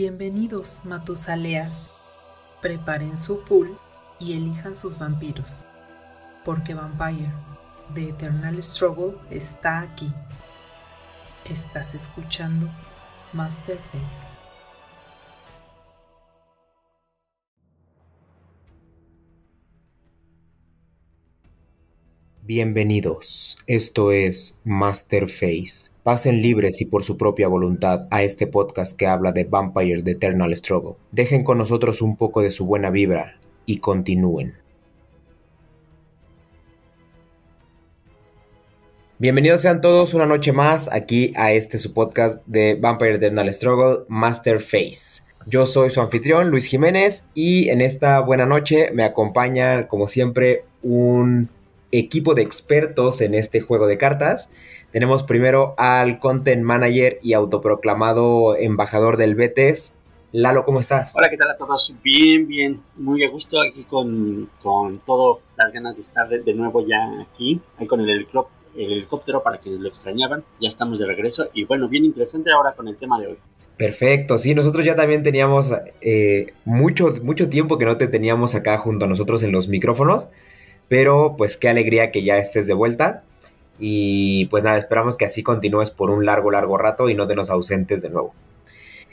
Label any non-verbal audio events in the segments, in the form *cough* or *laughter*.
Bienvenidos, Matusaleas. Preparen su pool y elijan sus vampiros, porque Vampire, The Eternal Struggle, está aquí. Estás escuchando Masterface. Bienvenidos, esto es Masterface. Pasen libres y por su propia voluntad a este podcast que habla de Vampire The Eternal Struggle. Dejen con nosotros un poco de su buena vibra y continúen. Bienvenidos sean todos una noche más aquí a este su podcast de Vampire Eternal Struggle, Masterface. Yo soy su anfitrión, Luis Jiménez, y en esta buena noche me acompaña, como siempre, un equipo de expertos en este juego de cartas. Tenemos primero al content manager y autoproclamado embajador del Betes. Lalo, ¿cómo estás? Hola, ¿qué tal a todos? Bien, bien, muy a gusto aquí con, con todas las ganas de estar de, nuevo ya aquí, ahí con el helicóptero, el helicóptero para quienes lo extrañaban. Ya estamos de regreso y bueno, bien interesante ahora con el tema de hoy. Perfecto, sí, nosotros ya también teníamos eh, mucho, mucho tiempo que no te teníamos acá junto a nosotros en los micrófonos. Pero pues qué alegría que ya estés de vuelta. Y pues nada, esperamos que así continúes por un largo, largo rato y no te nos ausentes de nuevo.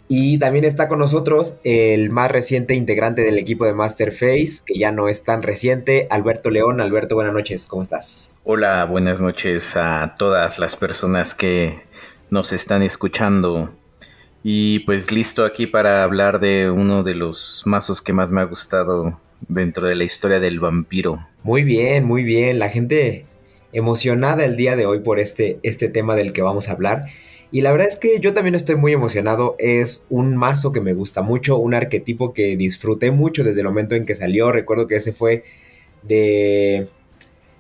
Y también está con nosotros el más reciente integrante del equipo de Masterface, que ya no es tan reciente, Alberto León. Alberto, buenas noches, ¿cómo estás? Hola, buenas noches a todas las personas que nos están escuchando. Y pues listo aquí para hablar de uno de los mazos que más me ha gustado dentro de la historia del vampiro. Muy bien, muy bien. La gente emocionada el día de hoy por este, este tema del que vamos a hablar. Y la verdad es que yo también estoy muy emocionado. Es un mazo que me gusta mucho, un arquetipo que disfruté mucho desde el momento en que salió. Recuerdo que ese fue de,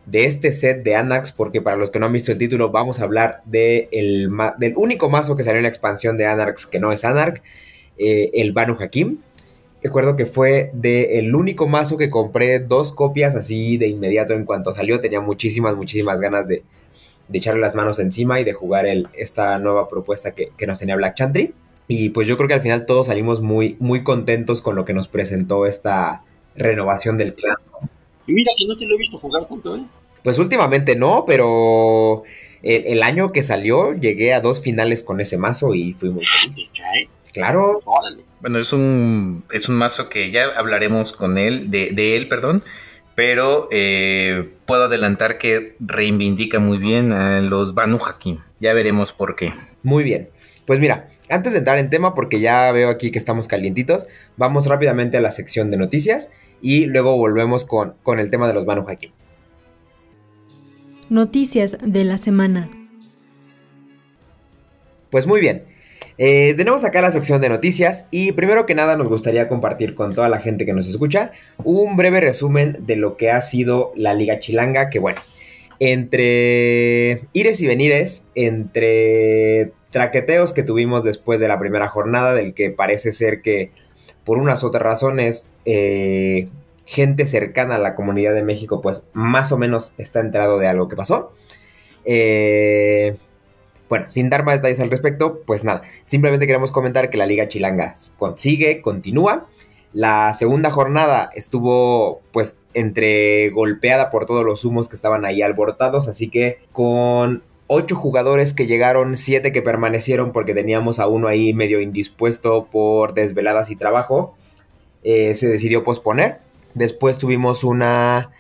de este set de Anax, porque para los que no han visto el título, vamos a hablar de el, del único mazo que salió en la expansión de Anax que no es Anarch, eh, el Banu Hakim. Recuerdo que fue de el único mazo que compré dos copias así de inmediato en cuanto salió. Tenía muchísimas, muchísimas ganas de, echarle las manos encima y de jugar el, esta nueva propuesta que, nos tenía Black Chantry. Y pues yo creo que al final todos salimos muy, muy contentos con lo que nos presentó esta renovación del clan. Y mira que no te lo he visto jugar tanto, ¿eh? Pues últimamente no, pero el, año que salió llegué a dos finales con ese mazo y fui muy feliz. Claro. Bueno, es un, es un mazo que ya hablaremos con él, de, de él, perdón, pero eh, puedo adelantar que reivindica muy bien a los Banu Hakim. Ya veremos por qué. Muy bien. Pues mira, antes de entrar en tema, porque ya veo aquí que estamos calientitos, vamos rápidamente a la sección de noticias y luego volvemos con, con el tema de los Banu Hakim. Noticias de la semana. Pues muy bien. Eh, tenemos acá la sección de noticias y primero que nada nos gustaría compartir con toda la gente que nos escucha un breve resumen de lo que ha sido la Liga Chilanga, que bueno, entre ires y venires, entre traqueteos que tuvimos después de la primera jornada, del que parece ser que por unas otras razones, eh, gente cercana a la comunidad de México, pues más o menos está enterado de algo que pasó. Eh, bueno, sin dar más detalles al respecto, pues nada, simplemente queremos comentar que la Liga Chilanga consigue, continúa. La segunda jornada estuvo pues entre golpeada por todos los humos que estaban ahí alborotados, así que con ocho jugadores que llegaron, siete que permanecieron porque teníamos a uno ahí medio indispuesto por desveladas y trabajo, eh, se decidió posponer. Después tuvimos una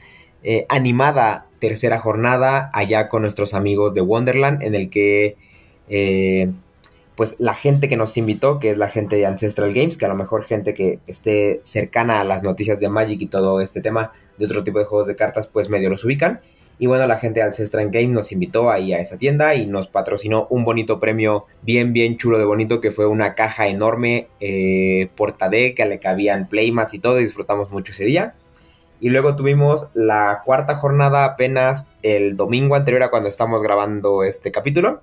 eh, animada tercera jornada allá con nuestros amigos de Wonderland, en el que eh, pues la gente que nos invitó, que es la gente de Ancestral Games, que a lo mejor gente que esté cercana a las noticias de Magic y todo este tema de otro tipo de juegos de cartas, pues medio los ubican. Y bueno, la gente de Ancestral Games nos invitó ahí a esa tienda y nos patrocinó un bonito premio bien, bien chulo de bonito, que fue una caja enorme, eh, portadeck, que le cabían playmats y todo, y disfrutamos mucho ese día. Y luego tuvimos la cuarta jornada apenas el domingo anterior a cuando estamos grabando este capítulo,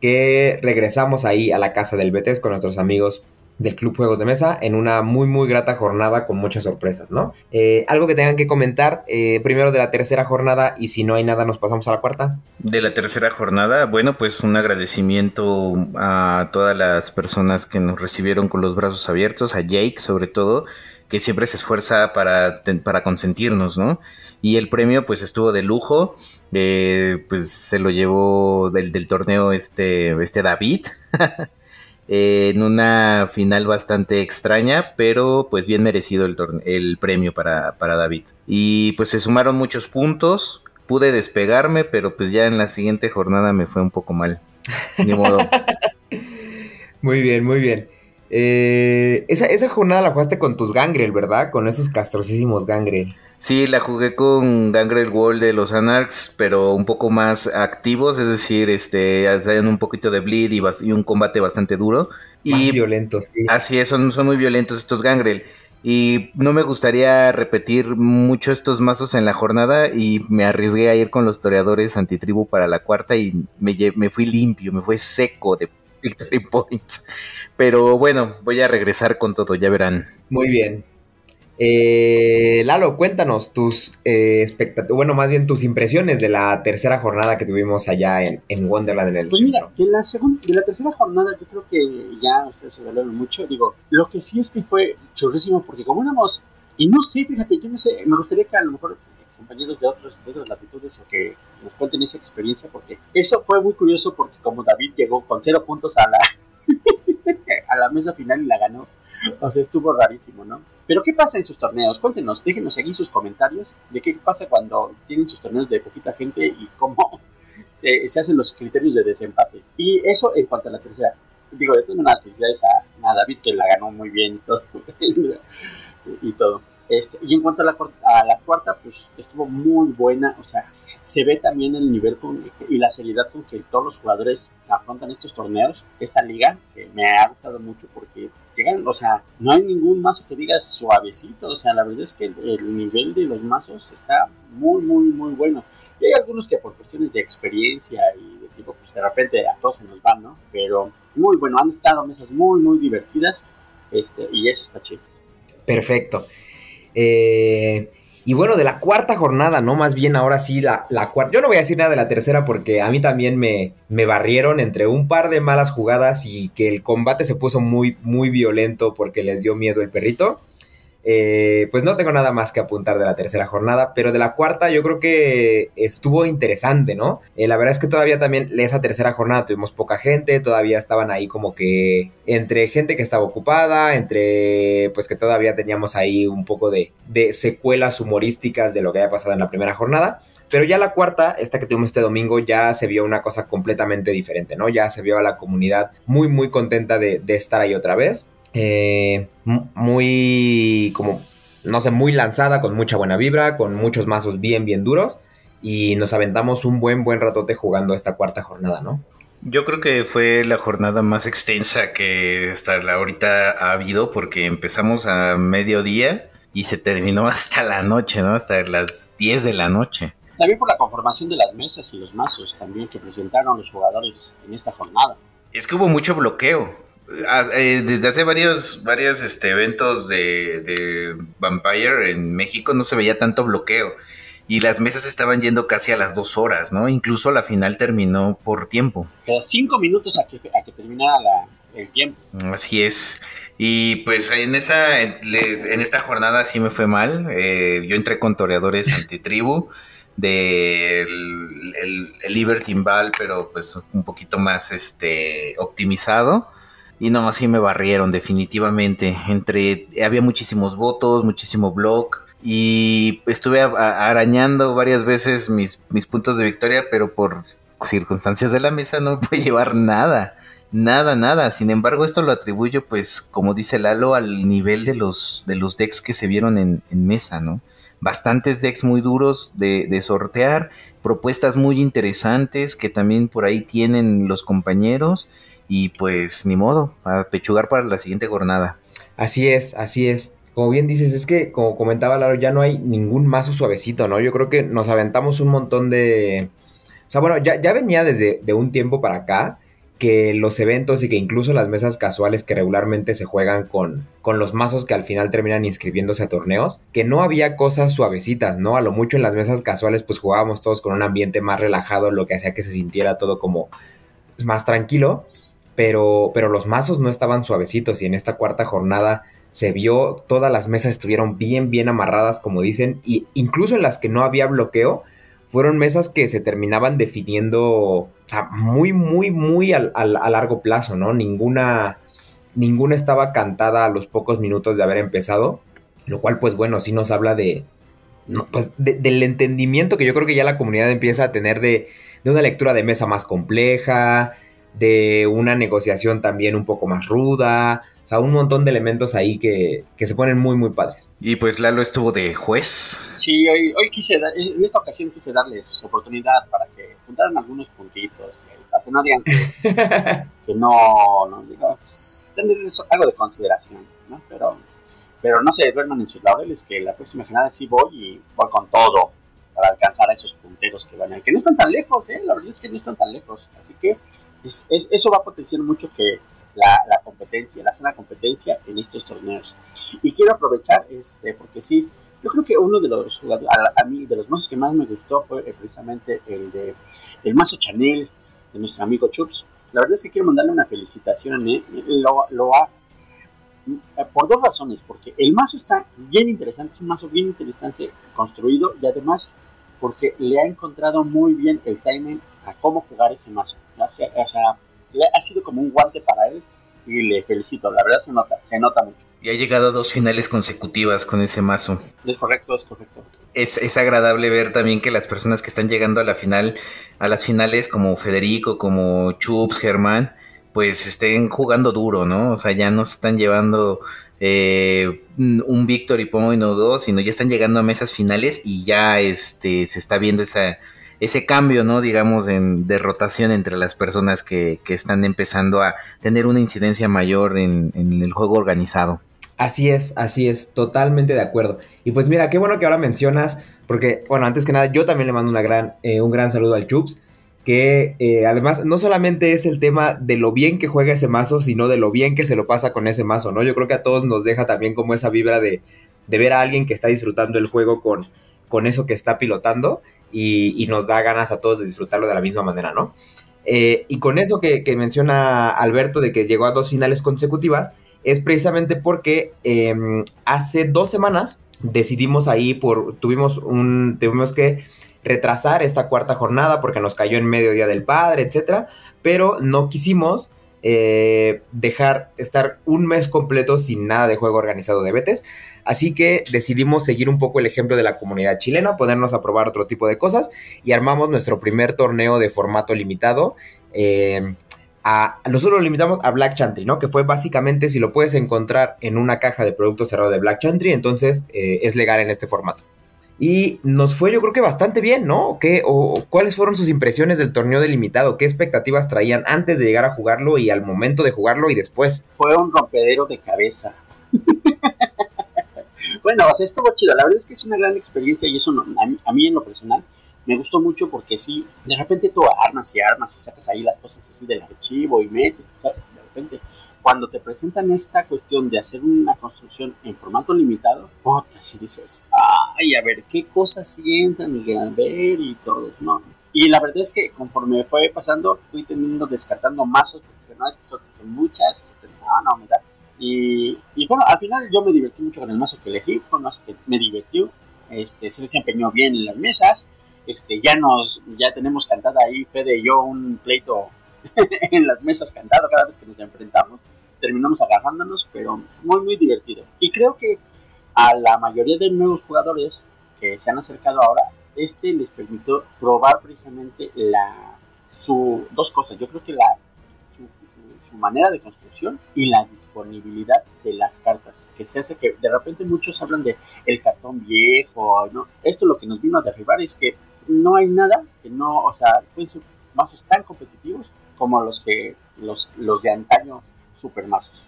que regresamos ahí a la casa del Betes con nuestros amigos del Club Juegos de Mesa en una muy muy grata jornada con muchas sorpresas, ¿no? Eh, algo que tengan que comentar eh, primero de la tercera jornada y si no hay nada nos pasamos a la cuarta. De la tercera jornada, bueno, pues un agradecimiento a todas las personas que nos recibieron con los brazos abiertos, a Jake sobre todo, que siempre se esfuerza para, para consentirnos, ¿no? Y el premio pues estuvo de lujo, eh, pues se lo llevó del, torneo este, este David. *laughs* en una final bastante extraña, pero pues bien merecido el, el premio para, para, David. Y pues se sumaron muchos puntos, pude despegarme, pero pues ya en la siguiente jornada me fue un poco mal. Ni modo. *laughs* muy bien, muy bien. Eh, esa, esa, jornada la jugaste con tus Gangrel, ¿verdad? Con esos castrosísimos Gangrel. Sí, la jugué con Gangrel Wall de los Anarchs, pero un poco más activos, es decir, este, hacen un poquito de bleed y, un combate bastante duro. Más violentos, sí. Así es, son, son muy violentos estos Gangrel. Y no me gustaría repetir mucho estos mazos en la jornada y me arriesgué a ir con los toreadores antitribu para la cuarta y me, me fui limpio, me fue seco de victory points. Pero bueno, voy a regresar con todo, ya verán. Muy bien. Eh, Lalo, cuéntanos tus eh, bueno, más bien tus impresiones de la tercera jornada que tuvimos allá en, Wonderland en el Pues mira, de la, segunda, de la tercera jornada yo creo que ya o sea, se valoraron mucho. Digo, lo que sí es que fue churrísimo porque como éramos, y no sé, fíjate, yo no sé, me gustaría que a lo mejor compañeros de, otros, de otras latitudes o que nos cuenten esa experiencia porque eso fue muy curioso porque como David llegó con cero puntos a la, *laughs* a la mesa final y la ganó o sea, estuvo rarísimo, ¿no? Pero ¿qué pasa en sus torneos? Cuéntenos, déjenos aquí sus comentarios de qué pasa cuando tienen sus torneos de poquita gente y cómo *laughs* se, hacen los criterios de desempate. Y eso en cuanto a la tercera. Digo, de todas maneras, felicidades a, a David que la ganó muy bien y todo. *laughs* Este, y en cuanto a la, a la cuarta, pues estuvo muy buena. O sea, se ve también el nivel y la seriedad con que todos los jugadores afrontan estos torneos, esta liga, que me ha gustado mucho porque llegan, o sea, no hay ningún mazo que diga suavecito, o sea, la verdad es que el, nivel de los mazos está muy, muy, muy bueno. Y hay algunos que por cuestiones de experiencia y de tipo, pues de repente a todos se nos van, ¿no? Pero muy bueno, han estado mesas muy, muy divertidas, este, y eso está chido. Perfecto. Eh, y bueno, de la cuarta jornada, ¿no? Más bien ahora sí, la, la cuarta. Yo no voy a decir nada de la tercera porque a mí también me, me barrieron entre un par de malas jugadas y que el combate se puso muy, muy violento porque les dio miedo el perrito. Eh, pues no tengo nada más que apuntar de la tercera jornada, pero de la cuarta yo creo que estuvo interesante, ¿no? Eh, la verdad es que todavía también esa tercera jornada tuvimos poca gente, todavía estaban ahí como que entre gente que estaba ocupada, entre pues que todavía teníamos ahí un poco de, secuelas humorísticas de lo que había pasado en la primera jornada. Pero ya la cuarta, esta que tuvimos este domingo, ya se vio una cosa completamente diferente, ¿no? Ya se vio a la comunidad muy, muy contenta de, de estar ahí otra vez. Eh, muy, como, no sé, muy lanzada, con mucha buena vibra, con muchos mazos bien, bien duros. Y nos aventamos un buen, buen ratote jugando esta cuarta jornada, ¿no? Yo creo que fue la jornada más extensa que hasta ahorita ha habido, porque empezamos a mediodía y se terminó *laughs* hasta la noche, ¿no? Hasta las 10 de la noche. También por la conformación de las mesas y los mazos también que presentaron los jugadores en esta jornada. Es que hubo mucho bloqueo. Ah, eh, desde hace varios, varios este, eventos de, Vampire en México no se veía tanto bloqueo. Y las mesas estaban yendo casi a las dos horas, ¿no? Incluso la final terminó por tiempo. Quedó cinco minutos a que, a que terminara el tiempo. Así es. Y pues en esa en esta jornada sí me fue mal. Eh, yo entré con toreadores *laughs* antitribu del el, el, Liberty pero pues un poquito más este optimizado. Y no, así me barrieron definitivamente. Entre había muchísimos votos, muchísimo blog y estuve arañando varias veces mis, mis puntos de victoria, pero por circunstancias de la mesa no *laughs* pude llevar nada. Nada, nada. Sin embargo, esto lo atribuyo, pues, como dice Lalo, al nivel de los, de los decks que se vieron en, mesa, ¿no? Bastantes decks muy duros de, de, sortear, propuestas muy interesantes que también por ahí tienen los compañeros y pues ni modo, a pechugar para la siguiente jornada. Así es, así es. Como bien dices, es que, como comentaba Laro, ya no hay ningún mazo suavecito, ¿no? Yo creo que nos aventamos un montón de... O sea, bueno, ya, ya venía desde de un tiempo para acá que los eventos y que incluso las mesas casuales que regularmente se juegan con, con los mazos que al final terminan inscribiéndose a torneos, que no había cosas suavecitas, ¿no? A lo mucho en las mesas casuales pues jugábamos todos con un ambiente más relajado, lo que hacía que se sintiera todo como más tranquilo, pero, pero los mazos no estaban suavecitos y en esta cuarta jornada se vio, todas las mesas estuvieron bien, bien amarradas, como dicen, y incluso en las que no había bloqueo, fueron mesas que se terminaban definiendo o sea, muy, muy, muy a, largo plazo, ¿no? Ninguna, ninguna estaba cantada a los pocos minutos de haber empezado, lo cual, pues bueno, sí nos habla de, pues, del entendimiento que yo creo que ya la comunidad empieza a tener de, de una lectura de mesa más compleja, de una negociación también un poco más ruda, o sea, un montón de elementos ahí que, se ponen muy, muy padres. Y pues Lalo estuvo de juez. Sí, hoy, hoy quise, en esta ocasión quise darles oportunidad para que juntaran algunos puntitos, eh, para que no digan que, *laughs* no, no digo, pues, algo de consideración, ¿no? Pero, pero no se duerman en sus laureles, que la próxima jornada sí voy y voy con todo para alcanzar a esos punteros que van a, que no están tan lejos, ¿eh? La verdad es que no están tan lejos, así que eso va a potenciar mucho que la, competencia, la sana competencia en estos torneos. Y quiero aprovechar, este, porque sí, yo creo que uno de los a, mí de los mazos que más me gustó fue eh, precisamente el de el mazo Chanel de nuestro amigo Chups. La verdad es que quiero mandarle una felicitación, ¿eh? lo, lo ha eh, por dos razones, porque el mazo está bien interesante, es un mazo bien interesante construido y además porque le ha encontrado muy bien el timing a cómo jugar ese mazo. O sea, ha sido como un guante para él y le felicito, la verdad se nota, se nota mucho. Y ha llegado a dos finales consecutivas con ese mazo. Es correcto, es correcto. Es, es, agradable ver también que las personas que están llegando a la final, a las finales como Federico, como Chups, Germán, pues estén jugando duro, ¿no? O sea, ya no se están llevando eh, un victory point o dos, sino ya están llegando a mesas finales y ya este se está viendo esa ese cambio, ¿no? Digamos, en, de rotación entre las personas que, que están empezando a tener una incidencia mayor en, el juego organizado. Así es, así es, totalmente de acuerdo. Y pues mira, qué bueno que ahora mencionas, porque, bueno, antes que nada, yo también le mando gran, eh, un gran saludo al Chups, que eh, además no solamente es el tema de lo bien que juega ese mazo, sino de lo bien que se lo pasa con ese mazo, ¿no? Yo creo que a todos nos deja también como esa vibra de, de ver a alguien que está disfrutando el juego con, con eso que está pilotando y, nos da ganas a todos de disfrutarlo de la misma manera, ¿no? Eh, y con eso que, menciona Alberto de que llegó a dos finales consecutivas, es precisamente porque em, hace dos semanas decidimos ahí por, tuvimos un, tuvimos que retrasar esta cuarta jornada porque nos cayó en medio día del padre, etcétera, pero no quisimos eh, dejar estar un mes completo sin nada de juego organizado de Betes. Así que decidimos seguir un poco el ejemplo de la comunidad chilena, ponernos a probar otro tipo de cosas y armamos nuestro primer torneo de formato limitado. A, nosotros lo limitamos a Black Chantry, ¿no? Que fue básicamente si lo puedes encontrar en una caja de producto cerrado de Black Chantry, entonces eh, es legal en este formato. Y nos fue yo creo que bastante bien, ¿no? ¿Qué, o, ¿Cuáles fueron sus impresiones del torneo delimitado? ¿Qué expectativas traían antes de llegar a jugarlo y al momento de jugarlo y después? Fue un rompedero de cabeza. Bueno, o sea, estuvo chido. La verdad es que es una gran experiencia y eso a, mí, en lo personal me gustó mucho porque sí, de repente tú armas y armas y sacas ahí las cosas así del archivo y metes, ¿sabes? De repente cuando te presentan esta cuestión de hacer una construcción en formato limitado, puta, si dices, ay, a ver, qué cosas sientan y a ver y todo ¿no? Y la verdad es que conforme fue pasando, fui teniendo, descartando mazos, porque no es que son, muchas, no, no, mira. Y, bueno, al final yo me divertí mucho con el mazo que elegí, fue un mazo que me divirtió, este, se desempeñó bien en las mesas, este, ya nos, ya tenemos cantada ahí, Fede y yo, un pleito *laughs* en las mesas cantado cada vez que nos enfrentamos. Terminamos agarrándonos, pero muy, muy divertido. Y creo que a la mayoría de nuevos jugadores que se han acercado ahora, este les permitió probar precisamente la, su, dos cosas. Yo creo que la, su, manera de construcción y la disponibilidad de las cartas, que se hace que de repente muchos hablan de el cartón viejo, ¿no? Esto lo que nos vino a derribar es que no hay nada que no, o sea, pueden ser mazos tan competitivos como los que los, los de antaño supermazos.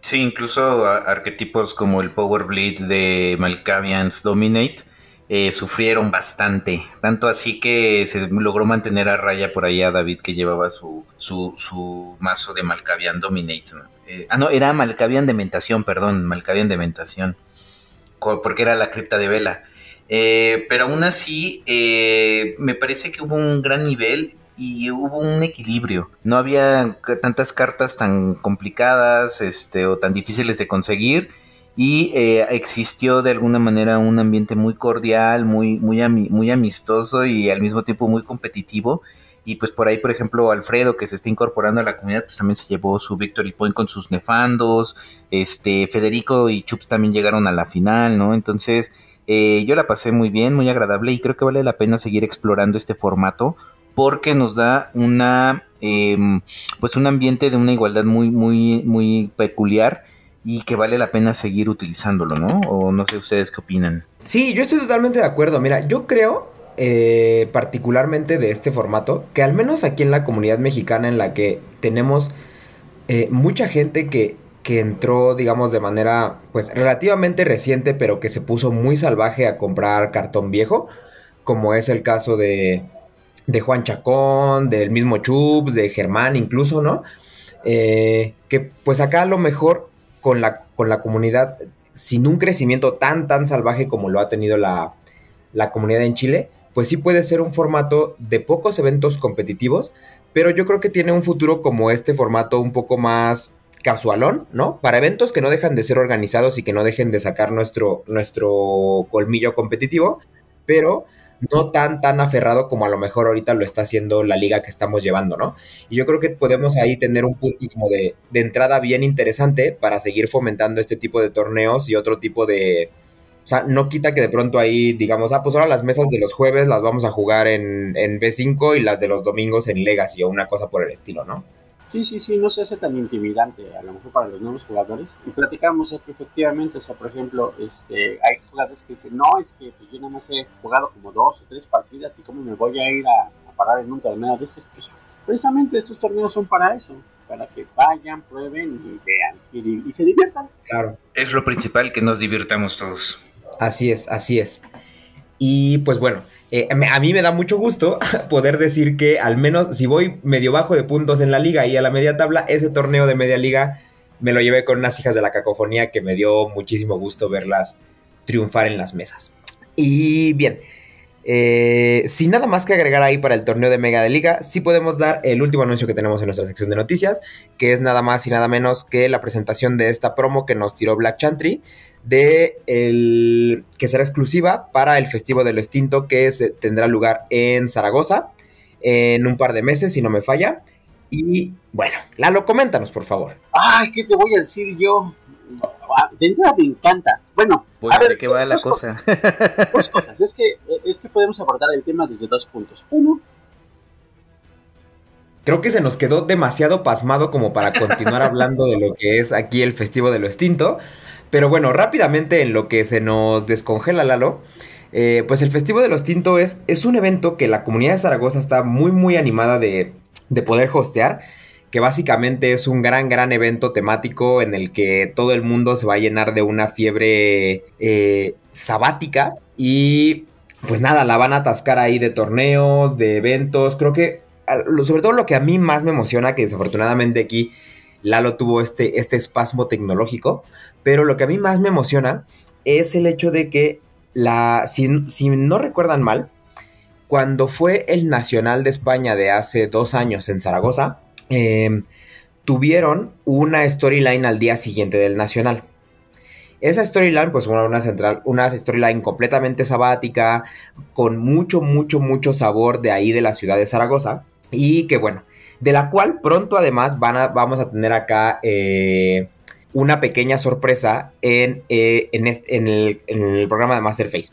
Sí, incluso arquetipos como el Power Bleed de Malkavians Dominate eh, sufrieron bastante. Tanto así que se logró mantener a raya por ahí a David que llevaba su, su, su mazo de Malkavian Dominate. Eh, ah, no, era Malkavian Dementación, perdón, Malkavian Dementación. Porque era la cripta de Vela. Eh, pero aún así, me parece que hubo un gran nivel y hubo un equilibrio. No había tantas cartas tan complicadas este, o tan difíciles de conseguir y eh, existió de alguna manera un ambiente muy cordial, muy, muy, muy amistoso y al mismo tiempo muy competitivo. Y pues por ahí, por ejemplo, Alfredo, que se está incorporando a la comunidad, pues también se llevó su Victory Point con sus nefandos. Este, Federico y Chups también llegaron a la final, ¿no? Entonces, eh, yo la pasé muy bien, muy agradable y creo que vale la pena seguir explorando este formato porque nos da una, em, pues un ambiente de una igualdad muy, muy, muy peculiar y que vale la pena seguir utilizándolo, ¿no? O no sé ustedes qué opinan. Sí, yo estoy totalmente de acuerdo. Mira, yo creo eh, particularmente de este formato que al menos aquí en la comunidad mexicana en la que tenemos eh, mucha gente que, que entró, digamos, de manera pues relativamente reciente, pero que se puso muy salvaje a comprar cartón viejo, como es el caso de, de Juan Chacón, del mismo Chubbs, de Germán incluso, ¿no? Eh, que pues acá a lo mejor con la, con la comunidad sin un crecimiento tan, tan salvaje como lo ha tenido la, la comunidad en Chile, pues sí puede ser un formato de pocos eventos competitivos, pero yo creo que tiene un futuro como este formato un poco más casualón, ¿no? Para eventos que no dejan de ser organizados y que no dejen de sacar nuestro, nuestro colmillo competitivo, pero no tan, tan aferrado como a lo mejor ahorita lo está haciendo la liga que estamos llevando, ¿no? Y yo creo que podemos ahí tener un punto como de, de entrada bien interesante para seguir fomentando este tipo de torneos y otro tipo de, o sea, no quita que de pronto ahí digamos, ah, pues ahora las mesas de los jueves las vamos a jugar en, en B5 y las de los domingos en Legacy o una cosa por el estilo, ¿no? Sí, sí, sí, no se hace tan intimidante a lo mejor para los nuevos jugadores. Y platicamos efectivamente, o sea, por ejemplo, este, hay jugadores que dicen, no, es que pues, yo nada más he jugado como dos o tres partidas y cómo me voy a ir a, parar en un torneo de esos. Pues, precisamente estos torneos son para eso, para que vayan, prueben y vean y se diviertan. Claro. Es lo principal, que nos divirtamos todos. Así es, así es. Y pues bueno, eh, a mí me da mucho gusto *laughs* poder decir que al menos si voy medio bajo de puntos en la liga y a la media tabla, ese torneo de media liga me lo llevé con unas hijas de la cacofonía que me dio muchísimo gusto verlas triunfar en las mesas. Y bien, eh, sin nada más que agregar ahí para el torneo de Mega de Liga, sí podemos dar el último anuncio que tenemos en nuestra sección de noticias, que es nada más y nada menos que la presentación de esta promo que nos tiró Black Chantry, de el, que será exclusiva para el Festivo del Extinto que se, tendrá lugar en Zaragoza en un par de meses, si no me falla. Y bueno, Lalo, coméntanos, por favor. Ay, ¿qué te voy a decir yo? Ah, de entrada me encanta. Bueno, a ver, qué va la cosa? dos cosas. Es que, es que podemos abordar el tema desde dos puntos. Uno, creo que se nos quedó demasiado pasmado como para continuar hablando de lo que es aquí el Festivo de lo Extinto. Pero bueno, rápidamente en lo que se nos descongela Lalo, eh, pues el Festivo de los Tinto es, es un evento que la comunidad de Zaragoza está muy muy animada de, de poder hostear que básicamente es un gran, gran evento temático en el que todo el mundo se va a llenar de una fiebre eh, sabática y pues nada, la van a atascar ahí de torneos, de eventos, creo que sobre todo lo que a mí más me emociona, que desafortunadamente aquí Lalo tuvo este, este espasmo tecnológico, pero lo que a mí más me emociona es el hecho de que, la, si, no recuerdan mal, cuando fue el Nacional de España de hace dos años en Zaragoza, em, tuvieron una storyline al día siguiente del Nacional. Esa storyline, pues una, una central, una storyline completamente sabática, con mucho, mucho, mucho sabor de ahí de la ciudad de Zaragoza. Y que bueno, de la cual pronto además van a, vamos a tener acá eh, una pequeña sorpresa en, eh, en, el, programa de Masterface.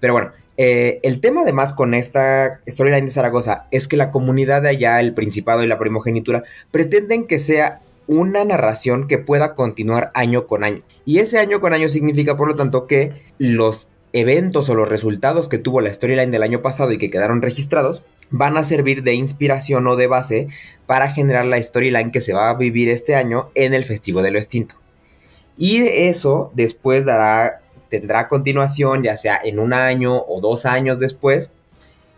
Pero bueno, eh, el tema además con esta storyline de Zaragoza es que la comunidad de allá, el Principado y la primogenitura, pretenden que sea una narración que pueda continuar año con año. Y ese año con año significa, por lo tanto, que los eventos o los resultados que tuvo la storyline del año pasado y que quedaron registrados van a servir de inspiración o de base para generar la storyline que se va a vivir este año en el Festivo de lo Extinto. Y eso después dará tendrá continuación, ya sea en un año o dos años después,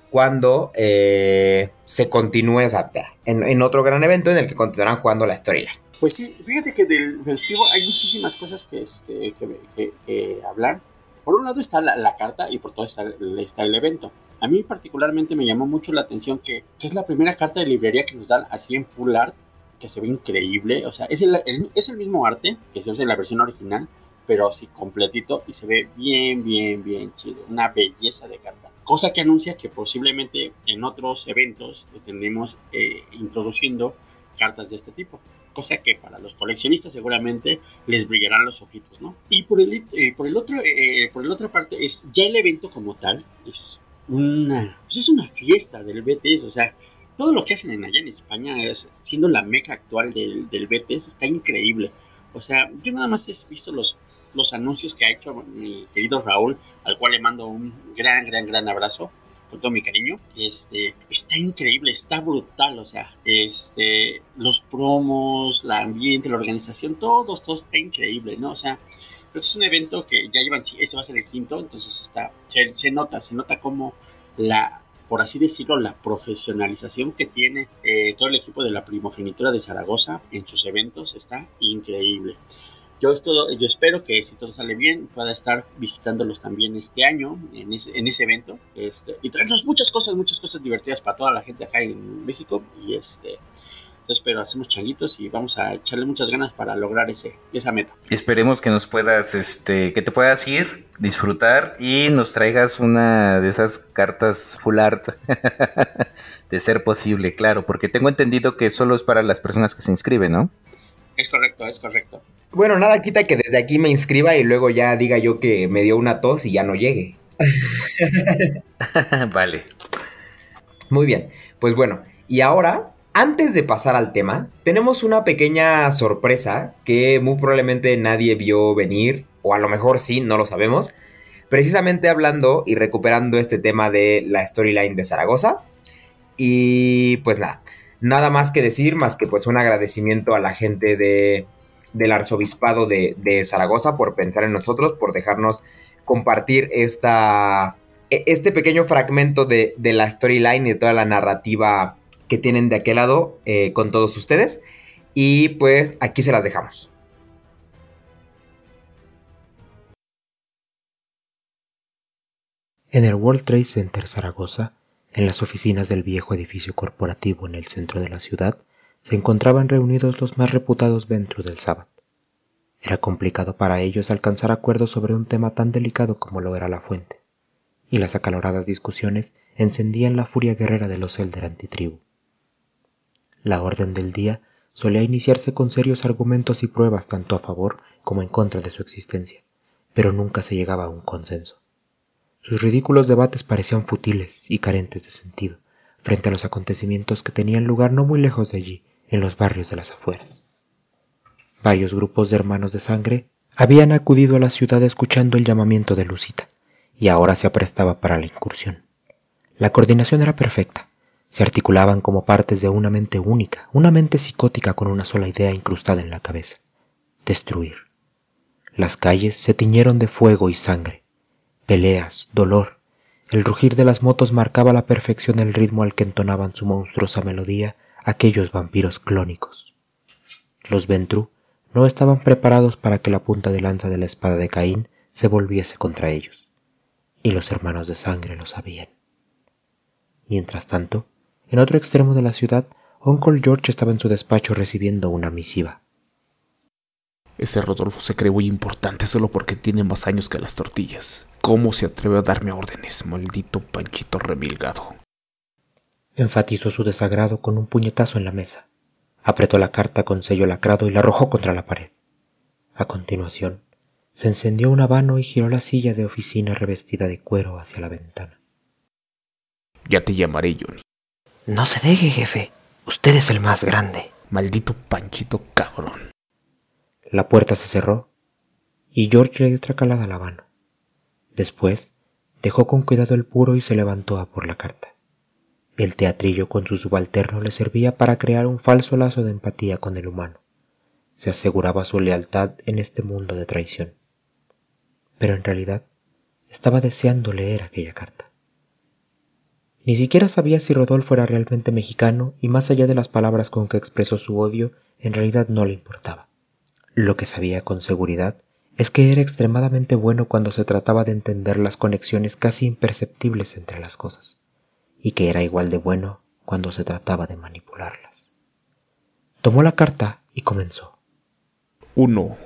cuando eh, se continúe, o sea, en, otro gran evento en el que continuarán jugando la storyline. Pues sí, fíjate que del festivo hay muchísimas cosas que, este, que, hablar. Por un lado está la, carta y por todo está, está, el evento. A mí particularmente me llamó mucho la atención que, es la primera carta de librería que nos dan así en full art, que se ve increíble. O sea, es el, mismo arte que se usa en la versión original, pero así completito y se ve bien, bien, bien chido. Una belleza de carta cosa que anuncia que posiblemente en otros eventos tendremos eh, introduciendo cartas de este tipo cosa que para los coleccionistas seguramente les brillarán los ojitos, ¿no? Y por el, eh, por el otro, eh, por la otra parte es ya el evento como tal es una, pues es una fiesta del BTS, o sea, todo lo que hacen en allá en España es, siendo la meca actual del, del BTS está increíble. O sea, yo nada más he visto los los anuncios que ha hecho mi querido Raúl, al cual le mando un gran, gran, gran abrazo con todo mi cariño. Este, está increíble, está brutal, o sea, este, los promos, la ambiente, la organización, todo, todo está increíble, ¿no? O sea, creo que es un evento que ya llevan, ese va a ser el quinto, entonces está, se, nota, se nota como la, por así decirlo, la profesionalización que tiene eh, todo el equipo de la primogenitura de Zaragoza en sus eventos está increíble. Yo, yo espero que si todo sale bien pueda estar visitándolos también este año en ese, evento este, y traernos muchas cosas, muchas cosas divertidas para toda la gente acá en México y este entonces, pero hacemos changuitos y vamos a echarle muchas ganas para lograr ese, esa meta. Esperemos que nos puedas, este, que te puedas ir, disfrutar y nos traigas una de esas cartas full art, *laughs* de ser posible, claro, porque tengo entendido que solo es para las personas que se inscriben, ¿no? Es correcto, es correcto. Bueno, nada quita que desde aquí me inscriba y luego ya diga yo que me dio una tos y ya no llegue. *laughs* vale. Muy bien, pues bueno, y ahora, antes de pasar al tema, tenemos una pequeña sorpresa que muy probablemente nadie vio venir, o a lo mejor sí, no lo sabemos. Precisamente hablando y recuperando este tema de la storyline de Zaragoza. Y pues nada, nada más que decir, más que pues un agradecimiento a la gente de, del arzobispado de, Zaragoza por pensar en nosotros, por dejarnos compartir esta, e, este pequeño fragmento de, la storyline y de toda la narrativa que tienen de aquel lado eh, con todos ustedes. Y pues aquí se las dejamos. En el World Trade Center Zaragoza, en las oficinas del viejo edificio corporativo en el centro de la ciudad se encontraban reunidos los más reputados Ventru del Sabbath. Era complicado para ellos alcanzar acuerdos sobre un tema tan delicado como lo era la fuente, y las acaloradas discusiones encendían la furia guerrera de los Elder antitribu. La orden del día solía iniciarse con serios argumentos y pruebas tanto a favor como en contra de su existencia, pero nunca se llegaba a un consenso. Sus ridículos debates parecían futiles y carentes de sentido frente a los acontecimientos que tenían lugar no muy lejos de allí, en los barrios de las afueras. Varios grupos de hermanos de sangre habían acudido a la ciudad escuchando el llamamiento de Lucita, y ahora se aprestaba para la incursión. La coordinación era perfecta, se articulaban como partes de una mente única, una mente psicótica con una sola idea incrustada en la cabeza, destruir. Las calles se tiñeron de fuego y sangre, peleas, dolor. El rugir de las motos marcaba la perfección el ritmo al que entonaban su monstruosa melodía aquellos vampiros clónicos. Los Ventru no estaban preparados para que la punta de lanza de la espada de Caín se volviese contra ellos, y los hermanos de sangre lo sabían. Mientras tanto, en otro extremo de la ciudad, Uncle George estaba en su despacho recibiendo una misiva. Ese Rodolfo se cree muy importante solo porque tiene más años que las tortillas. ¿Cómo se atreve a darme órdenes, maldito panchito remilgado? Enfatizó su desagrado con un puñetazo en la mesa. Apretó la carta con sello lacrado y la arrojó contra la pared. A continuación, se encendió un habano y giró la silla de oficina revestida de cuero hacia la ventana. Ya te llamaré, Johnny. No se deje, jefe. Usted es el más grande. Maldito panchito cabrón. La puerta se cerró y George le dio otra calada al habano. Después dejó con cuidado el puro y se levantó a por la carta. El teatrillo con su subalterno le servía para crear un falso lazo de empatía con el humano. Se aseguraba su lealtad en este mundo de traición. pero en realidad estaba deseando leer aquella carta. Ni siquiera sabía si Rodolfo era realmente mexicano y más allá de las palabras con que expresó su odio, en realidad no le importaba. Lo que sabía con seguridad es que era extremadamente bueno cuando se trataba de entender las conexiones casi imperceptibles entre las cosas, y que era igual de bueno cuando se trataba de manipularlas. Tomó la carta y comenzó. 1.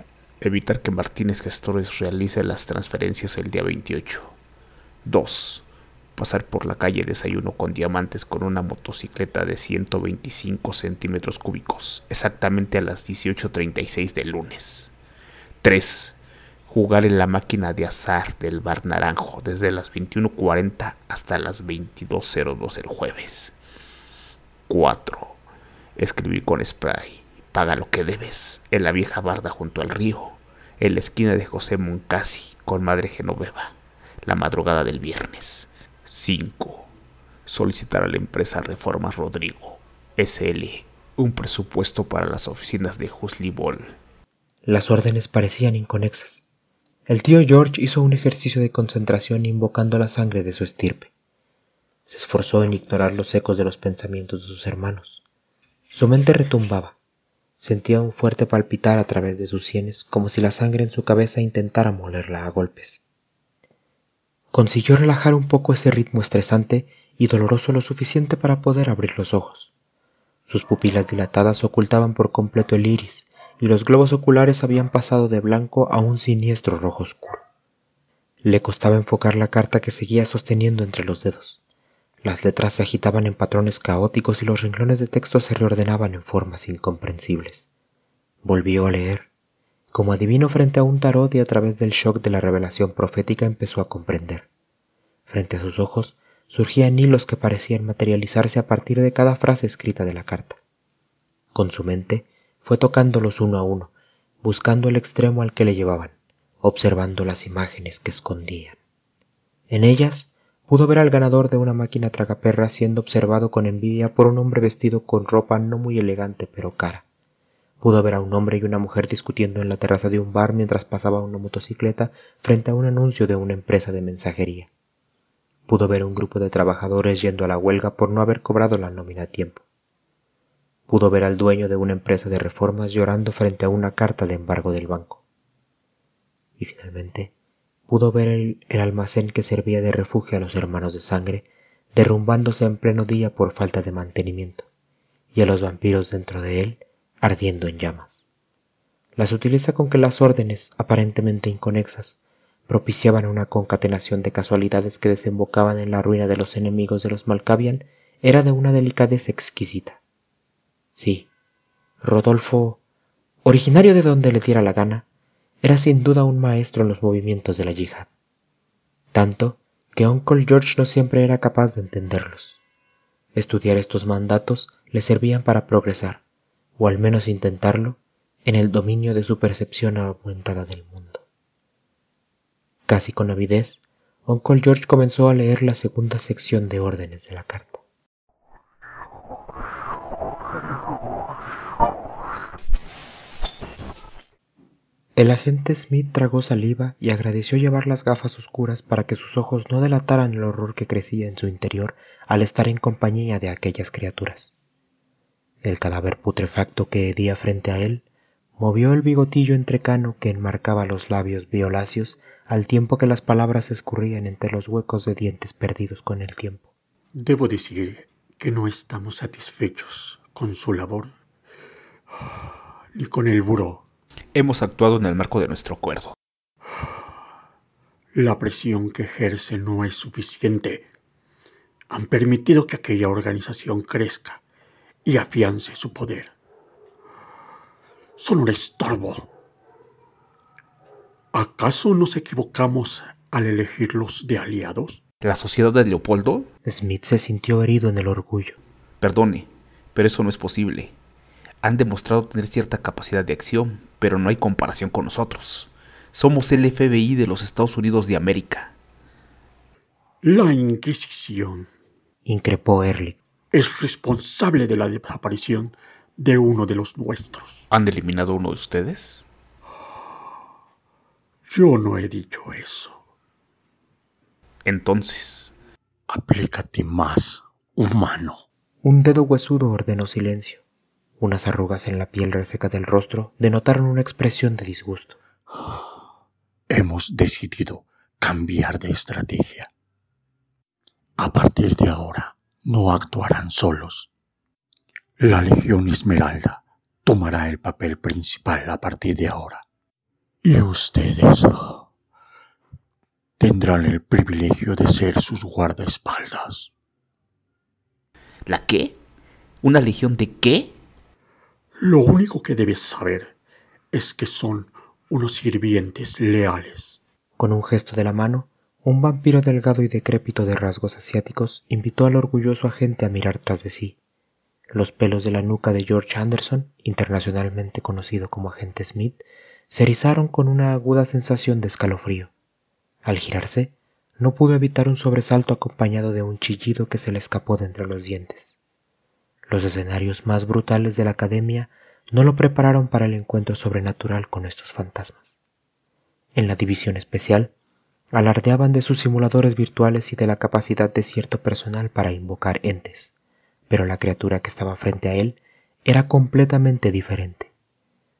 Evitar que Martínez Gestores realice las transferencias el día 28. 2. Pasar por la calle Desayuno con Diamantes con una motocicleta de 125 centímetros cúbicos, exactamente a las 18.36 del lunes. 3 jugar en la máquina de azar del Bar Naranjo desde las 21.40 hasta las 22.02 el jueves. 4. Escribir con spray. Paga lo que debes. En la vieja barda junto al río. En la esquina de José Moncasi con Madre Genoveva. La madrugada del viernes. 5. Solicitar a la empresa Reformas Rodrigo. SL. Un presupuesto para las oficinas de Husley Ball. Las órdenes parecían inconexas. El tío George hizo un ejercicio de concentración invocando la sangre de su estirpe. Se esforzó en ignorar los ecos de los pensamientos de sus hermanos. Su mente retumbaba. Sentía un fuerte palpitar a través de sus sienes como si la sangre en su cabeza intentara molerla a golpes. Consiguió relajar un poco ese ritmo estresante y doloroso lo suficiente para poder abrir los ojos. Sus pupilas dilatadas ocultaban por completo el iris y los globos oculares habían pasado de blanco a un siniestro rojo oscuro. Le costaba enfocar la carta que seguía sosteniendo entre los dedos. Las letras se agitaban en patrones caóticos y los renglones de texto se reordenaban en formas incomprensibles. Volvió a leer. Como adivino frente a un tarot y a través del shock de la revelación profética empezó a comprender. Frente a sus ojos surgían hilos que parecían materializarse a partir de cada frase escrita de la carta. Con su mente fue tocándolos uno a uno, buscando el extremo al que le llevaban, observando las imágenes que escondían. En ellas pudo ver al ganador de una máquina tragaperra siendo observado con envidia por un hombre vestido con ropa no muy elegante pero cara. Pudo ver a un hombre y una mujer discutiendo en la terraza de un bar mientras pasaba una motocicleta frente a un anuncio de una empresa de mensajería. Pudo ver un grupo de trabajadores yendo a la huelga por no haber cobrado la nómina a tiempo. Pudo ver al dueño de una empresa de reformas llorando frente a una carta de embargo del banco. Y finalmente pudo ver el, almacén que servía de refugio a los hermanos de sangre derrumbándose en pleno día por falta de mantenimiento, y a los vampiros dentro de él ardiendo en llamas. La sutileza con que las órdenes, aparentemente inconexas, propiciaban una concatenación de casualidades que desembocaban en la ruina de los enemigos de los Malkavian era de una delicadeza exquisita. Sí, Rodolfo, originario de donde le diera la gana, era sin duda un maestro en los movimientos de la yihad. Tanto que Uncle George no siempre era capaz de entenderlos. Estudiar estos mandatos le servían para progresar, o al menos intentarlo, en el dominio de su percepción aumentada del mundo. Casi con avidez, Uncle George comenzó a leer la segunda sección de órdenes de la carta. El agente Smith tragó saliva y agradeció llevar las gafas oscuras para que sus ojos no delataran el horror que crecía en su interior al estar en compañía de aquellas criaturas. El cadáver putrefacto que hedía frente a él movió el bigotillo entrecano que enmarcaba los labios violáceos al tiempo que las palabras escurrían entre los huecos de dientes perdidos con el tiempo. Debo decir que no estamos satisfechos con su labor ni con el buró hemos actuado en el marco de nuestro acuerdo. La presión que ejerce no es suficiente. Han permitido que aquella organización crezca y afiance su poder. Son un estorbo. ¿Acaso nos equivocamos al elegirlos de aliados? ¿La sociedad de Leopoldo? Smith se sintió herido en el orgullo. Perdone, pero eso no es posible han demostrado tener cierta capacidad de acción, pero no hay comparación con nosotros. Somos el FBI de los Estados Unidos de América. La Inquisición, increpó Ehrlich, es responsable de la desaparición de uno de los nuestros. ¿Han eliminado uno de ustedes? Yo no he dicho eso. Entonces, aplícate más, humano. Un dedo huesudo ordenó silencio. Unas arrugas en la piel reseca del rostro denotaron una expresión de disgusto. Hemos decidido cambiar de estrategia. A partir de ahora, no actuarán solos. La Legión Esmeralda tomará el papel principal a partir de ahora. Y ustedes tendrán el privilegio de ser sus guardaespaldas. ¿La qué? ¿Una legión de qué? Lo único que debes saber es que son unos sirvientes leales. Con un gesto de la mano, un vampiro delgado y decrépito de rasgos asiáticos invitó al orgulloso agente a mirar tras de sí. Los pelos de la nuca de George Anderson, internacionalmente conocido como agente Smith, se erizaron con una aguda sensación de escalofrío. Al girarse, no pudo evitar un sobresalto acompañado de un chillido que se le escapó de entre los dientes. Los escenarios más brutales de la academia no lo prepararon para el encuentro sobrenatural con estos fantasmas. En la división especial, alardeaban de sus simuladores virtuales y de la capacidad de cierto personal para invocar entes, pero la criatura que estaba frente a él era completamente diferente.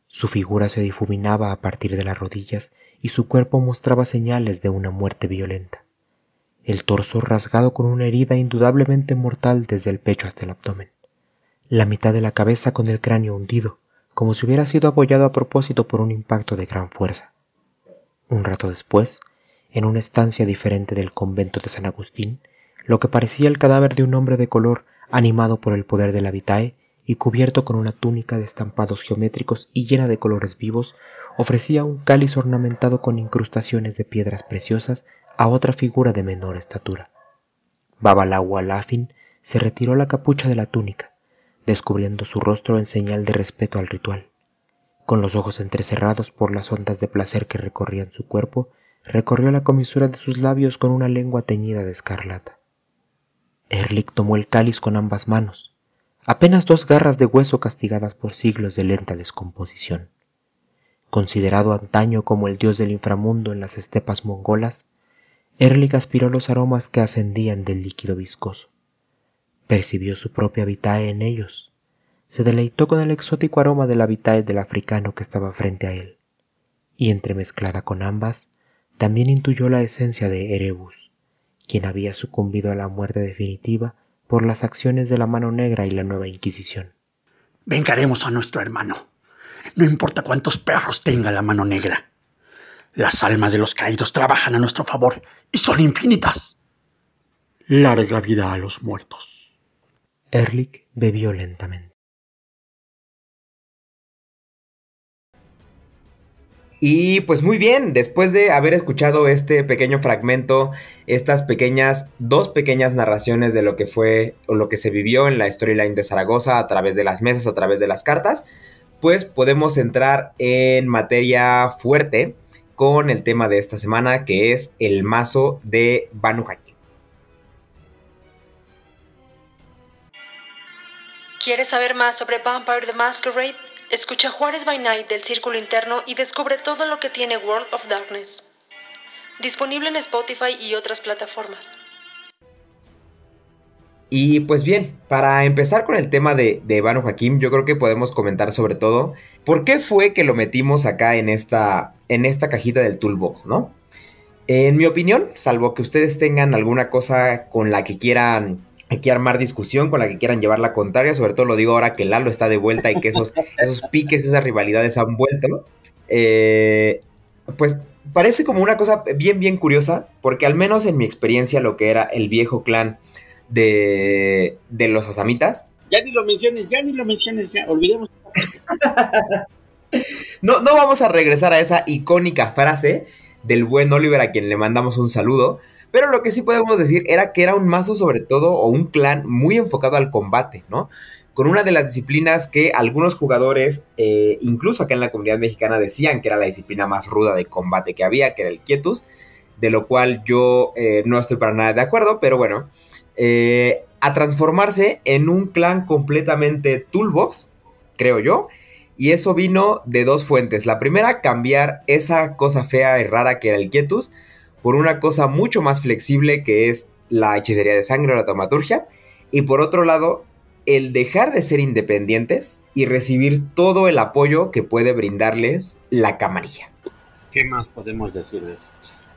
Su figura se difuminaba a partir de las rodillas y su cuerpo mostraba señales de una muerte violenta el torso rasgado con una herida indudablemente mortal desde el pecho hasta el abdomen, la mitad de la cabeza con el cráneo hundido, como si hubiera sido apoyado a propósito por un impacto de gran fuerza. Un rato después, en una estancia diferente del convento de San Agustín, lo que parecía el cadáver de un hombre de color animado por el poder de la vitae y cubierto con una túnica de estampados geométricos y llena de colores vivos, ofrecía un cáliz ornamentado con incrustaciones de piedras preciosas a otra figura de menor estatura. Babalawa Lafin se retiró la capucha de la túnica, descubriendo su rostro en señal de respeto al ritual. Con los ojos entrecerrados por las ondas de placer que recorrían su cuerpo, recorrió la comisura de sus labios con una lengua teñida de escarlata. Erlich tomó el cáliz con ambas manos, apenas dos garras de hueso castigadas por siglos de lenta descomposición. Considerado antaño como el dios del inframundo en las estepas mongolas, Erlich aspiró los aromas que ascendían del líquido viscoso. Percibió su propia vitae en ellos. Se deleitó con el exótico aroma de la vitae del africano que estaba frente a él. Y entremezclada con ambas, también intuyó la esencia de Erebus, quien había sucumbido a la muerte definitiva por las acciones de la mano negra y la nueva Inquisición. Vengaremos a nuestro hermano. No importa cuántos perros tenga la mano negra. Las almas de los caídos trabajan a nuestro favor y son infinitas. Larga vida a los muertos. Erlich bebió lentamente. Y pues muy bien, después de haber escuchado este pequeño fragmento, estas pequeñas, dos pequeñas narraciones de lo que fue o lo que se vivió en la storyline de Zaragoza a través de las mesas, a través de las cartas, pues podemos entrar en materia fuerte con el tema de esta semana que es el mazo de Banu Hakim. ¿Quieres saber más sobre Vampire the Masquerade? Escucha Juárez by Night del Círculo Interno y descubre todo lo que tiene World of Darkness. Disponible en Spotify y otras plataformas. Y pues bien, para empezar con el tema de, de Banu Hakim, yo creo que podemos comentar sobre todo por qué fue que lo metimos acá en esta, en esta cajita del toolbox, ¿no? En mi opinión, salvo que ustedes tengan alguna cosa con la que quieran aquí armar discusión, con la que quieran llevar la contraria, sobre todo lo digo ahora que Lalo está de vuelta y que esos, *laughs* esos piques, esas rivalidades han vuelto, eh, pues parece como una cosa bien, bien curiosa, porque al menos en mi experiencia lo que era el viejo clan de, de los asamitas. Ya ni lo menciones, ya ni lo menciones, ya olvidemos. *laughs* no, no vamos a regresar a esa icónica frase del buen Oliver a quien le mandamos un saludo. Pero lo que sí podemos decir era que era un mazo sobre todo o un clan muy enfocado al combate, ¿no? Con una de las disciplinas que algunos jugadores, eh, incluso acá en la comunidad mexicana, decían que era la disciplina más ruda de combate que había, que era el quietus, de lo cual yo eh, no estoy para nada de acuerdo, pero bueno, eh, a transformarse en un clan completamente toolbox, creo yo, Y eso vino de dos fuentes. La primera, cambiar esa cosa fea y rara que era el quietus por una cosa mucho más flexible que es la hechicería de sangre o la taumaturgia. Y por otro lado, el dejar de ser independientes y recibir todo el apoyo que puede brindarles la camarilla. ¿Qué más podemos decir de eso?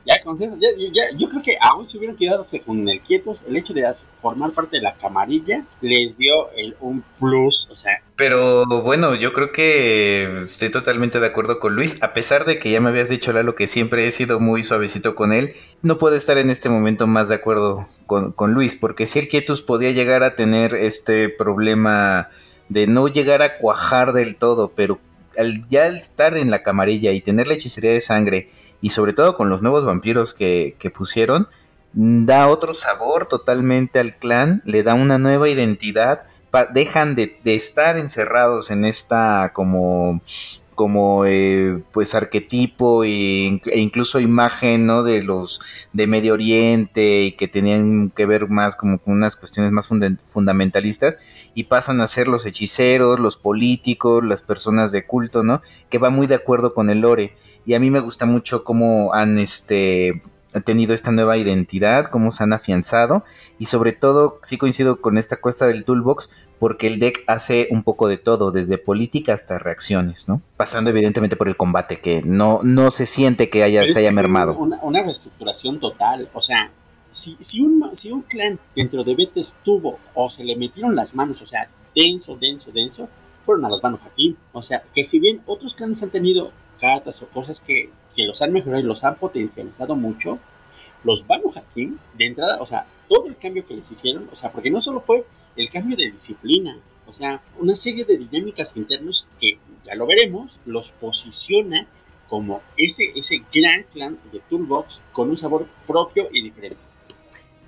Ya, consenso, ya, ya, yo creo que aún si hubieran quedado con el quietos, el hecho de formar parte de la camarilla les dio el, un plus, o sea. Pero bueno, yo creo que estoy totalmente de acuerdo con Luis, a pesar de que ya me habías dicho Lalo que siempre he sido muy suavecito con él, no puedo estar en este momento más de acuerdo con, con Luis, porque si el quietus podía llegar a tener este problema de no llegar a cuajar del todo, pero al ya estar en la camarilla y tener la hechicería de sangre, y sobre todo con los nuevos vampiros que, pusieron, da otro sabor totalmente al clan, le da una nueva identidad, dejan de, estar encerrados en esta como como eh, pues arquetipo e, incluso imagen ¿no? de los de Medio Oriente y que tenían que ver más como con unas cuestiones más fundamentalistas y pasan a ser los hechiceros, los políticos, las personas de culto, ¿no? Que va muy de acuerdo con el lore y a mí me gusta mucho cómo han este tenido esta nueva identidad, cómo se han afianzado y sobre todo sí coincido con esta cuesta del toolbox porque el deck hace un poco de todo, desde política hasta reacciones, ¿no? Pasando evidentemente por el combate, que no, no se siente que haya, se haya mermado. Una, reestructuración total, o sea, si, si, un, si un clan dentro de Betes tuvo o se le metieron las manos, o sea, denso, denso, denso, fueron a las manos aquí. O sea, que si bien otros clanes han tenido cartas o cosas que, que los han mejorado y los han potencializado mucho, los Banu Hakim, de entrada, o sea, todo el cambio que les hicieron, o sea, porque no solo fue el cambio de disciplina, o sea, una serie de dinámicas internos que, ya lo veremos, los posiciona como ese, ese gran clan de Toolbox con un sabor propio y diferente.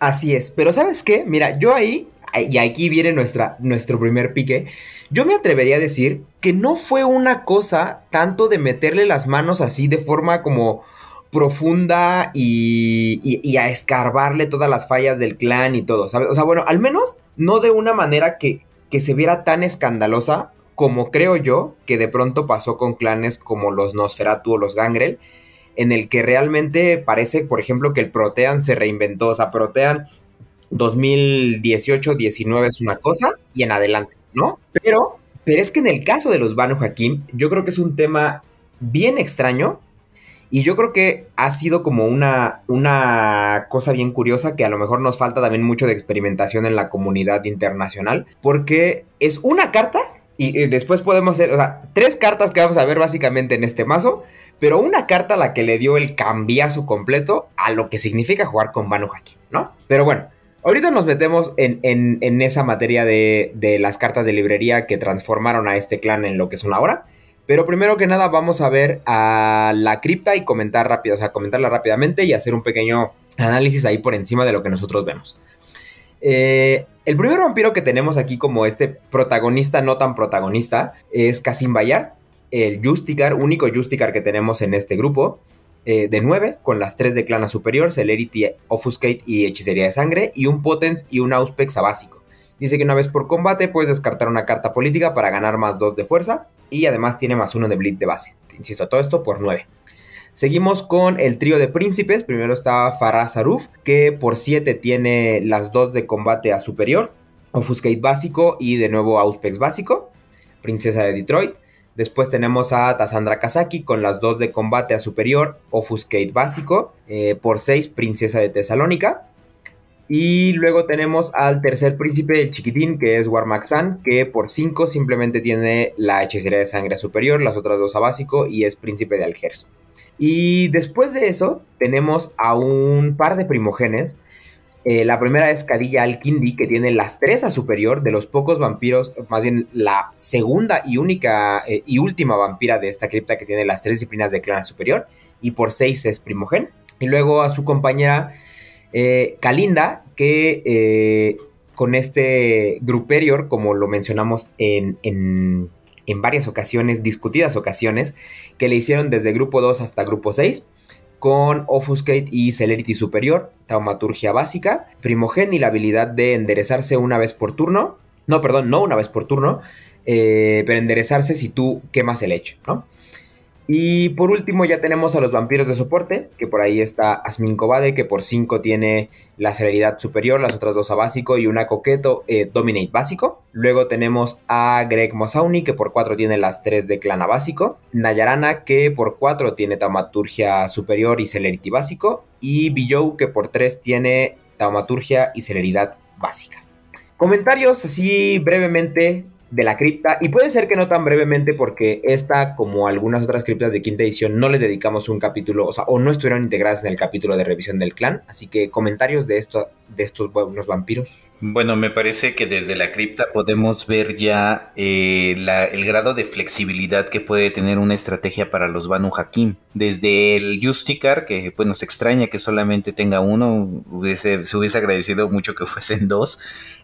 Así es, pero ¿sabes qué? Mira, yo ahí, y aquí viene nuestra, nuestro primer pique, yo me atrevería a decir que no fue una cosa tanto de meterle las manos así de forma como profunda y, a escarbarle todas las fallas del clan y todo, ¿sabes? O sea, bueno, al menos no de una manera que, que se viera tan escandalosa como creo yo que de pronto pasó con clanes como los Nosferatu o los Gangrel, en el que realmente parece, por ejemplo, que el Protean se reinventó. O sea, Protean 2018-19 es una cosa y en adelante, ¿no? Pero, pero es que en el caso de los Banu Hakim, yo creo que es un tema bien extraño y yo creo que ha sido como una, una cosa bien curiosa que a lo mejor nos falta también mucho de experimentación en la comunidad internacional, porque es una carta y, después podemos hacer, o sea, tres cartas que vamos a ver básicamente en este mazo, pero una carta a la que le dio el cambiazo completo a lo que significa jugar con Banu Haki, ¿no? Pero bueno, ahorita nos metemos en, en, esa materia de, de, las cartas de librería que transformaron a este clan en lo que es una hora. Pero primero que nada vamos a ver a la cripta y comentar rápido, o sea, comentarla rápidamente y hacer un pequeño análisis ahí por encima de lo que nosotros vemos. Eh, el primer vampiro que tenemos aquí como este protagonista no tan protagonista es Casim Bayar, el Justicar, único Justicar que tenemos en este grupo. Eh, de 9, con las 3 de clana superior, Celerity, Offuscate y Hechicería de Sangre, y un Potence y un Auspex a básico. Dice que una vez por combate puedes descartar una carta política para ganar más 2 de fuerza y además tiene más 1 de bleed de base. Insisto, todo esto por 9. Seguimos con el trío de príncipes. Primero está Farah Saruf, que por 7 tiene las 2 de combate a superior, Offuscate básico y de nuevo Auspex básico, princesa de Detroit. Después tenemos a Tassandra Kazaki con las 2 de combate a superior, Offuscate básico, eh, por 6 princesa de Tesalónica. Y luego tenemos al tercer príncipe, el chiquitín, que es Warmaxan, que por 5 simplemente tiene la hechicería de sangre superior, las otras dos a básico, y es príncipe de Algers. Y después de eso, tenemos a un par de primogenes. Eh, la primera es Cadilla Alkindi, que tiene las 3 a superior, de los pocos vampiros, más bien la segunda y única eh, y última vampira de esta cripta que tiene las tres disciplinas de clan superior, y por 6 es primogen. Y luego a su compañera eh, Kalinda, que con este Gruperior, como lo mencionamos en, en, varias ocasiones, discutidas ocasiones, que le hicieron desde grupo 2 hasta grupo 6, con Offuscate y Celerity Superior, Taumaturgia Básica, Primogen y la habilidad de enderezarse una vez por turno, no, perdón, no una vez por turno, eh, pero enderezarse si tú quemas el hecho, ¿no? Y por último ya tenemos a los vampiros de soporte, que por ahí está Asmin Kobade, que por 5 tiene la celeridad superior, las otras dos a básico y una coqueto eh, dominate básico. Luego tenemos a Greg Mosauni, que por 4 tiene las 3 de clana básico. Nayarana, que por 4 tiene taumaturgia superior y celerity básico. Y Bijou, que por 3 tiene taumaturgia y celeridad básica. Comentarios así brevemente de la cripta. Y puede ser que no tan brevemente porque esta, como algunas otras criptas de quinta edición, no les dedicamos un capítulo, o sea, o no estuvieron integradas en el capítulo de revisión del clan. Así que comentarios de esto, de estos buenos vampiros. Bueno, me parece que desde la cripta podemos ver ya eh, el grado de flexibilidad que puede tener una estrategia para los Banu Hakim. Desde el Justicar, que pues nos extraña que solamente tenga uno, se hubiese agradecido mucho que *laughs* fuesen dos.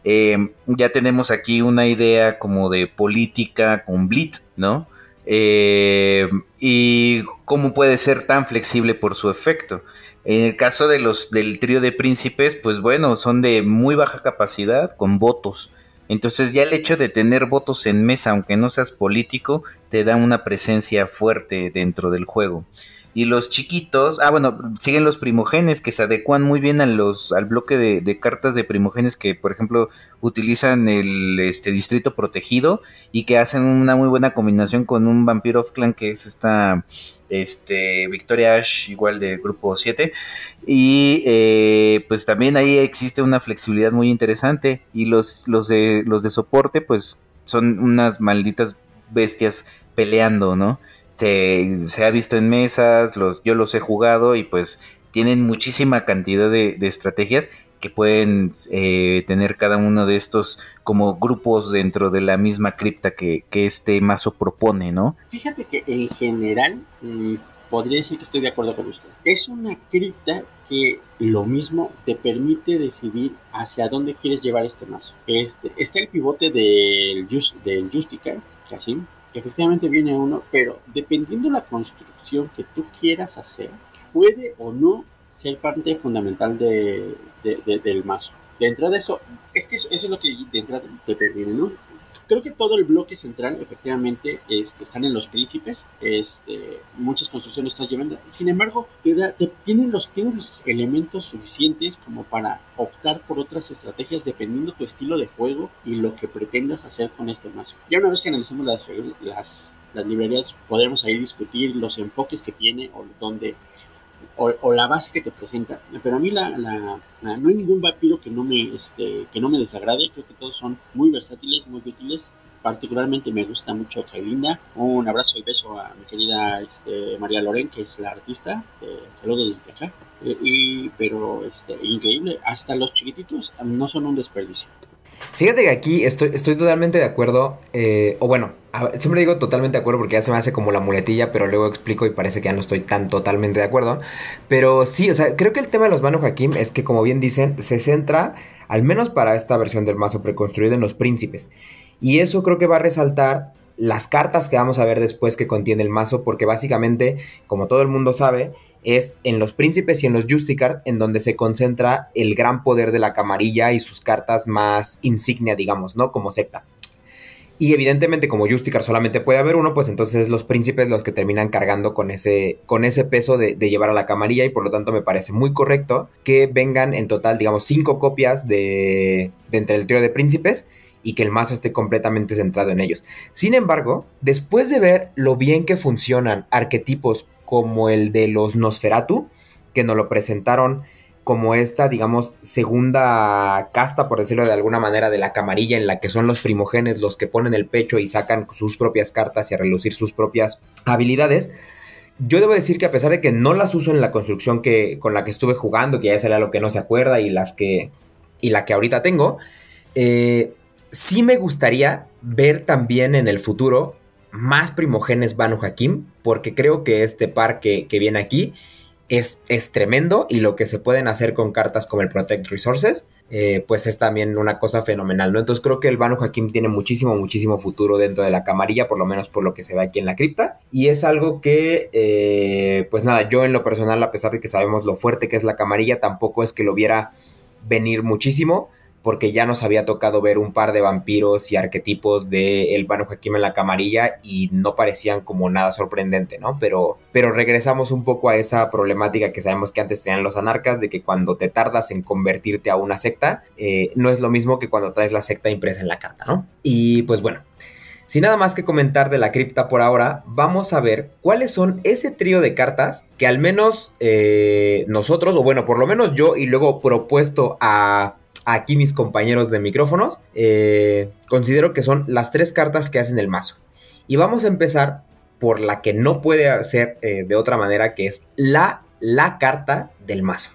Eh, ya tenemos aquí una idea como de política con Blitz, ¿no? Eh, y cómo puede ser tan flexible por su efecto. En el caso de los del trío de príncipes, pues bueno, son de muy baja capacidad con votos. Entonces ya el hecho de tener votos en mesa, aunque no seas político, te da una presencia fuerte dentro del juego. Y los chiquitos, ah, bueno, siguen los primogenes que se adecuan muy bien a los, al bloque de, cartas de primogenes que, por ejemplo, utilizan el este, distrito protegido y que hacen una muy buena combinación con un Vampire of Clan que es esta este, Victoria Ash, igual de grupo 7. Y eh, pues también ahí existe una flexibilidad muy interesante. Y los, los, de, los de soporte, pues son unas malditas bestias peleando, ¿no? Se, ha visto en mesas, los, yo los he jugado y pues tienen muchísima cantidad de, estrategias que pueden eh, tener cada uno de estos como grupos dentro de la misma cripta que, este mazo propone, ¿no? Fíjate que en general mm, podría decir que estoy de acuerdo con usted. Es una cripta que lo mismo te permite decidir hacia dónde quieres llevar este mazo. Este, está el pivote del, Just, del Justica, así, efectivamente viene uno, pero dependiendo de la construcción que tú quieras hacer, puede o no ser parte fundamental de, del mazo. De entrada eso, es que eso, es lo que de entrada te ¿no? Creo que todo el bloque central, efectivamente, este, están en los príncipes. Este, muchas construcciones están llevando. Sin embargo, tienen, los, tienen los elementos suficientes como para optar por otras estrategias dependiendo tu estilo de juego y lo que pretendas hacer con este mazo. Ya una vez que analicemos las, las, librerías, podremos ahí discutir los enfoques que tiene o dónde o, la base que te presenta. Pero a mí la, no hay ningún vampiro que no me este, que no me desagrade. Creo que todos son muy versátiles, muy útiles. Particularmente me gusta mucho Kailina. Un abrazo y beso a mi querida este, María Loren, que es la artista. saludos desde acá. Eh, y, pero este, increíble. Hasta los chiquititos no son un desperdicio. Fíjate que aquí estoy, estoy totalmente de acuerdo, eh, o bueno, siempre digo totalmente de acuerdo porque ya se me hace como la muletilla, pero luego explico y parece que ya no estoy tan totalmente de acuerdo. Pero sí, o sea, creo que el tema de los Manu Hakim es que, como bien dicen, se centra, al menos para esta versión del mazo preconstruido, en los príncipes. Y eso creo que va a resaltar las cartas que vamos a ver después que contiene el mazo, porque básicamente, como todo el mundo sabe, es en los príncipes y en los justicars en donde se concentra el gran poder de la camarilla y sus cartas más insignia, digamos, ¿no? Como secta. Y evidentemente como Justicar solamente puede haber uno, pues entonces los príncipes los que terminan cargando con ese, con ese peso de, llevar a la camarilla y por lo tanto me parece muy correcto que vengan en total, digamos, cinco copias de, de entre el trío de príncipes y que el mazo esté completamente centrado en ellos. Sin embargo, después de ver lo bien que funcionan arquetipos como el de los Nosferatu, que nos lo presentaron como esta, digamos, segunda casta, por decirlo de alguna manera, de la camarilla, en la que son los primogenes los que ponen el pecho y sacan sus propias cartas y a relucir sus propias habilidades. Yo debo decir que a pesar de que no las uso en la construcción que, con la que estuve jugando, que ya sería lo que no se acuerda y las que. y la que ahorita tengo. Eh, sí me gustaría ver también en el futuro más primogenes Banu Hakim, porque creo que este par que, viene aquí es, es, tremendo y lo que se pueden hacer con cartas como el Protect Resources, eh, pues es también una cosa fenomenal, ¿no? Entonces creo que el Banu Hakim tiene muchísimo, muchísimo futuro dentro de la camarilla, por lo menos por lo que se ve aquí en la cripta, y es algo que, eh, pues nada, yo en lo personal, a pesar de que sabemos lo fuerte que es la camarilla, tampoco es que lo viera venir muchísimo, porque ya nos había tocado ver un par de vampiros y arquetipos de el Banu Hakim en la camarilla y no parecían como nada sorprendente, ¿no? Pero, pero regresamos un poco a esa problemática que sabemos que antes tenían los anarcas, de que cuando te tardas en convertirte a una secta, eh, no es lo mismo que cuando traes la secta impresa en la carta, ¿no? Y pues bueno, sin nada más que comentar de la cripta por ahora, vamos a ver cuáles son ese trío de cartas que al menos eh, nosotros, o bueno, por lo menos yo y luego propuesto a aquí mis compañeros de micrófonos, eh, considero que son las tres cartas que hacen el mazo. Y vamos a empezar por la que no puede ser eh, de otra manera, que es la, la carta del mazo,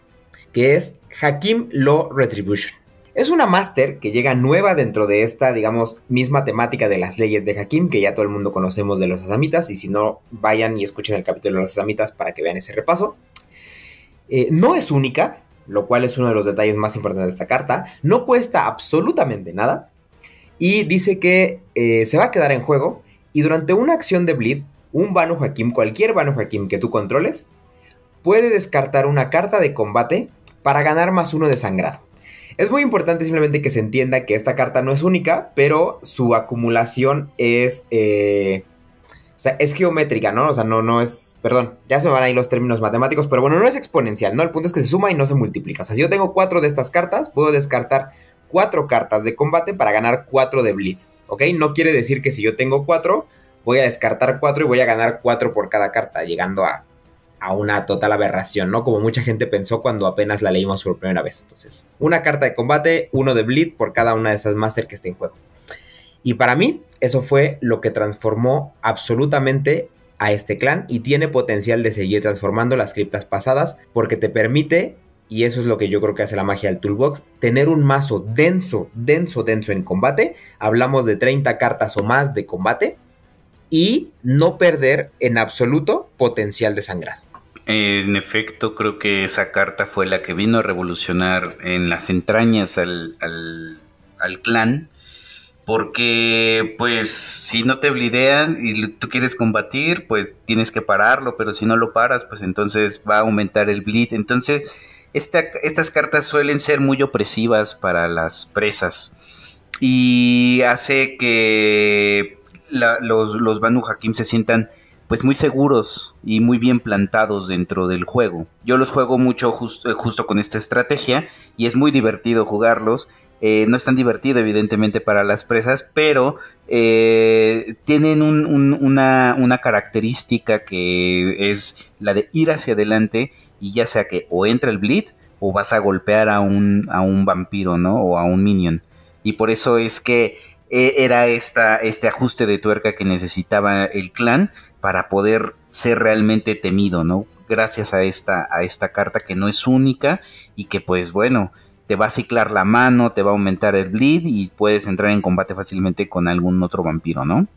que es Hakim Law Retribution. Es una máster que llega nueva dentro de esta, digamos, misma temática de las leyes de Hakim, que ya todo el mundo conocemos de los asamitas, y si no, vayan y escuchen el capítulo de los asamitas para que vean ese repaso. Eh, no es única, lo cual es uno de los detalles más importantes de esta carta. No cuesta absolutamente nada, y dice que eh, se va a quedar en juego, y durante una acción de Bleed, un Banu Hakim, cualquier Banu Hakim que tú controles, puede descartar una carta de combate para ganar más uno de sangrado. Es muy importante simplemente que se entienda que esta carta no es única, pero su acumulación es... Eh, sea, es geométrica, ¿no? O sea, no, no es... Perdón, ya se van ahí los términos matemáticos, pero bueno, no es exponencial, ¿no? El punto es que se suma y no se multiplica. O sea, si yo tengo cuatro de estas cartas, puedo descartar cuatro cartas de combate para ganar cuatro de bleed, ¿ok? No quiere decir que si yo tengo cuatro, voy a descartar cuatro y voy a ganar cuatro por cada carta, llegando a a una total aberración, ¿no? Como mucha gente pensó cuando apenas la leímos por primera vez. Entonces, una carta de combate, uno de bleed por cada una de esas máster que esté en juego. Y para mí, eso fue lo que transformó absolutamente a este clan y tiene potencial de seguir transformando las criptas pasadas porque te permite, y eso es lo que yo creo que hace la magia del toolbox, tener un mazo denso, denso, denso en combate. Hablamos de 30 cartas o más de combate y no perder en absoluto potencial de sangrado. En efecto, creo que esa carta fue la que vino a revolucionar en las entrañas al, al, clan. Porque, pues, si no te blidean y tú quieres combatir, pues tienes que pararlo, pero si no lo paras, pues entonces va a aumentar el bleed. Entonces, estas cartas suelen ser muy opresivas para las presas. Y hace que los, los Banu Hakim se sientan pues muy seguros y muy bien plantados dentro del juego. Yo los juego mucho eh, justo con esta estrategia y es muy divertido jugarlos. Eh, no es tan divertido evidentemente para las presas, pero eh, tienen una, característica que es la de ir hacia adelante y ya sea que o entra el bleed o vas a golpear a un, a un vampiro, ¿no? O a un minion. Y por eso es que era esta, este ajuste de tuerca que necesitaba el clan para poder ser realmente temido, ¿no? Gracias a esta, a esta carta que no es única y que pues bueno, te va a ciclar la mano, te va a aumentar el bleed y puedes entrar en combate fácilmente con algún otro vampiro, ¿no?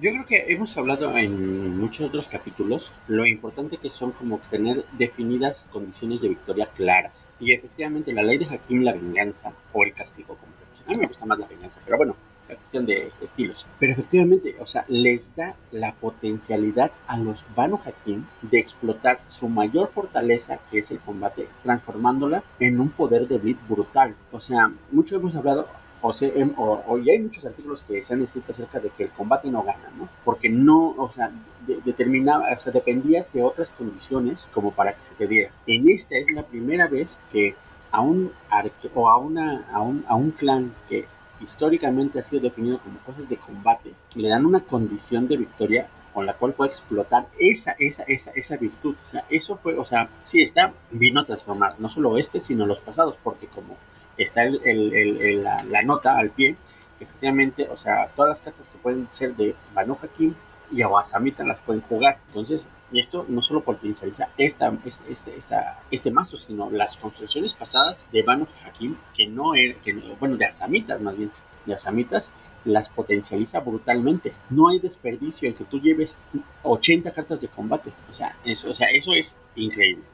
Yo creo que hemos hablado en muchos otros capítulos lo importante que son como tener definidas condiciones de victoria claras. Y efectivamente la ley de Hakim, la venganza o el castigo, como a mí me gusta más la venganza, pero bueno, la cuestión de estilos. Pero efectivamente, o sea, les da la potencialidad a los Banu Hakim de explotar su mayor fortaleza, que es el combate, transformándola en un poder de Blitz brutal. O sea, mucho hemos hablado, o, sea, o, hay muchos artículos que se han escrito acerca de que el combate no gana, ¿no? Porque no, o sea, determinaba, o sea, dependías de otras condiciones como para que se te diera. En esta es la primera vez que a un o a una a un, a un clan que históricamente ha sido definido como cosas de combate, le dan una condición de victoria con la cual puede explotar esa, esa, esa, esa virtud. O sea, eso fue, o sea, sí está, vino a transformar no solo este, sino los pasados, porque como está el, el, la, nota al pie, efectivamente, o sea, todas las cartas que pueden ser de Banu Hakim y Awasamita las pueden jugar. Entonces, y esto no solo potencializa esta, este, este, esta, este mazo, sino las construcciones pasadas de Banu Hakim, que no era, que, bueno, de Asamitas más bien, de Asamitas, las potencializa brutalmente. No hay desperdicio en que tú lleves 80 cartas de combate. O sea, eso, o sea, eso es increíble.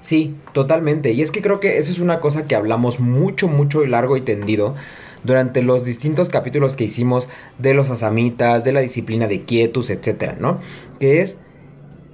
Sí, totalmente. Y es que creo que eso es una cosa que hablamos mucho, mucho y largo y tendido durante los distintos capítulos que hicimos de los asamitas, de la disciplina de quietus, etcétera, ¿no? Que es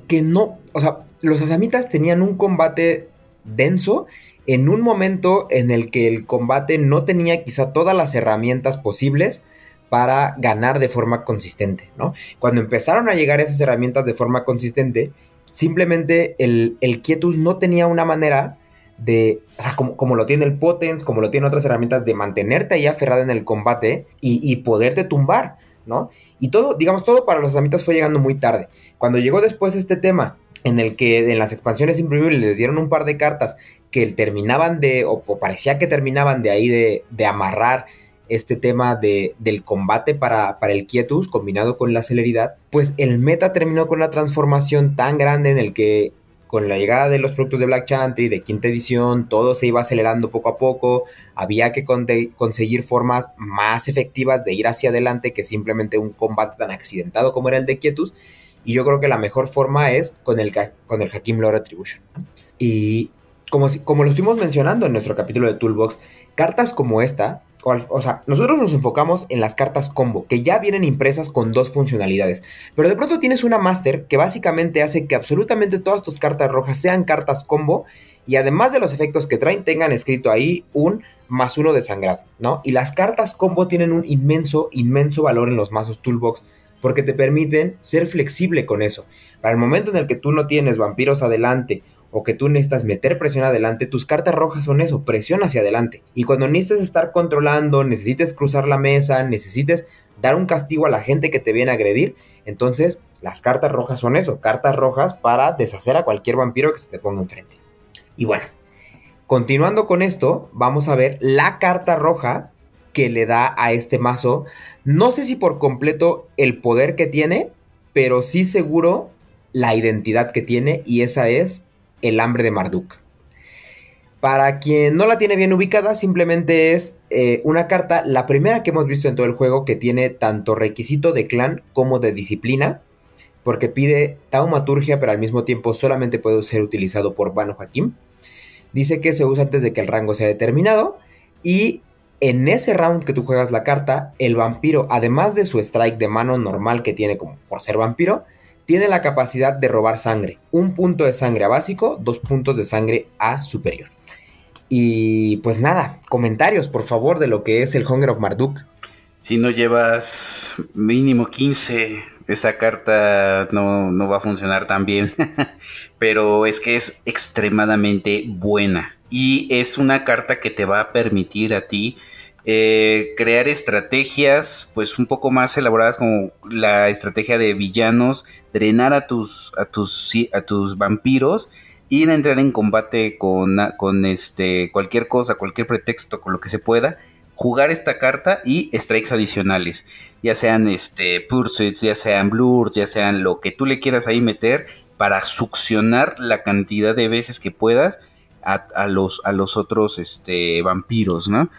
que no, o sea, los asamitas tenían un combate denso en un momento en el que el combate no tenía quizá todas las herramientas posibles para ganar de forma consistente, ¿no? Cuando empezaron a llegar esas herramientas de forma consistente, simplemente el, el Quietus no tenía una manera de, o sea, como, lo tiene el Potens, como lo tiene otras herramientas, de mantenerte ahí aferrado en el combate y, y poderte tumbar, ¿no? Y todo, digamos, todo para los herramientas fue llegando muy tarde. Cuando llegó después este tema, en el que en las expansiones imprimibles les dieron un par de cartas que terminaban de, o, parecía que terminaban de ahí de, de amarrar este tema de, del combate para, para, el quietus combinado con la celeridad, pues el meta terminó con una transformación tan grande en el que con la llegada de los productos de Black Chantry, de quinta edición, todo se iba acelerando poco a poco, había que conseguir formas más efectivas de ir hacia adelante que simplemente un combate tan accidentado como era el de Quietus, y yo creo que la mejor forma es con el, con el Hakim Lore Attribution. Y como, como lo estuvimos mencionando en nuestro capítulo de Toolbox, cartas como esta o, sea, nosotros nos enfocamos en las cartas combo, que ya vienen impresas con dos funcionalidades. Pero de pronto tienes una master que básicamente hace que absolutamente todas tus cartas rojas sean cartas combo. Y además de los efectos que traen, tengan escrito ahí un más uno de sangrado, ¿no? Y las cartas combo tienen un inmenso, inmenso valor en los mazos Toolbox porque te permiten ser flexible con eso. Para el momento en el que tú no tienes vampiros adelante o que tú necesitas meter presión adelante, tus cartas rojas son eso, presión hacia adelante. Y cuando necesites estar controlando, necesites cruzar la mesa, necesites dar un castigo a la gente que te viene a agredir, entonces las cartas rojas son eso, cartas rojas para deshacer a cualquier vampiro que se te ponga enfrente. Y bueno, continuando con esto, vamos a ver la carta roja que le da a este mazo, no sé si por completo el poder que tiene, pero sí seguro la identidad que tiene y esa es el hambre de Marduk. Para quien no la tiene bien ubicada, simplemente es eh, una carta, la primera que hemos visto en todo el juego, que tiene tanto requisito de clan como de disciplina, porque pide taumaturgia, pero al mismo tiempo solamente puede ser utilizado por Banu Hakim. Dice que se usa antes de que el rango sea determinado, y en ese round que tú juegas la carta, el vampiro, además de su strike de mano normal que tiene como por ser vampiro, tiene la capacidad de robar sangre. Un punto de sangre a básico, dos puntos de sangre a superior. Y pues nada, comentarios por favor de lo que es el Hunger of Marduk. Si no llevas mínimo 15, esa carta no, no va a funcionar tan bien. *laughs* Pero es que es extremadamente buena. Y es una carta que te va a permitir a ti eh, crear estrategias pues un poco más elaboradas como la estrategia de villanos, drenar a tus, a tus, a tus vampiros, ir a entrar en combate con, con este, cualquier cosa, cualquier pretexto, con lo que se pueda, jugar esta carta y strikes adicionales, ya sean este, pursuits, ya sean blurs, ya sean lo que tú le quieras ahí meter para succionar la cantidad de veces que puedas a, los, a los otros este, vampiros, ¿no?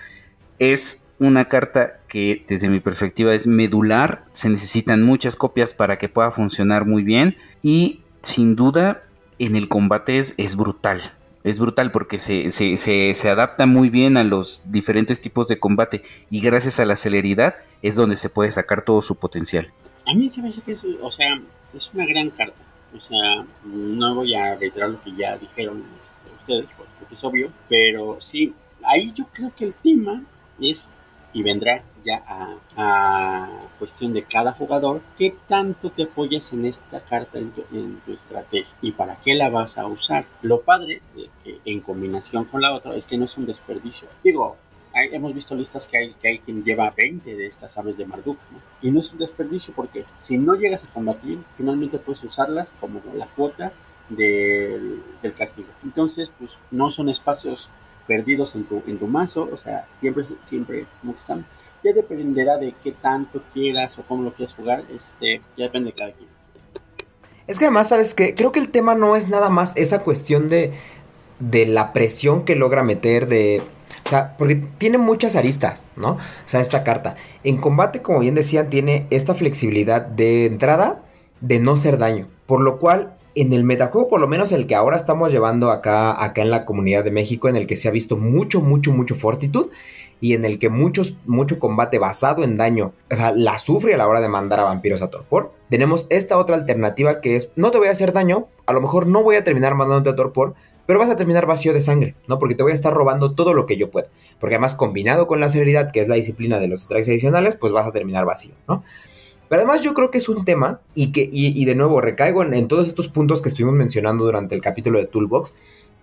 es una carta que desde mi perspectiva es medular, se necesitan muchas copias para que pueda funcionar muy bien y sin duda en el combate es, es brutal. Es brutal porque se, se, adapta muy bien a los diferentes tipos de combate y gracias a la celeridad es donde se puede sacar todo su potencial. A mí se me hace que es, o sea, es una gran carta. O sea, no voy a reiterar lo que ya dijeron ustedes, porque es obvio, pero sí, ahí yo creo que el tema es y vendrá ya a, cuestión de cada jugador qué tanto te apoyas en esta carta en tu, estrategia y para qué la vas a usar. Lo padre de que en combinación con la otra es que no es un desperdicio. Digo, hemos visto listas que hay, que hay quien lleva 20 de estas aves de Marduk, Y no es un desperdicio porque si no llegas a combatir, finalmente puedes usarlas como la cuota del, castigo. Entonces, pues no son espacios perdidos en tu, en tu mazo, o sea, siempre, siempre, como que están, ya dependerá de qué tanto quieras o cómo lo quieras jugar, este, ya depende de cada quien. Es que además, ¿sabes que Creo que el tema no es nada más esa cuestión de, de la presión que logra meter, de... O sea, porque tiene muchas aristas, ¿no? O sea, esta carta. En combate, como bien decían, tiene esta flexibilidad de entrada de no ser daño. Por lo cual en el metajuego, por lo menos el que ahora estamos llevando acá, acá en la comunidad de México, en el que se ha visto mucho, mucho, mucho fortitud y en el que muchos, mucho combate basado en daño, o sea, la sufre a la hora de mandar a vampiros a Torpor. Tenemos esta otra alternativa que es, no te voy a hacer daño, a lo mejor no voy a terminar mandándote a Torpor, pero vas a terminar vacío de sangre, ¿no? Porque te voy a estar robando todo lo que yo pueda. Porque además combinado con la celeridad, que es la disciplina de los strikes adicionales, pues vas a terminar vacío, ¿no? Pero además yo creo que es un tema y que, y, de nuevo, recaigo en, todos estos puntos que estuvimos mencionando durante el capítulo de Toolbox,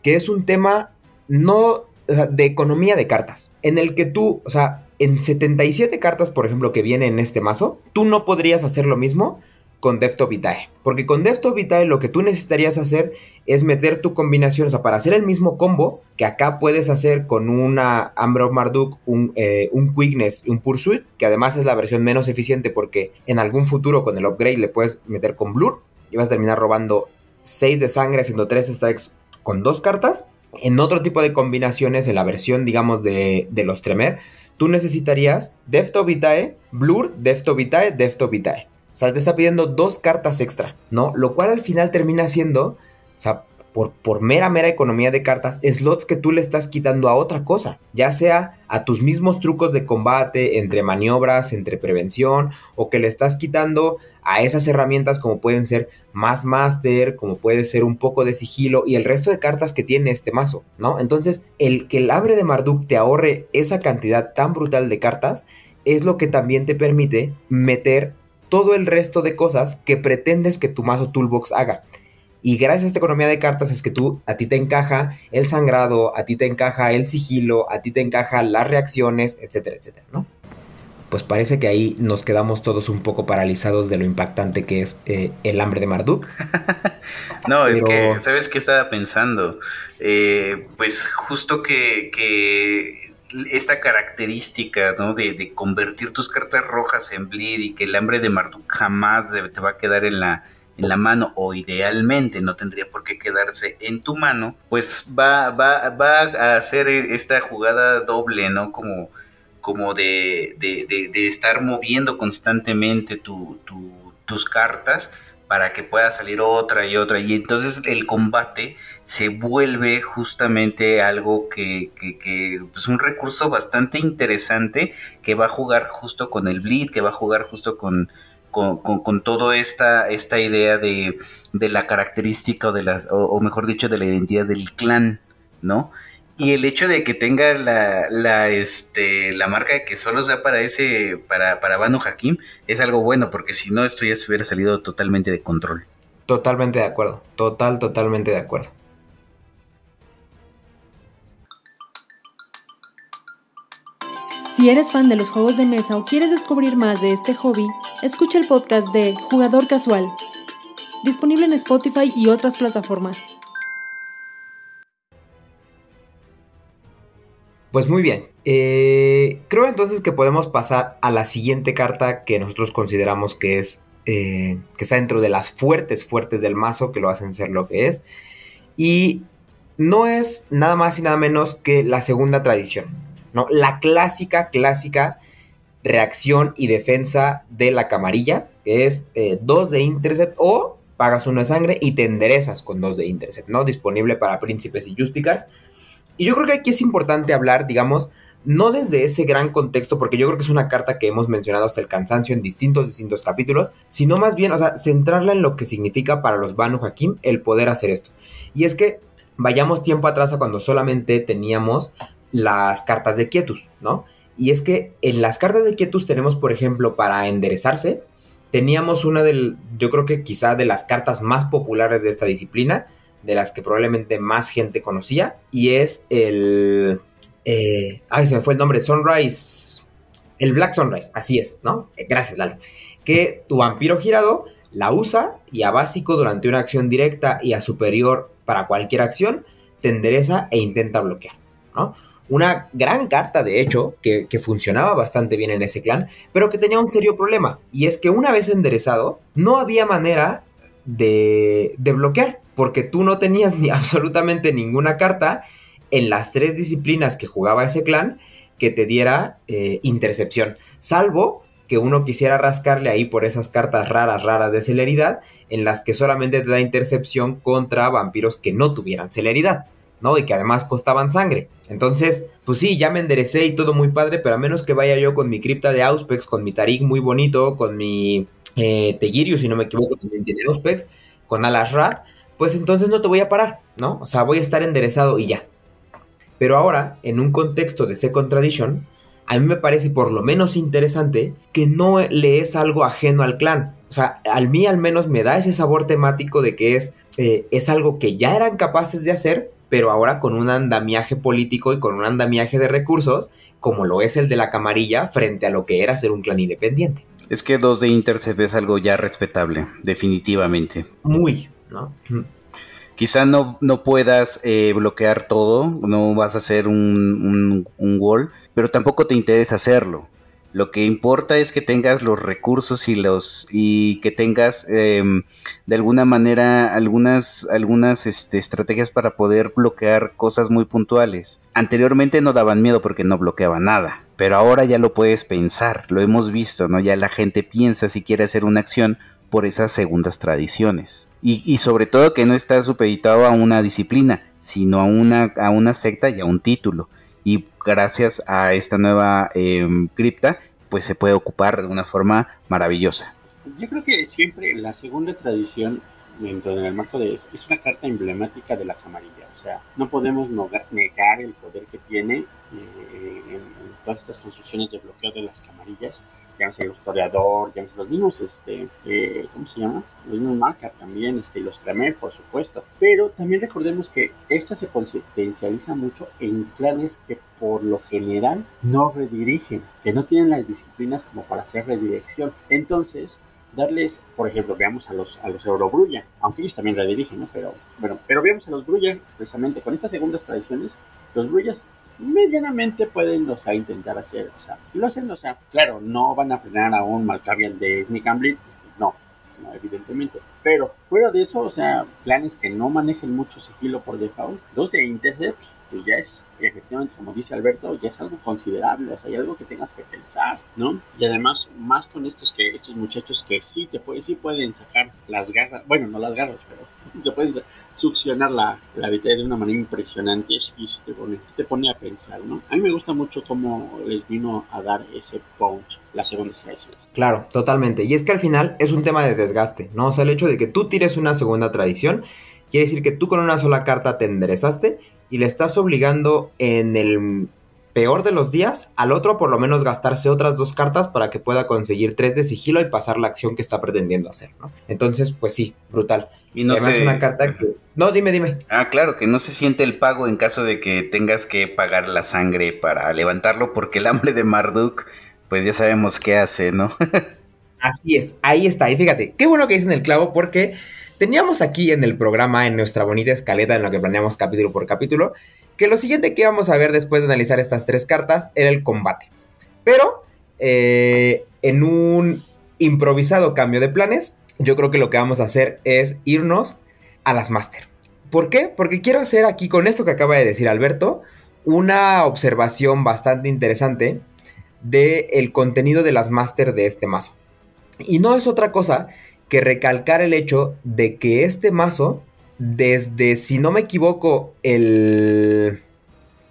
que es un tema no de economía de cartas, en el que tú, o sea, en 77 cartas, por ejemplo, que viene en este mazo, tú no podrías hacer lo mismo con Defto Vitae. Porque con Defto Vitae lo que tú necesitarías hacer es meter tu combinación, o sea, para hacer el mismo combo que acá puedes hacer con una Amber of Marduk, un, eh, un Quickness y un Pursuit, que además es la versión menos eficiente porque en algún futuro con el upgrade le puedes meter con Blur y vas a terminar robando 6 de sangre haciendo 3 strikes con dos cartas. En otro tipo de combinaciones, en la versión, digamos, de, de los Tremer, tú necesitarías Defto Vitae, Blur, Defto Vitae, Defto Vitae. O sea, te está pidiendo dos cartas extra, ¿no? Lo cual al final termina siendo, o sea, por, por, mera, mera economía de cartas, slots que tú le estás quitando a otra cosa, ya sea a tus mismos trucos de combate, entre maniobras, entre prevención, o que le estás quitando a esas herramientas como pueden ser más master, como puede ser un poco de sigilo y el resto de cartas que tiene este mazo, ¿no? Entonces, el que el abre de Marduk te ahorre esa cantidad tan brutal de cartas es lo que también te permite meter todo el resto de cosas que pretendes que tu mazo toolbox haga. Y gracias a esta economía de cartas es que tú, a ti te encaja el sangrado, a ti te encaja el sigilo, a ti te encaja las reacciones, etcétera, etcétera, ¿no? Pues parece que ahí nos quedamos todos un poco paralizados de lo impactante que es eh, el hambre de Marduk. *laughs* no, es que, ¿sabes qué estaba pensando? Eh, pues justo que, que esta característica, ¿no? De, convertir tus cartas rojas en bleed y que el hambre de Marduk jamás te va a quedar en la, en la mano o idealmente no tendría por qué quedarse en tu mano, pues va, va, va a hacer esta jugada doble, ¿no? Como, como de, de, de estar moviendo constantemente tus cartas para que pueda salir otra y otra. Y entonces el combate se vuelve justamente algo que, que, que pues un recurso bastante interesante que va a jugar justo con el bleed, que va a jugar justo con, con, con, toda esta, esta idea de, de la característica o de las, o mejor dicho, de la identidad del clan, ¿no? Y el hecho de que tenga la, la, este, la marca de que solo sea para ese, para, para Banu Hakim, es algo bueno, porque si no, esto ya se hubiera salido totalmente de control. Totalmente de acuerdo, total, totalmente de acuerdo. Si eres fan de los juegos de mesa o quieres descubrir más de este hobby, escucha el podcast de Jugador Casual, disponible en Spotify y otras plataformas. Pues muy bien. Eh, creo entonces que podemos pasar a la siguiente carta que nosotros consideramos que es. Eh, que está dentro de las fuertes, fuertes del mazo, que lo hacen ser lo que es. Y no es nada más y nada menos que la segunda tradición. ¿no? La clásica, clásica reacción y defensa de la camarilla. Que es 2 eh, de intercept o pagas uno de sangre y te enderezas con 2 de intercept, ¿no? Disponible para príncipes y justicars. Y yo creo que aquí es importante hablar, digamos, no desde ese gran contexto, porque yo creo que es una carta que hemos mencionado hasta el cansancio en distintos, distintos capítulos, sino más bien, o sea, centrarla en lo que significa para los Banu Hakim el poder hacer esto. Y es que vayamos tiempo atrás a cuando solamente teníamos las cartas de quietus, ¿no? Y es que en las cartas de quietus tenemos, por ejemplo, para enderezarse, teníamos una del, yo creo que quizá de las cartas más populares de esta disciplina, de las que probablemente más gente conocía, y es el... Eh, ay, se me fue el nombre, Sunrise. El Black Sunrise, así es, ¿no? Gracias, Lalo. Que tu vampiro girado la usa y a básico durante una acción directa y a superior para cualquier acción, te endereza e intenta bloquear, ¿no? Una gran carta, de hecho, que, que, funcionaba bastante bien en ese clan, pero que tenía un serio problema. Y es que una vez enderezado, no había manera de, de bloquear porque tú no tenías ni *laughs* absolutamente ninguna carta en las tres disciplinas que jugaba ese clan que te diera eh, intercepción, salvo que uno quisiera rascarle ahí por esas cartas raras, raras de celeridad, en las que solamente te da intercepción contra vampiros que no tuvieran celeridad, ¿no? Y que además costaban sangre. Entonces, pues sí, ya me enderecé y todo muy padre, pero a menos que vaya yo con mi cripta de Auspex, con mi Tarik muy bonito, con mi eh, si no me equivoco, también tiene Auspex, con Alas Rat, pues entonces no te voy a parar. ¿no? O sea, voy a estar enderezado y ya. Pero ahora, en un contexto de Second Tradition, a mí me parece por lo menos interesante que no le es algo ajeno al clan. O sea, al mí al menos me da ese sabor temático de que es, eh, es algo que ya eran capaces de hacer, pero ahora con un andamiaje político y con un andamiaje de recursos, como lo es el de la camarilla, frente a lo que era ser un clan independiente. Es que dos de Intercept es algo ya respetable, definitivamente. Muy, ¿no? Quizá no, no puedas eh, bloquear todo, no vas a hacer un, un, wall, pero tampoco te interesa hacerlo. Lo que importa es que tengas los recursos y los y que tengas em, de alguna manera algunas algunas este, estrategias para poder bloquear cosas muy puntuales. Anteriormente no daban miedo porque no bloqueaba nada, pero ahora ya lo puedes pensar, lo hemos visto, ¿no? Ya la gente piensa si quiere hacer una acción por esas segundas tradiciones. Y, sobre todo que no está supeditado a una disciplina, sino a una, a una secta y a un título. Y gracias a esta nueva em, cripta, pues se puede ocupar de una forma maravillosa. Yo creo que siempre la segunda tradición, dentro del marco de... es una carta emblemática de la camarilla. O sea, no podemos negar el poder que tiene eh, en, en todas estas construcciones de bloqueo de las camarillas llámese los Toreador, llámese los mismos, este, eh, ¿cómo se llama? Los mismos Marca también, este, los Tremel, por supuesto. Pero también recordemos que esta se potencializa mucho en clanes que por lo general no redirigen, que no tienen las disciplinas como para hacer redirección. Entonces, darles, por ejemplo, veamos a los a los Eurobrulla, aunque ellos también redirigen, ¿no? Pero bueno, pero veamos a los Brulla, precisamente con estas segundas tradiciones, los Brullas medianamente pueden, o sea, intentar hacer, o sea, lo hacen, o sea, claro, no van a frenar a un Malkavian de Sneak no, no, evidentemente, pero fuera de eso, o sea, planes que no manejen mucho sigilo por default, dos de Intercept, pues ya es, efectivamente, como dice Alberto, ya es algo considerable, o sea, hay algo que tengas que pensar, ¿no? Y además, más con estos que, estos muchachos que sí te pueden, sí pueden sacar las garras, bueno, no las garras, pero *laughs* te pueden succionar la, la de una manera impresionante y te pone, te pone a pensar, ¿no? A mí me gusta mucho cómo les vino a dar ese punch la segunda tradición. Claro, totalmente. Y es que al final es un tema de desgaste, ¿no? O sea, el hecho de que tú tires una segunda tradición quiere decir que tú con una sola carta te enderezaste y le estás obligando en el peor de los días, al otro por lo menos gastarse otras dos cartas para que pueda conseguir tres de sigilo y pasar la acción que está pretendiendo hacer, ¿no? Entonces, pues sí, brutal. Y no Además, una carta que... No, dime, dime. Ah, claro, que no se siente el pago en caso de que tengas que pagar la sangre para levantarlo, porque el hambre de Marduk, pues ya sabemos qué hace, ¿no? *laughs* Así es, ahí está. Y fíjate, qué bueno que dicen el clavo, porque teníamos aquí en el programa, en nuestra bonita escaleta en la que planeamos capítulo por capítulo, que lo siguiente que íbamos a ver después de analizar estas tres cartas era el combate. Pero, eh, en un improvisado cambio de planes, yo creo que lo que vamos a hacer es irnos a las Master. ¿Por qué? Porque quiero hacer aquí, con esto que acaba de decir Alberto, una observación bastante interesante del el contenido de las Master de este mazo. Y no es otra cosa que recalcar el hecho de que este mazo desde, si no me equivoco, el,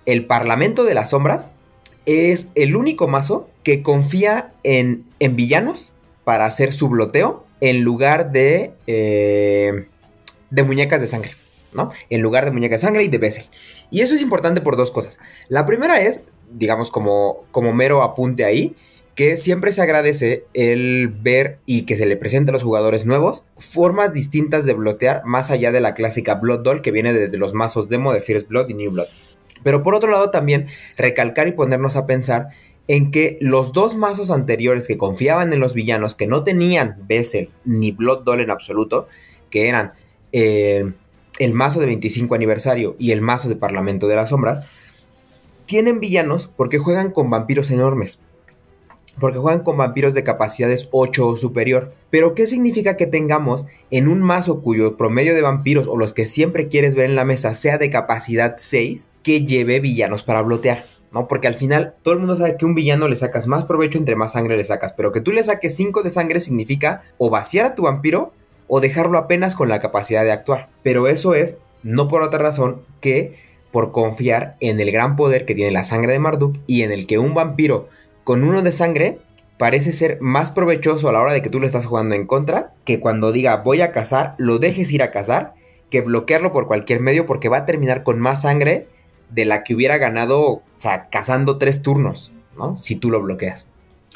el Parlamento de las Sombras es el único mazo que confía en, en villanos para hacer su bloteo en lugar de, eh, de muñecas de sangre, ¿no? En lugar de muñecas de sangre y de Bessel. Y eso es importante por dos cosas. La primera es, digamos, como, como mero apunte ahí, que siempre se agradece el ver y que se le presente a los jugadores nuevos formas distintas de blotear más allá de la clásica Blood Doll que viene desde los mazos demo de First Blood y New Blood. Pero por otro lado también recalcar y ponernos a pensar en que los dos mazos anteriores que confiaban en los villanos que no tenían Bessel ni Blood Doll en absoluto, que eran eh, el mazo de 25 aniversario y el mazo de Parlamento de las Sombras, tienen villanos porque juegan con vampiros enormes porque juegan con vampiros de capacidades 8 o superior. Pero ¿qué significa que tengamos en un mazo cuyo promedio de vampiros o los que siempre quieres ver en la mesa sea de capacidad 6 que lleve villanos para blotear? ¿No? Porque al final todo el mundo sabe que un villano le sacas más provecho entre más sangre le sacas, pero que tú le saques 5 de sangre significa o vaciar a tu vampiro o dejarlo apenas con la capacidad de actuar. Pero eso es no por otra razón que por confiar en el gran poder que tiene la sangre de Marduk y en el que un vampiro con uno de sangre parece ser más provechoso a la hora de que tú le estás jugando en contra que cuando diga voy a cazar, lo dejes ir a cazar, que bloquearlo por cualquier medio porque va a terminar con más sangre de la que hubiera ganado, o sea, cazando tres turnos, ¿no? Si tú lo bloqueas.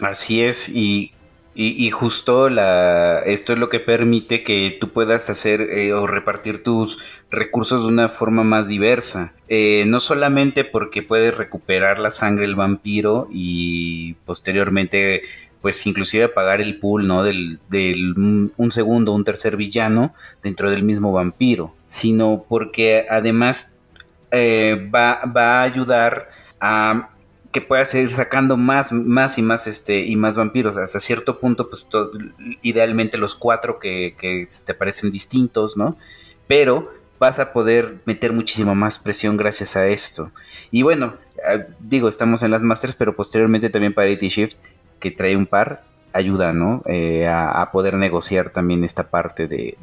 Así es, y, y, justo la, esto es lo que permite que tú puedas hacer eh, o repartir tus recursos de una forma más diversa. Eh, no solamente porque puedes recuperar la sangre del vampiro y posteriormente pues inclusive pagar el pool, ¿no? Del, del un segundo, un tercer villano dentro del mismo vampiro, sino porque además eh, va, va a ayudar a que puedas ir sacando más, más y más este y más vampiros. Hasta cierto punto, pues idealmente los cuatro que, te parecen distintos, ¿no? Pero vas a poder meter muchísima más presión gracias a esto. Y bueno, ah, digo, estamos en las Masters, pero posteriormente también para AT Shift que trae un par ayuda, ¿no? Eh, a, poder negociar también esta parte de,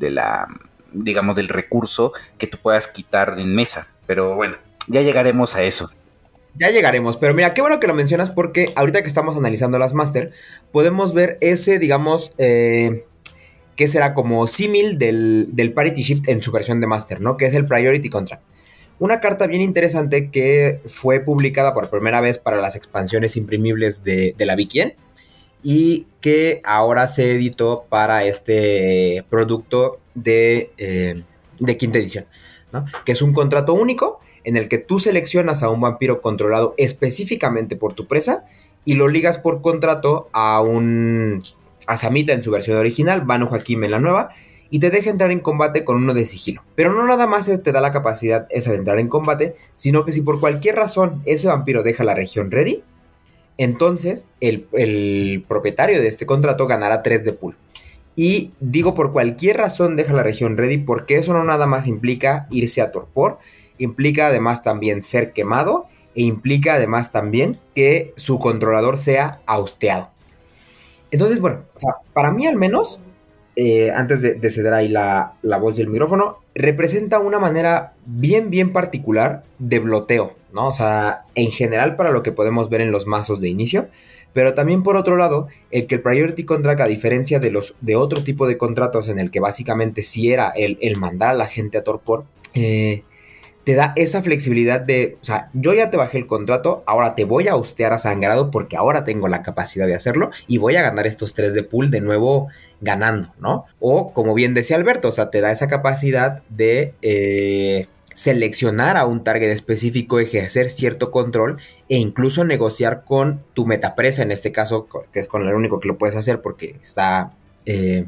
la, digamos, del recurso que tú puedas quitar en mesa. Pero bueno, ya llegaremos a eso. Ya llegaremos, pero mira, qué bueno que lo mencionas porque ahorita que estamos analizando las Master, podemos ver ese, digamos, eh, que será como símil del, del Parity Shift en su versión de Master, ¿no? Que es el Priority Contract. Una carta bien interesante que fue publicada por primera vez para las expansiones imprimibles de, la Vikien y que ahora se editó para este producto de, eh, de quinta edición, ¿no? que es un contrato único en el que tú seleccionas a un vampiro controlado específicamente por tu presa y lo ligas por contrato a un a Samita en su versión original, Banu Hakim en la nueva y te deja entrar en combate con uno de sigilo. Pero no nada más te da la capacidad esa de entrar en combate, sino que si por cualquier razón ese vampiro deja la región ready, entonces el, propietario de este contrato ganará 3 de pool. Y digo por cualquier razón deja la región ready porque eso no nada más implica irse a torpor, implica además también ser quemado e implica además también que su controlador sea austeado. Entonces, bueno, para mí al menos eh, antes de, ceder ahí la, voz y el micrófono, representa una manera bien, bien particular de bloteo, ¿no? O sea, en general para lo que podemos ver en los mazos de inicio, pero también por otro lado, el que el Priority Contract, a diferencia de, los, de otro tipo de contratos en el que básicamente si era el, el mandar a la gente a torpor, eh, te da esa flexibilidad de, o sea, yo ya te bajé el contrato, ahora te voy a hostear a sangrado porque ahora tengo la capacidad de hacerlo y voy a ganar estos tres de pool de nuevo ganando, ¿no? O como bien decía Alberto, o sea, te da esa capacidad de eh, seleccionar a un target específico, ejercer cierto control e incluso negociar con tu metapresa, en este caso, que es con el único que lo puedes hacer porque está eh,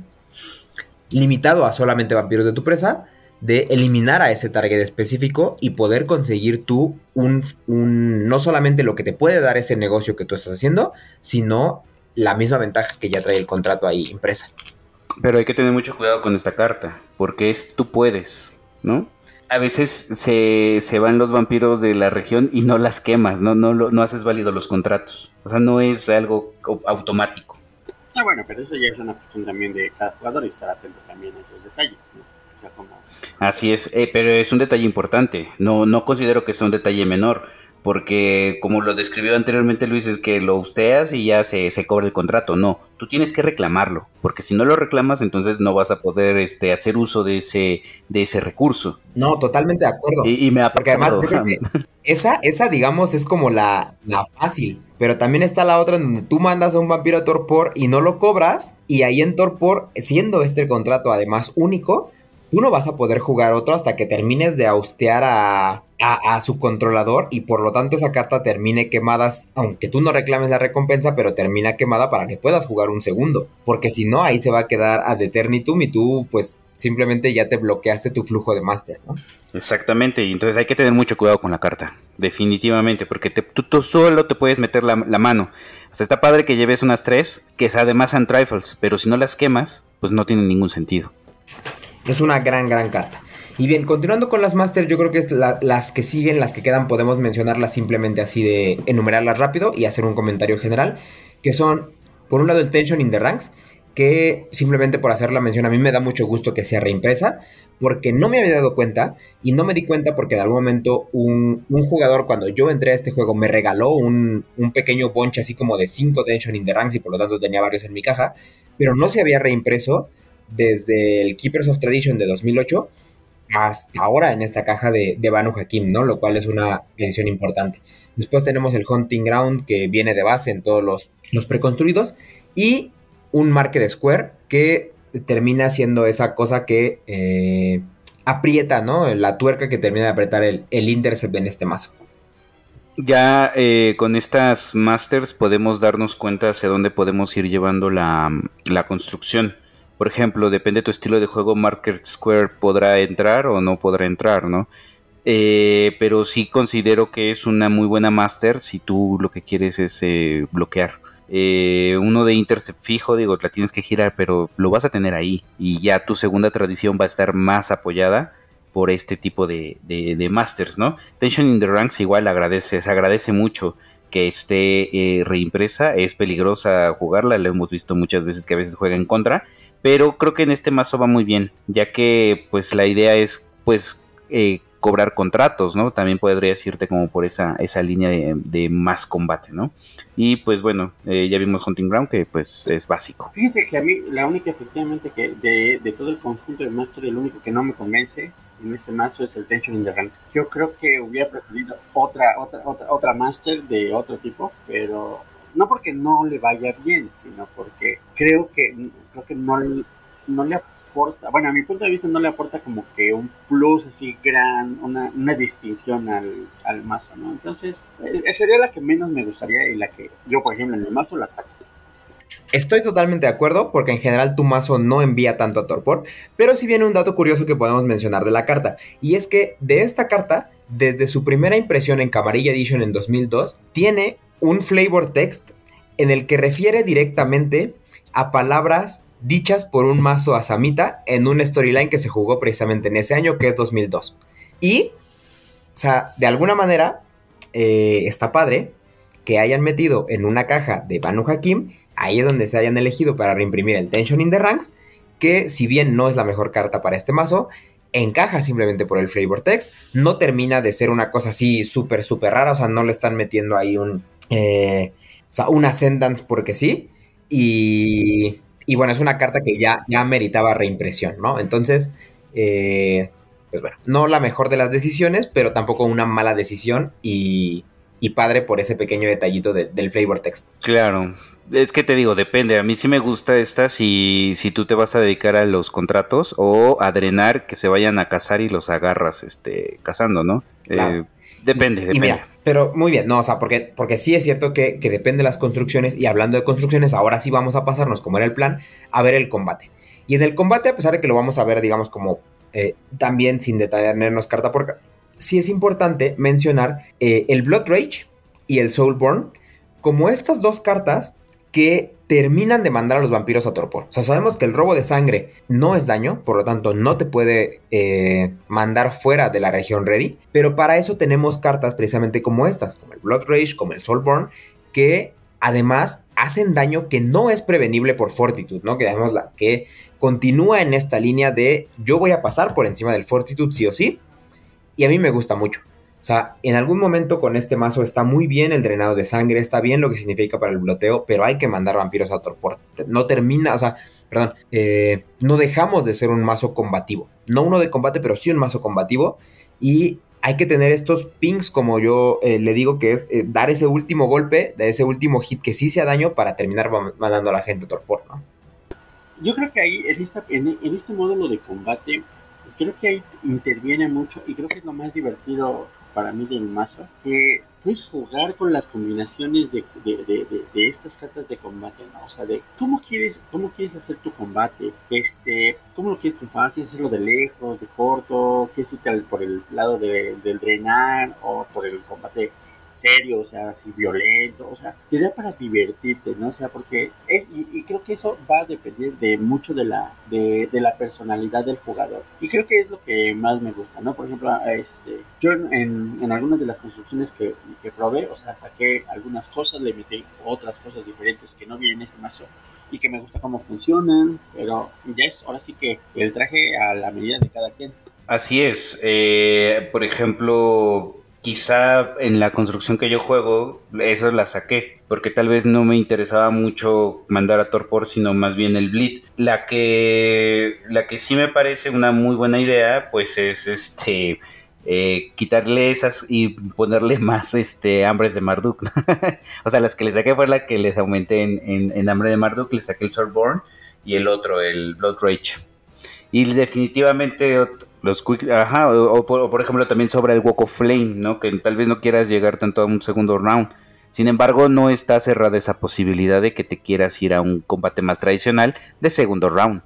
limitado a solamente vampiros de tu presa de eliminar a ese target específico y poder conseguir tú un, no solamente lo que te puede dar ese negocio que tú estás haciendo, sino la misma ventaja que ya trae el contrato ahí impresa. Pero hay que tener mucho cuidado con esta carta, porque es tú puedes, ¿no? A veces se, se van los vampiros de la región y no las quemas, no, no, no haces válido los contratos. O sea, no es algo automático. Ah, bueno, pero eso ya es una cuestión también de cada jugador y estar atento también a esos detalles, ¿no? O sea, como Así es, eh, pero es un detalle importante. No, no considero que sea un detalle menor, porque como lo describió anteriormente Luis, es que lo usteas y ya se, se cobra el contrato. No, tú tienes que reclamarlo, porque si no lo reclamas, entonces no vas a poder este, hacer uso de ese, de ese recurso. No, totalmente de acuerdo. Y, me ha Porque además, esa, esa, digamos, es como la, la fácil. Pero también está la otra en donde tú mandas a un vampiro a Torpor y no lo cobras. Y ahí en Torpor, siendo este el contrato además único, tú no vas a poder jugar otro hasta que termines de austear a, su controlador y por lo tanto esa carta termine quemada, aunque tú no reclames la recompensa, pero termina quemada para que puedas jugar un segundo. Porque si no, ahí se va a quedar ad eternitum y tú pues simplemente ya te bloqueaste tu flujo de máster, ¿no? Exactamente, y entonces hay que tener mucho cuidado con la carta, definitivamente, porque tú, solo te puedes meter la, mano. O sea, está padre que lleves unas tres, que además sean trifles, pero si no las quemas, pues no tiene ningún sentido. Es una gran, gran carta. Y bien, continuando con las Master, yo creo que es las que siguen, las que quedan, podemos mencionarlas simplemente así de enumerarlas rápido y hacer un comentario general, que son, por un lado, el Tension in the Ranks, que simplemente por hacer la mención a mí me da mucho gusto que sea reimpresa, porque no me había dado cuenta, y no me di cuenta porque en algún momento un, jugador cuando yo entré a este juego me regaló un, un pequeño ponche así como de 5 Tension in the Ranks y por lo tanto tenía varios en mi caja, pero no se había reimpreso desde el Keepers of Tradition de 2008 hasta ahora en esta caja de, de Banu Hakim, ¿no? Lo cual es una edición importante. Después tenemos el Hunting Ground que viene de base en todos los, los preconstruidos y un Market Square que termina siendo esa cosa que eh, aprieta, ¿no? La tuerca que termina de apretar el, el intercept en este mazo. Ya eh, con estas masters podemos darnos cuenta hacia dónde podemos ir llevando la, la construcción. Por ejemplo, depende de tu estilo de juego, Market Square podrá entrar o no podrá entrar, ¿no? Eh, pero sí considero que es una muy buena master si tú lo que quieres es eh, bloquear. Eh, uno de intercept fijo, digo, la tienes que girar, pero lo vas a tener ahí. Y ya tu segunda tradición va a estar más apoyada por este tipo de, de, masters, ¿no? Tension in the Ranks igual agradece, se agradece mucho que esté reimpresa, es peligrosa jugarla, lo hemos visto muchas veces que a veces juega en contra, pero creo que en este mazo va muy bien, ya que pues la idea es pues cobrar contratos, ¿no? También podrías irte como por esa, esa línea de, más combate, ¿no? Y pues bueno, eh, ya vimos Hunting Ground que pues es básico. Fíjate que a mí la única efectivamente que de, todo el conjunto de Master, el único que no me convence en este mazo es el Tension in the Rank. Yo creo que hubiera preferido otra, otra, otra, otra Master de otro tipo, pero no porque no le vaya bien, sino porque creo que creo que no, no le bueno, a mi punto de vista no le aporta como que un plus así gran, una, distinción al, mazo, ¿no? Entonces, eh, sería la que menos me gustaría y la que yo, por ejemplo, en el mazo la saco. Estoy totalmente de acuerdo porque en general tu mazo no envía tanto a Torpor, pero si viene un dato curioso que podemos mencionar de la carta, y es que de esta carta, desde su primera impresión en Camarilla Edition en 2002, tiene un flavor text en el que refiere directamente a palabras dichas por un mazo asamita en un storyline que se jugó precisamente en ese año, que es 2002. Y, o sea, de alguna manera, eh, está padre que hayan metido en una caja de Banu Hakim, ahí es donde se hayan elegido para reimprimir el Tension in the Ranks, que si bien no es la mejor carta para este mazo, encaja simplemente por el flavor text, no termina de ser una cosa así súper, súper rara, o sea, no le están metiendo ahí un, eh, o sea, un Ascendance porque sí, y y bueno, es una carta que ya, ya meritaba reimpresión, ¿no? Entonces, eh, pues bueno, no la mejor de las decisiones, pero tampoco una mala decisión y, y padre por ese pequeño detallito del flavor text. Claro, es que te digo, depende. A mí sí me gusta esta si, si tú te vas a dedicar a los contratos o a drenar que se vayan a cazar y los agarras este, cazando, ¿no? Eh, depende, depende. mira, pero muy bien, no, o sea, porque, porque sí es cierto que, depende de las construcciones y hablando de construcciones, ahora sí vamos a pasarnos, como era el plan, a ver el combate. Y en el combate, a pesar de que lo vamos a ver, digamos, como eh, también sin detallarnos carta por carta, sí es importante mencionar eh, el Blood Rage y el Soulborn como estas dos cartas que terminan de mandar a los vampiros a torpor. O sea, sabemos que el robo de sangre no es daño, por lo tanto no te puede eh, mandar fuera de la región ready, pero para eso tenemos cartas precisamente como estas, como el Blood Rage, como el Soulborn, que además hacen daño que no es prevenible por Fortitude, ¿no? Que la que continúa en esta línea de yo voy a pasar por encima del Fortitude sí o sí, y a mí me gusta mucho. O sea, en algún momento con este mazo está muy bien el drenado de sangre, está bien lo que significa para el bloteo, pero hay que mandar vampiros a Torpor. No termina, o sea, perdón, eh, no dejamos de ser un mazo combativo. No uno de combate, pero sí un mazo combativo. Y hay que tener estos pings, como yo eh, le digo, que es eh, dar ese último golpe, de ese último hit que sí sea daño para terminar mandando a la gente a Torpor, ¿no? Yo creo que ahí, en, en este módulo de combate, creo que ahí interviene mucho y creo que es lo más divertido para mí del mazo, que puedes jugar con las combinaciones de, estas cartas de combate, ¿no? O sea, de cómo quieres, cómo quieres hacer tu combate, este, cómo lo quieres triunfar, quieres hacerlo de lejos, de corto, quieres irte por el lado del drenar o por el combate serio, o sea, así violento, o sea, sería para divertirte, ¿no? O sea, porque es, y, creo que eso va a depender de mucho de la, de, la personalidad del jugador. Y creo que es lo que más me gusta, ¿no? Por ejemplo, este, yo en, en algunas de las construcciones que, que probé, o sea, saqué algunas cosas, le metí otras cosas diferentes que no vi en este mazo y que me gusta cómo funcionan, pero ya es ahora sí que el traje a la medida de cada quien. Así es. Eh, por ejemplo, quizá en la construcción que yo juego, eso la saqué, porque tal vez no me interesaba mucho mandar a Torpor, sino más bien el Bleed. La que, la que sí me parece una muy buena idea, pues es este... Eh, quitarle esas y ponerle *laughs* más este hambres de Marduk. *laughs* o sea, las que le saqué fue la que les aumenté en, en, hambre de Marduk, le saqué el Swordborn y el otro, el Blood Rage. Y definitivamente los quick, ajá, o, por, ejemplo también sobra el Walk Flame, ¿no? Que tal vez no quieras llegar tanto a un segundo round. Sin embargo, no está cerrada esa posibilidad de que te quieras ir a un combate más tradicional de segundo round.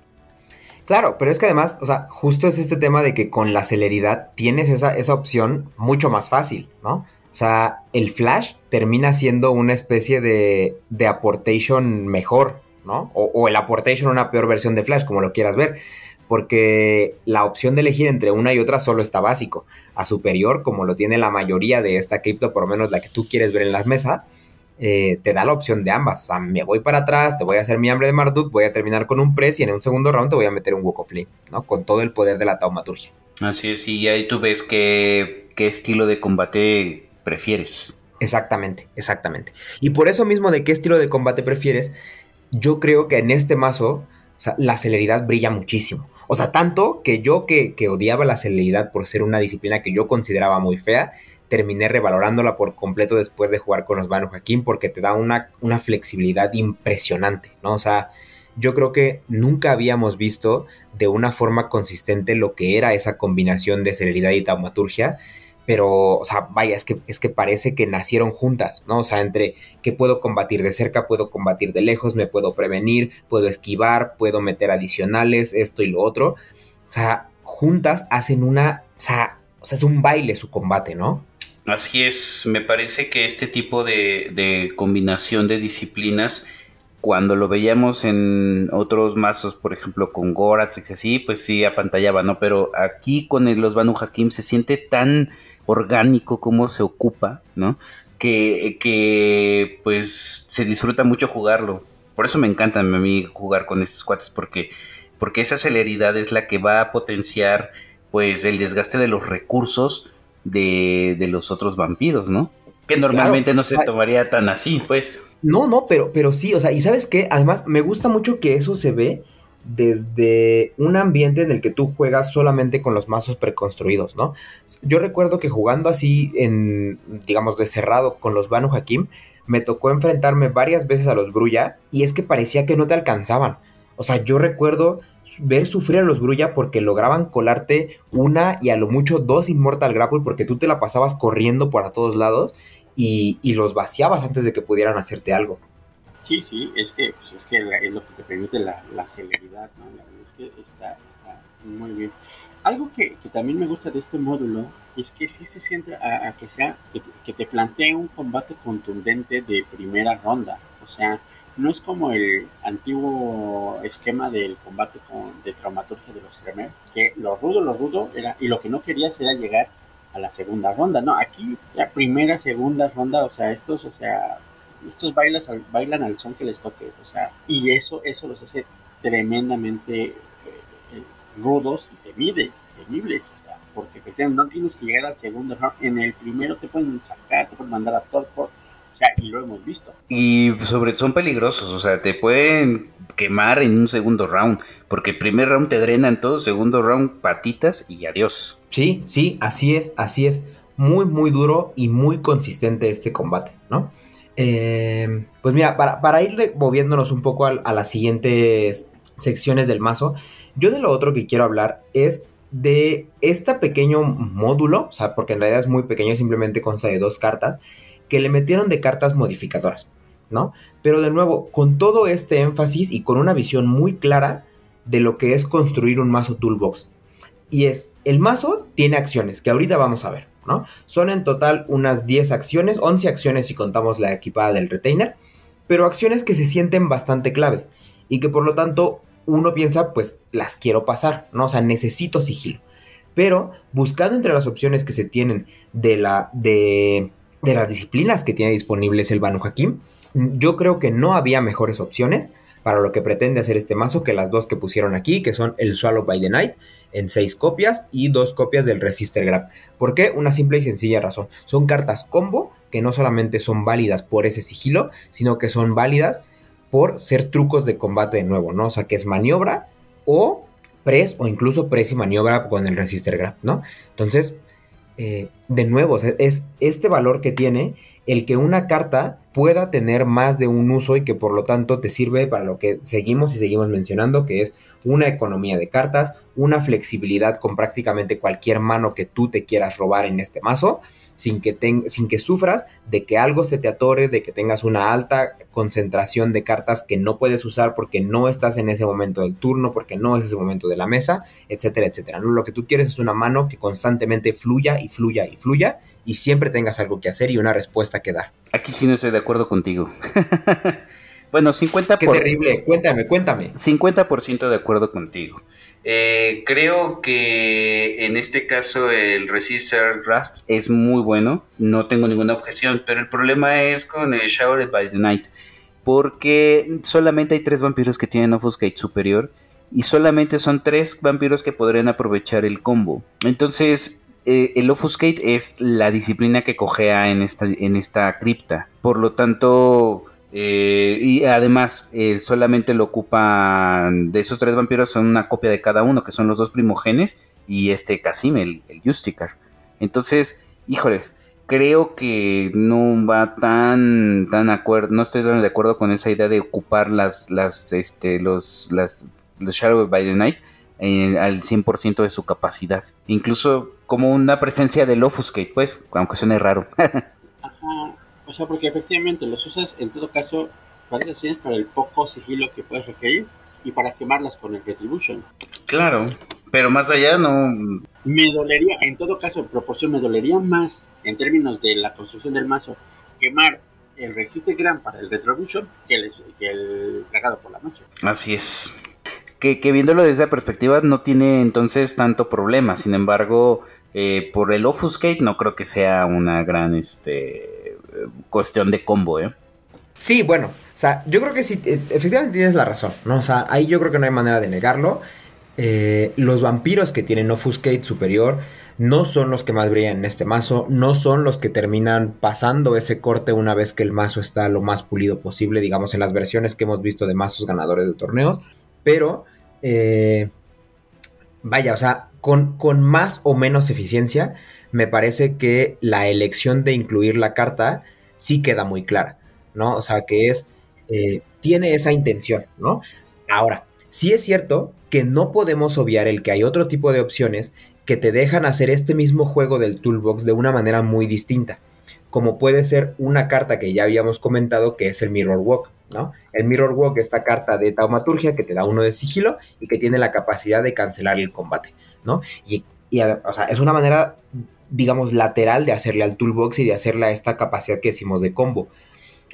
Claro, pero es que además, o sea, justo es este tema de que con la celeridad tienes esa, esa opción mucho más fácil, ¿no? O sea, el flash termina siendo una especie de, de aportation mejor, ¿no? O, o el aportation una peor versión de flash, como lo quieras ver porque la opción de elegir entre una y otra solo está básico. A superior, como lo tiene la mayoría de esta cripto, por lo menos la que tú quieres ver en las mesas, eh, te da la opción de ambas. O sea, me voy para atrás, te voy a hacer mi hambre de Marduk, voy a terminar con un press y en un segundo round te voy a meter un of Flame, ¿no? Con todo el poder de la taumaturgia. Así es, y ahí tú ves qué, qué estilo de combate prefieres. Exactamente, exactamente. Y por eso mismo de qué estilo de combate prefieres, yo creo que en este mazo o sea, la celeridad brilla muchísimo. O sea, tanto que yo que, odiaba la celeridad por ser una disciplina que yo consideraba muy fea, terminé revalorándola por completo después de jugar con los Banu Hakim porque te da una, una flexibilidad impresionante, ¿no? O sea, yo creo que nunca habíamos visto de una forma consistente lo que era esa combinación de celeridad y taumaturgia pero, o sea, vaya, es que, es que parece que nacieron juntas, ¿no? O sea, entre que puedo combatir de cerca, puedo combatir de lejos, me puedo prevenir, puedo esquivar, puedo meter adicionales, esto y lo otro. O sea, juntas hacen una, o sea, o sea es un baile su combate, ¿no? Así es, me parece que este tipo de, de combinación de disciplinas cuando lo veíamos en otros mazos, por ejemplo con Goratrix así, pues sí apantallaba, ¿no? Pero aquí con los Banu Hakim se siente tan orgánico cómo se ocupa, ¿no? Que, que pues se disfruta mucho jugarlo. Por eso me encanta a mí jugar con estos cuates, porque, porque esa celeridad es la que va a potenciar pues el desgaste de los recursos de, de los otros vampiros, ¿no? Que normalmente no se tomaría tan así, pues. No, no, pero, pero sí, o sea, y sabes qué, además me gusta mucho que eso se ve desde un ambiente en el que tú juegas solamente con los mazos preconstruidos, ¿no? Yo recuerdo que jugando así en, digamos, de cerrado con los Banu Hakim, me tocó enfrentarme varias veces a los Brulla y es que parecía que no te alcanzaban. O sea, yo recuerdo ver sufrir a los Brulla porque lograban colarte una y a lo mucho dos Immortal Grapple porque tú te la pasabas corriendo por a todos lados y los vaciabas antes de que pudieran hacerte algo. Sí, sí, es que, pues es, que es lo que te permite la, la celeridad, ¿no? La verdad es que está, está muy bien. Algo que, que, también me gusta de este módulo es que sí se siente a, que sea, que, te plantee un combate contundente de primera ronda. O sea, no es como el antiguo esquema del combate con, de traumaturgia de los Tremere, que lo rudo, lo rudo era, y lo que no querías era llegar a la segunda ronda. No, aquí la primera, segunda ronda, o sea, estos, o sea, estos bailas, bailan al son que les toque, o sea, y eso, eso los hace tremendamente eh, eh, rudos y temibles, temibles, o sea, porque no tienes que llegar al segundo round, en el primero te pueden sacar, te pueden mandar a Torpor, o sea, y lo hemos visto. Y sobre son peligrosos, o sea, te pueden quemar en un segundo round, porque el primer round te drenan todo, segundo round patitas y adiós. Sí, sí, así es, así es. Muy, muy duro y muy consistente este combate, ¿no? Eh, pues mira, para, ir moviéndonos un poco a, las siguientes secciones del mazo, yo de lo otro que quiero hablar es de este pequeño módulo, o sea, porque en realidad es muy pequeño, simplemente consta de dos cartas, que le metieron de cartas modificadoras, ¿no? Pero de nuevo, con todo este énfasis y con una visión muy clara de lo que es construir un mazo toolbox. Y es, el mazo tiene acciones, que ahorita vamos a ver. Son en total unas 10 acciones, 11 acciones si contamos la equipada del retainer, pero acciones que se sienten bastante clave y que por lo tanto uno piensa, pues las quiero pasar, ¿no? O sea, necesito sigilo. Pero buscando entre las opciones que se tienen de, la, de, las disciplinas que tiene disponibles el Banu Hakim, yo creo que no había mejores opciones para lo que pretende hacer este mazo que las dos que pusieron aquí, que son el Swallow by the Night en seis copias y dos copias del Resistor Grab. ¿Por qué? Una simple y sencilla razón. Son cartas combo que no solamente son válidas por ese sigilo, sino que son válidas por ser trucos de combate de nuevo, ¿no? O sea, que es maniobra o press o incluso press y maniobra con el Resistor Grab, ¿no? Entonces, eh, de nuevo, es este valor que tiene el que una carta pueda tener más de un uso y que por lo tanto te sirve para lo que seguimos y seguimos mencionando, que es una economía de cartas, una flexibilidad con prácticamente cualquier mano que tú te quieras robar en este mazo, sin que, sin que sufras de que algo se te atore, de que tengas una alta concentración de cartas que no puedes usar porque no estás en ese momento del turno, porque no es ese momento de la mesa, etcétera, etcétera. Lo que tú quieres es una mano que constantemente fluya y fluya y fluya y siempre tengas algo que hacer y una respuesta que dar. Aquí sí no estoy de acuerdo contigo. *laughs* bueno, 50%. Qué terrible, cuéntame, cuéntame. 50% de acuerdo contigo. Eh, creo que en este caso el Resistor Rasp es muy bueno, no tengo ninguna objeción, pero el problema es con el Showered by the Night, porque solamente hay tres vampiros que tienen Offuscate superior y solamente son tres vampiros que podrían aprovechar el combo. Entonces, eh, el Offuscate es la disciplina que cogea en esta, en esta cripta, por lo tanto eh, y además, eh, solamente lo ocupan de esos tres vampiros, son una copia de cada uno, que son los dos primogenes y este Casim, el, el Justicar. Entonces, híjoles, creo que no va tan, tan acuerdo, no estoy tan de acuerdo con esa idea de ocupar las, las, este, los, las, los Shadow by the Night eh, al 100% de su capacidad. Incluso como una presencia del Offuscate, pues, aunque suene raro. *laughs* O sea, porque efectivamente los usas en todo caso para para el poco sigilo que puedes requerir y para quemarlas con el Retribution. Claro, pero más allá no... Me dolería, en todo caso, en proporción, me dolería más en términos de la construcción del mazo quemar el Resiste Gran para el Retribution que el, que el por la noche. Así es. Que, viéndolo desde esa perspectiva no tiene entonces tanto problema. Sin embargo, eh, por el Offuscate no creo que sea una gran este cuestión de combo, ¿eh? Sí, bueno, o sea, yo creo que sí, e, efectivamente tienes la razón, ¿no? O sea, ahí yo creo que no hay manera de negarlo. Eh, los vampiros que tienen Offuscate superior no son los que más brillan en este mazo, no son los que terminan pasando ese corte una vez que el mazo está lo más pulido posible, digamos, en las versiones que hemos visto de mazos ganadores de torneos, pero, eh, vaya, o sea, con, con más o menos eficiencia, me parece que la elección de incluir la carta sí queda muy clara, ¿no? O sea, que es, eh, tiene esa intención, ¿no? Ahora, sí es cierto que no podemos obviar el que hay otro tipo de opciones que te dejan hacer este mismo juego del toolbox de una manera muy distinta, como puede ser una carta que ya habíamos comentado que es el Mirror Walk, ¿no? El Mirror Walk, esta carta de taumaturgia que te da uno de sigilo y que tiene la capacidad de cancelar el combate, ¿no? Y, y o sea, es una manera digamos, lateral de hacerle al toolbox y de hacerle a esta capacidad que decimos de combo.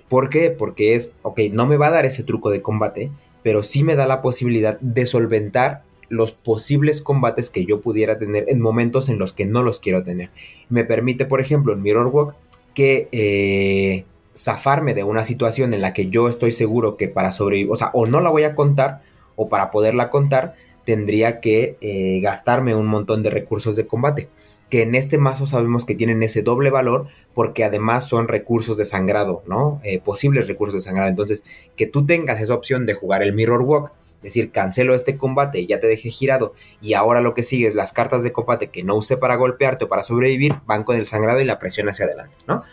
¿Por qué? Porque es, ok, no me va a dar ese truco de combate, pero sí me da la posibilidad de solventar los posibles combates que yo pudiera tener en momentos en los que no los quiero tener. Me permite, por ejemplo, en Mirror Walk, que eh, zafarme de una situación en la que yo estoy seguro que para sobrevivir, o sea, o no la voy a contar, o para poderla contar, tendría que eh, gastarme un montón de recursos de combate que en este mazo sabemos que tienen ese doble valor porque además son recursos de sangrado, ¿no? Eh, posibles recursos de sangrado. Entonces, que tú tengas esa opción de jugar el Mirror Walk, decir, cancelo este combate ya te dejé girado y ahora lo que sigue es las cartas de combate que no usé para golpearte o para sobrevivir, van con el sangrado y la presión hacia adelante, ¿no?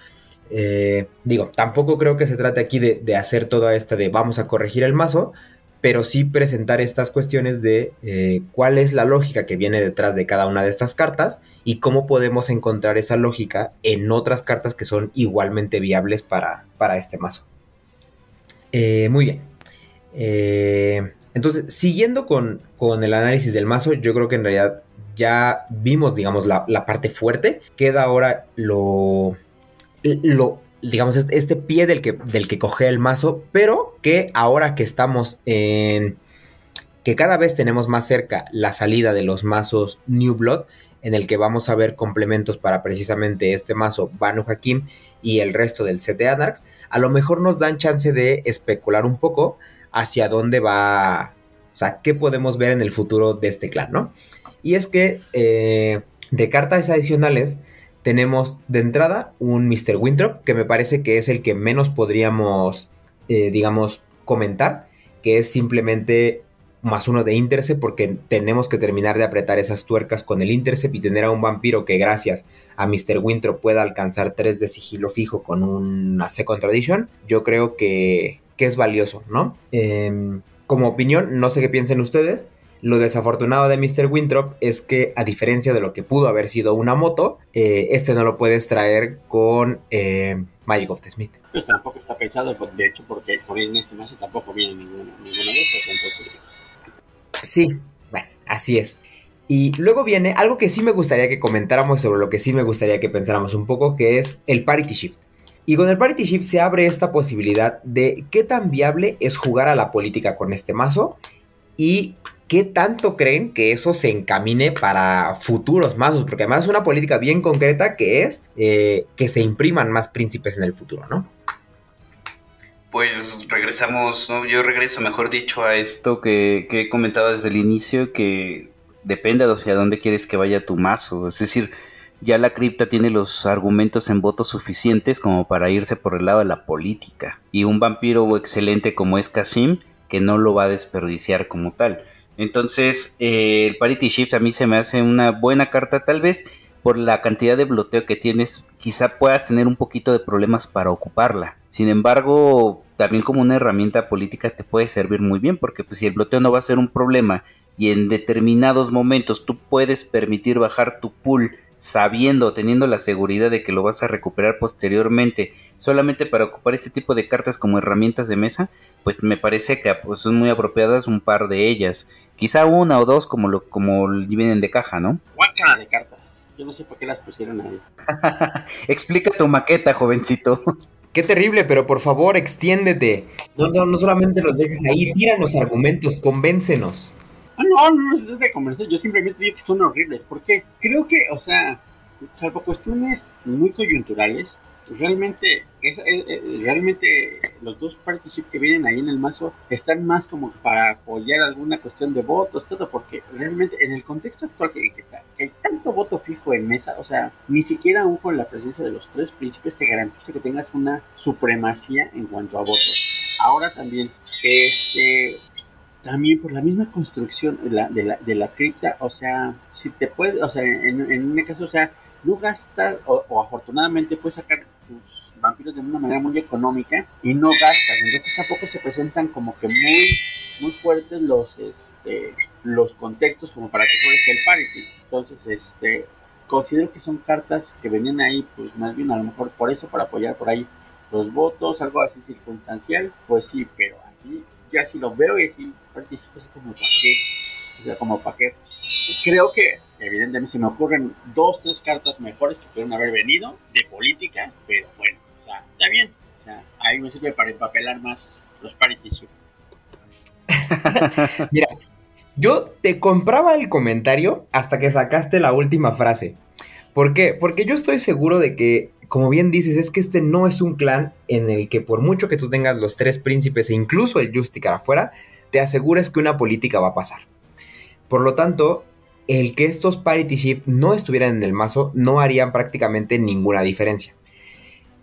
Eh, digo, tampoco creo que se trate aquí de, hacer toda esta de vamos a corregir el mazo, pero sí presentar estas cuestiones de eh, cuál es la lógica que viene detrás de cada una de estas cartas y cómo podemos encontrar esa lógica en otras cartas que son igualmente viables para, para este mazo. Eh, muy bien. Entonces, siguiendo con, el análisis del mazo, yo creo que en realidad ya vimos, digamos, la, la parte fuerte. Queda ahora lo, lo digamos, este pie del que, del que coge el mazo, pero que ahora que estamos en... que cada vez tenemos más cerca la salida de los mazos New Blood, en el que vamos a ver complementos para precisamente este mazo Banu Hakim y el resto del set de Anarchs, a lo mejor nos dan chance de especular un poco hacia dónde va, o sea, qué podemos ver en el futuro de este clan, ¿no? Y es que eh, de cartas adicionales tenemos de entrada un Mr. Winthrop, que me parece que es el que menos podríamos, eh, digamos, comentar, que es simplemente más uno de Intercept porque tenemos que terminar de apretar esas tuercas con el Intercept y tener a un vampiro que gracias a Mr. Winthrop pueda alcanzar 3 de sigilo fijo con una Second Tradition, yo creo que, que es valioso, ¿no? Em, como opinión, no sé qué piensen ustedes, lo desafortunado de Mr. Winthrop es que, a diferencia de lo que pudo haber sido una moto, eh, este no lo puedes traer con eh, Magic of the Smith. Pues tampoco está pensado, de hecho, porque por en este mes tampoco viene ninguno, ninguno de esos, entonces... Sí, bueno, así es. Y luego viene algo que sí me gustaría que comentáramos sobre lo que sí me gustaría que pensáramos un poco, que es el Parity Shift. Y con el Parity Shift se abre esta posibilidad de qué tan viable es jugar a la política con este mazo y qué tanto creen que eso se encamine para futuros mazos, porque además es una política bien concreta que es eh, que se impriman más príncipes en el futuro, ¿no? Pues regresamos, ¿no? yo regreso, mejor dicho, a esto que, que he comentado desde el inicio, que depende de hacia dónde quieres que vaya tu mazo. Es decir, ya la cripta tiene los argumentos en votos suficientes como para irse por el lado de la política. Y un vampiro excelente como es Kasim, que no lo va a desperdiciar como tal. Entonces, eh, el Parity Shift a mí se me hace una buena carta, tal vez por la cantidad de bloteo que tienes, quizá puedas tener un poquito de problemas para ocuparla. Sin embargo, también como una herramienta política te puede servir muy bien, porque pues, si el bloteo no va a ser un problema y en determinados momentos tú puedes permitir bajar tu pool sabiendo, teniendo la seguridad de que lo vas a recuperar posteriormente, solamente para ocupar este tipo de cartas como herramientas de mesa, pues me parece que pues, son muy apropiadas un par de ellas. Quizá una o dos como lo como vienen de caja, ¿no? Guácala de cartas. Yo no sé por qué las pusieron ahí. *laughs* Explica tu maqueta, jovencito. *laughs* Qué terrible, pero por favor, extiéndete. No, no, no solamente los dejes ahí, tíranos argumentos, convéncenos. No, no, no de convencer, yo simplemente digo que son horribles, porque creo que, o sea, salvo cuestiones muy coyunturales, realmente, es, realmente los dos particips que vienen ahí en el mazo están más como para apoyar alguna cuestión de votos, todo, porque realmente en el contexto actual que, está, que hay tanto voto fijo en mesa, o sea, ni siquiera aún con la presencia de los tres príncipes te garantiza que tengas una supremacía en cuanto a votos. Ahora también, este, también por la misma construcción de la, de la, de la cripta, o sea, si te puedes, o sea, en, en un caso, o sea, no gastas, o, afortunadamente puedes sacar tus vampiros de una manera muy económica y no gastas, entonces tampoco se presentan como que muy, muy fuertes los, este, los contextos como para que juegues el parity. Entonces, este, considero que son cartas que venían ahí, pues más bien a lo mejor por eso, para apoyar por ahí los votos, algo así circunstancial, pues sí, pero así, ya si lo veo y así participo así como para qué, o sea, como para qué. Creo que evidentemente se me ocurren dos, tres cartas mejores que pueden haber venido de política, pero bueno, o sea, está bien. O sea, ahí me sirve para empapelar más los parity *laughs* Mira, yo te compraba el comentario hasta que sacaste la última frase. ¿Por qué? Porque yo estoy seguro de que, como bien dices, es que este no es un clan en el que por mucho que tú tengas los tres príncipes e incluso el Justicar afuera, te aseguras que una política va a pasar. Por lo tanto, el que estos Parity Shift no estuvieran en el mazo no harían prácticamente ninguna diferencia.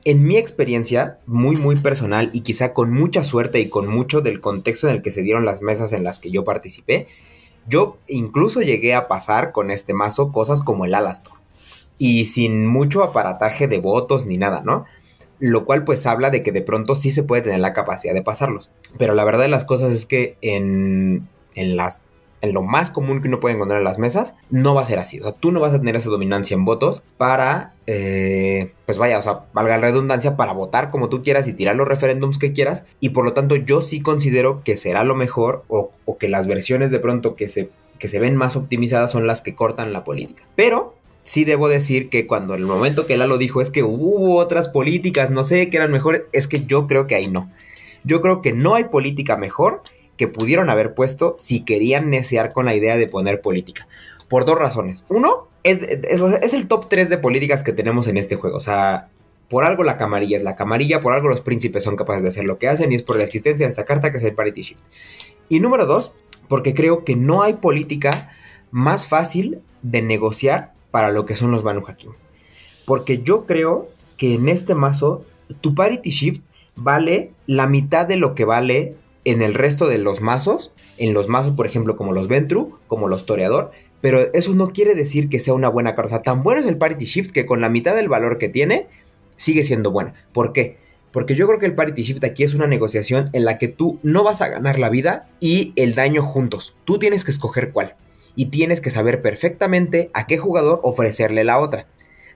En mi experiencia, muy muy personal y quizá con mucha suerte y con mucho del contexto en el que se dieron las mesas en las que yo participé, yo incluso llegué a pasar con este mazo cosas como el Alastor. Y sin mucho aparataje de votos ni nada, ¿no? Lo cual pues habla de que de pronto sí se puede tener la capacidad de pasarlos. Pero la verdad de las cosas es que en, en las en lo más común que uno puede encontrar en las mesas, no va a ser así. O sea, tú no vas a tener esa dominancia en votos para, eh, pues vaya, o sea, valga la redundancia, para votar como tú quieras y tirar los referéndums que quieras. Y por lo tanto, yo sí considero que será lo mejor o, que las versiones de pronto que se, que se ven más optimizadas son las que cortan la política. Pero sí debo decir que cuando el momento que Lalo dijo es que hubo otras políticas, no sé, que eran mejores, es que yo creo que ahí no. Yo creo que no hay política mejor que pudieron haber puesto si querían necear con la idea de poner política. Por dos razones. Uno, es, es, el top 3 de políticas que tenemos en este juego. O sea, Por algo la camarilla es la camarilla, por algo los príncipes son capaces de hacer lo que hacen y es por la existencia de esta carta que es el Parity Shift. Y número dos, porque creo que no hay política más fácil de negociar para lo que son los Banu Hakim. Porque yo creo que en este mazo tu Parity Shift vale la mitad de lo que vale en el resto de los mazos, en los mazos por ejemplo como los Ventru, como los Toreador, pero eso no quiere decir que sea una buena carta. tan bueno es el Parity Shift que con la mitad del valor que tiene, sigue siendo buena. ¿Por qué? Porque yo creo que el Parity Shift aquí es una negociación en la que tú no vas a ganar la vida y el daño juntos. Tú tienes que escoger cuál. Y tienes que saber perfectamente a qué jugador ofrecerle la otra.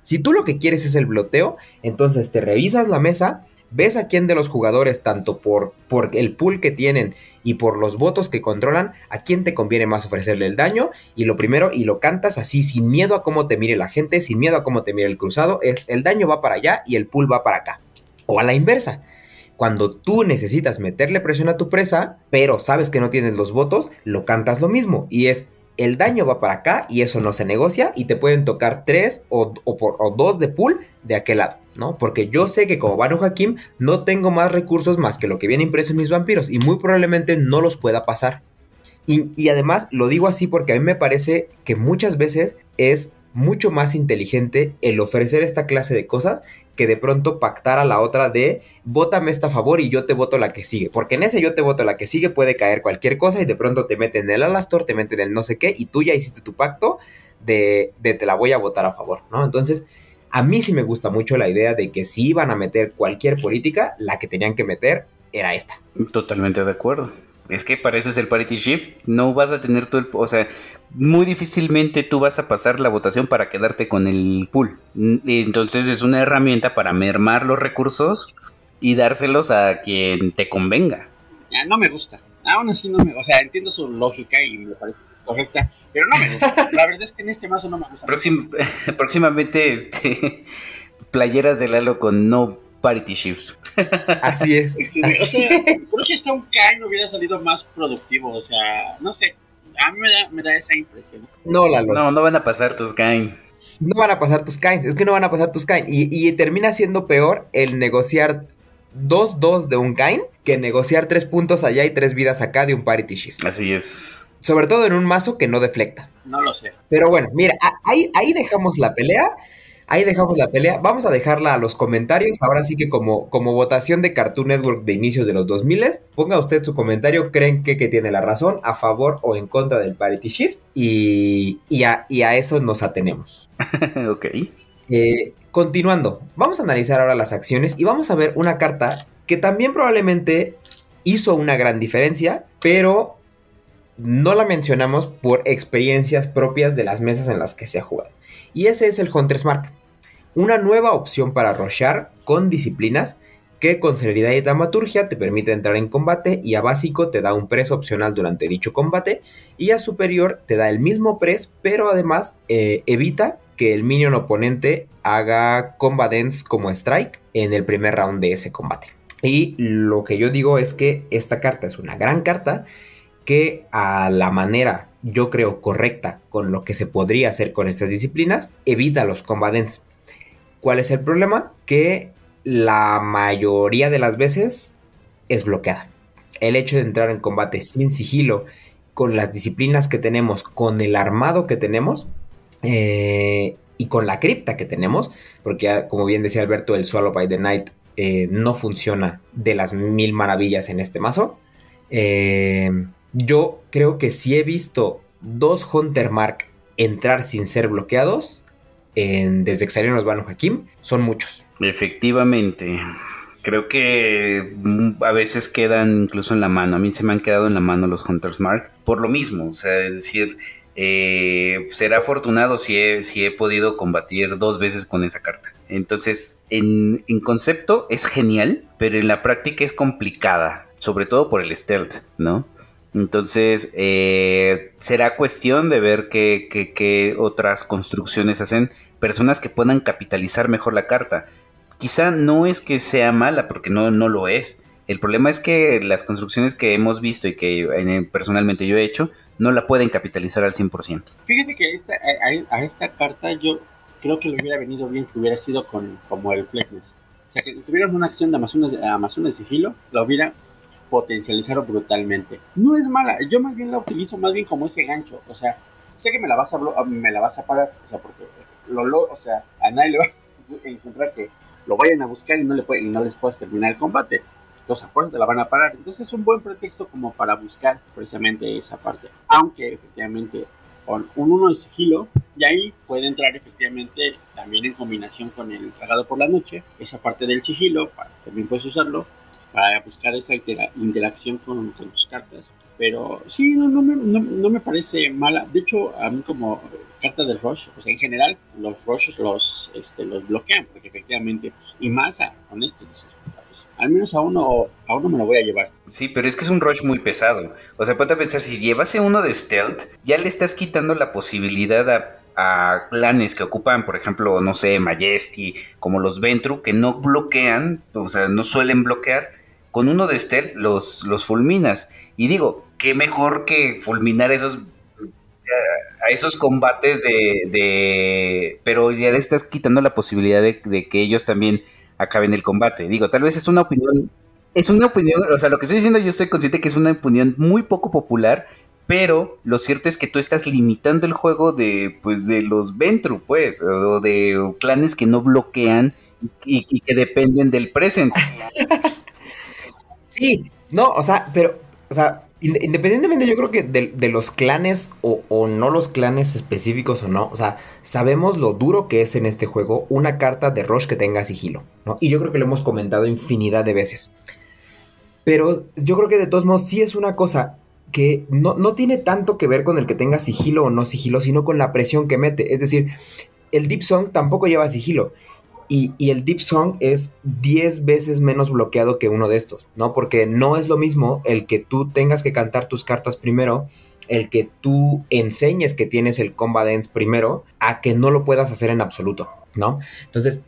Si tú lo que quieres es el bloteo, entonces te revisas la mesa ves a quién de los jugadores, tanto por, por, el pool que tienen y por los votos que controlan, a quién te conviene más ofrecerle el daño. Y lo primero, y lo cantas así, sin miedo a cómo te mire la gente, sin miedo a cómo te mire el cruzado, es el daño va para allá y el pool va para acá. O a la inversa. Cuando tú necesitas meterle presión a tu presa, pero sabes que no tienes los votos, lo cantas lo mismo. Y es el daño va para acá y eso no se negocia y te pueden tocar tres o, o, dos de pool de aquel lado, ¿no? Porque yo sé que como Banu Hakim no tengo más recursos más que lo que viene impreso en mis vampiros y muy probablemente no los pueda pasar. Y además lo digo así porque a mí me parece que muchas veces es mucho más inteligente el ofrecer esta clase de cosas que de pronto pactar a la otra de vótame esta a favor y yo te voto la que sigue. Porque en ese yo te voto la que sigue puede caer cualquier cosa y de pronto te meten el alastor, te meten el no sé qué y tú ya hiciste tu pacto de, de te la voy a votar a favor, ¿no? Entonces, a mí sí me gusta mucho la idea de que si iban a meter cualquier política, la que tenían que meter era esta. Totalmente de acuerdo. Es que para eso es el parity shift. No vas a tener todo el. O sea, muy difícilmente tú vas a pasar la votación para quedarte con el pool. Entonces es una herramienta para mermar los recursos y dárselos a quien te convenga. No me gusta. Aún así no me. O sea, entiendo su lógica y me parece correcta, pero no me gusta. La verdad es que en este mazo no me gusta. *laughs* próximamente, este. *laughs* Playeras de Lalo con no parity shifts. Así es. o sea, creo que hasta un Kain hubiera salido más productivo. O sea, no sé. A mí me da, esa impresión. No, No, no van a pasar tus Kain. No van a pasar tus Kains. Es que no van a pasar tus Kain. Y, termina siendo peor el negociar 2-2 de un Kain que negociar 3 puntos allá y 3 vidas acá de un parity shift. Así es. Sobre todo en un mazo que no deflecta. No lo sé. Pero bueno, mira, ahí, ahí dejamos la pelea. Ahí dejamos la pelea. Vamos a dejarla a los comentarios. Ahora sí que como, como votación de Cartoon Network de inicios de los 2000, ponga usted su comentario. ¿Creen que, que tiene la razón a favor o en contra del Parity Shift? Y, y, a, eso nos atenemos. *laughs* ok. Eh, continuando, vamos a analizar ahora las acciones y vamos a ver una carta que también probablemente hizo una gran diferencia, pero no la mencionamos por experiencias propias de las mesas en las que se ha jugado. Y ese es el Hunter's Mark una nueva opción para rochar con disciplinas que con celeridad y dramaturgia te permite entrar en combate y a básico te da un press opcional durante dicho combate y a superior te da el mismo press pero además eh, evita que el minion oponente haga combatants como strike en el primer round de ese combate. Y lo que yo digo es que esta carta es una gran carta que a la manera yo creo correcta con lo que se podría hacer con estas disciplinas evita los combatants ¿Cuál es el problema? Que la mayoría de las veces es bloqueada. El hecho de entrar en combate sin sigilo, con las disciplinas que tenemos, con el armado que tenemos eh, y con la cripta que tenemos, porque como bien decía Alberto, el Swallow by the Night eh, no funciona de las mil maravillas en este mazo. Eh, yo creo que si he visto dos Hunter Mark entrar sin ser bloqueados, desde que salieron los Banu Hakim son muchos. Efectivamente. Creo que mm, a veces quedan incluso en la mano. A mí se me han quedado en la mano los Hunters Mark por lo mismo. O sea, es decir, eh, será afortunado si he, si he podido combatir dos veces con esa carta. Entonces, en, concepto es genial, pero en la práctica es complicada, sobre todo por el stealth, ¿no? Entonces, eh, será cuestión de ver qué, qué, otras construcciones hacen personas que puedan capitalizar mejor la carta. Quizá no es que sea mala, porque no, no lo es. El problema es que las construcciones que hemos visto y que personalmente yo he hecho, no la pueden capitalizar al 100%. Fíjate que a, esta carta yo creo que le hubiera venido bien que hubiera sido con como el Fleckness. O sea, que tuvieran una acción de Amazonas, de sigilo, la hubiera potencializado brutalmente. No es mala, yo más bien la utilizo más bien como ese gancho. O sea, sé que me la vas a, me la vas a parar, o sea, porque lo, o sea, a nadie le va a encontrar que lo vayan a buscar y no, le puede, y no les puedes terminar el combate. Entonces, por te la van a parar. Entonces, es un buen pretexto como para buscar precisamente esa parte. Aunque, efectivamente, con un 1 de sigilo, y ahí puede entrar efectivamente también en combinación con el tragado por la noche, esa parte del sigilo, también puedes usarlo para buscar esa interacción con, tus cartas. Pero sí, no, no, me, no, me parece mala. De hecho, a mí como carta de rush, pues en general los rushes los, este, los bloquean, porque efectivamente, pues, y más a, con estos al menos a uno, a uno me lo voy a llevar. Sí, pero es que es un rush muy pesado. O sea, ponte a pensar, si llevase uno de stealth, ya le estás quitando la posibilidad a, a clanes que ocupan, por ejemplo, no sé, Majesty, como los Ventru, que no bloquean, o sea, no suelen bloquear. Con uno de stealth los, los fulminas. Y digo, qué mejor que fulminar esos a esos combates de, pero ya le estás quitando la posibilidad de, que ellos también acaben el combate. Digo, tal vez es una opinión, es una opinión, o sea, lo que estoy diciendo yo estoy consciente que es una opinión muy poco popular, pero lo cierto es que tú estás limitando el juego de, pues, de los Ventru, pues, o de clanes que no bloquean y, que dependen del presence. *laughs* sí, no, o sea, pero, o sea, Independientemente, yo creo que de, los clanes o, no los clanes específicos o no, o sea, sabemos lo duro que es en este juego una carta de Rush que tenga sigilo, ¿no? Y yo creo que lo hemos comentado infinidad de veces. Pero yo creo que de todos modos sí es una cosa que no, no tiene tanto que ver con el que tenga sigilo o no sigilo, sino con la presión que mete. Es decir, el Deep Song tampoco lleva sigilo. Y, el Deep Song es 10 veces menos bloqueado que uno de estos, ¿no? Porque no es lo mismo el que tú tengas que cantar tus cartas primero, el que tú enseñes que tienes el Combat Dance primero, a que no lo puedas hacer en absoluto, ¿no? Entonces,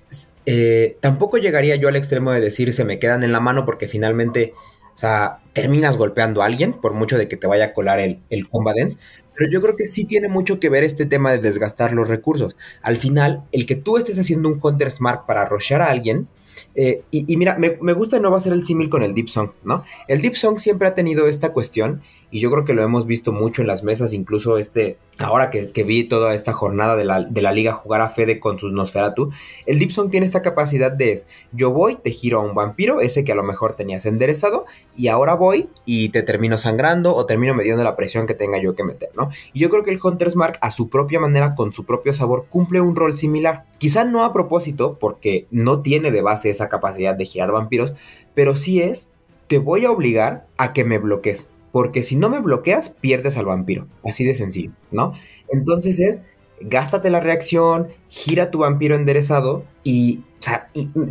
eh, tampoco llegaría yo al extremo de decir se me quedan en la mano porque finalmente, o sea, terminas golpeando a alguien, por mucho de que te vaya a colar el, el Combat Dance, pero yo creo que sí tiene mucho que ver este tema de desgastar los recursos. Al final, el que tú estés haciendo un Hunter Smart para rushear a alguien, eh, y, mira, me, me, gusta no va a ser el símil con el Deep Song, ¿no? El Deep Song siempre ha tenido esta cuestión y yo creo que lo hemos visto mucho en las mesas, incluso este, ahora que, vi toda esta jornada de la, liga jugar a Fede con sus Nosferatu, el Dipson tiene esta capacidad de yo voy, te giro a un vampiro, ese que a lo mejor tenías enderezado, y ahora voy y te termino sangrando o termino mediando la presión que tenga yo que meter, ¿no? Y yo creo que el Hunter's Mark a su propia manera, con su propio sabor, cumple un rol similar. Quizá no a propósito, porque no tiene de base esa capacidad de girar vampiros, pero sí es, te voy a obligar a que me bloques porque si no me bloqueas, pierdes al vampiro. Así de sencillo, ¿no? Entonces es, gástate la reacción, gira tu vampiro enderezado y,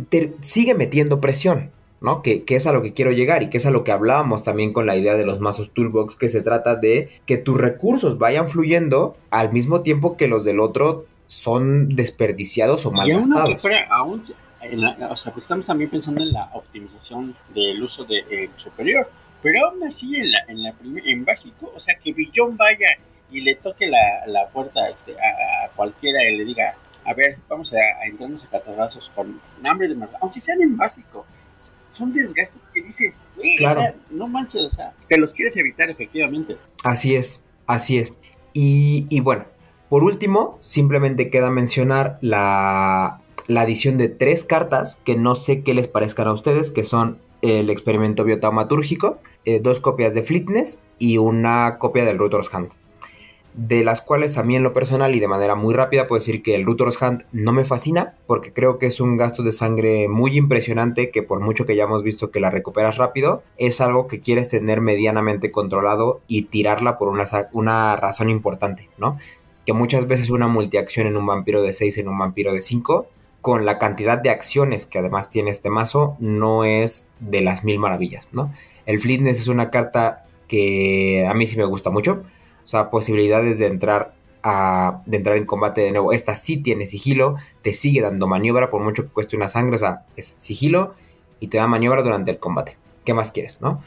te sigue metiendo presión, ¿no? Que, que, es a lo que quiero llegar y que es a lo que hablábamos también con la idea de los mazos toolbox, que se trata de que tus recursos vayan fluyendo al mismo tiempo que los del otro son desperdiciados o mal gastados. O sea, pues estamos también pensando en la optimización del uso del de, superior pero aún así, en, la, en, la en básico, o sea, que Billón vaya y le toque la, la puerta este, a, cualquiera y le diga, a ver, vamos a, a entrarnos a catarrazos con hambre de merda, aunque sean en básico, son desgastes que dices, claro. o sea, no manches, o sea, te los quieres evitar efectivamente. Así es, así es. Y, y bueno, por último, simplemente queda mencionar la, la adición de tres cartas que no sé qué les parezcan a ustedes, que son el experimento biotaumatúrgico, eh, dos copias de Fitness y una copia del Router's Hand. De las cuales a mí en lo personal y de manera muy rápida puedo decir que el Router's Hand no me fascina porque creo que es un gasto de sangre muy impresionante que por mucho que ya hemos visto que la recuperas rápido, es algo que quieres tener medianamente controlado y tirarla por una, una razón importante, ¿no? Que muchas veces una multiacción en un vampiro de 6 en un vampiro de 5 con la cantidad de acciones que además tiene este mazo, no es de las mil maravillas, ¿no? El Fitness es una carta que a mí sí me gusta mucho. O sea, posibilidades de entrar a, de entrar en combate de nuevo. Esta sí tiene sigilo, te sigue dando maniobra por mucho que cueste una sangre. O sea, es sigilo y te da maniobra durante el combate. ¿Qué más quieres, no?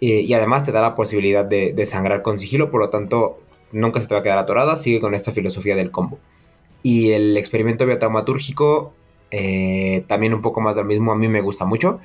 Eh, y además te da la posibilidad de, de, sangrar con sigilo, por lo tanto, nunca se te va a quedar atorada. Sigue con esta filosofía del combo. Y el experimento biotaumatúrgico eh, también un poco más del mismo, a mí me gusta mucho.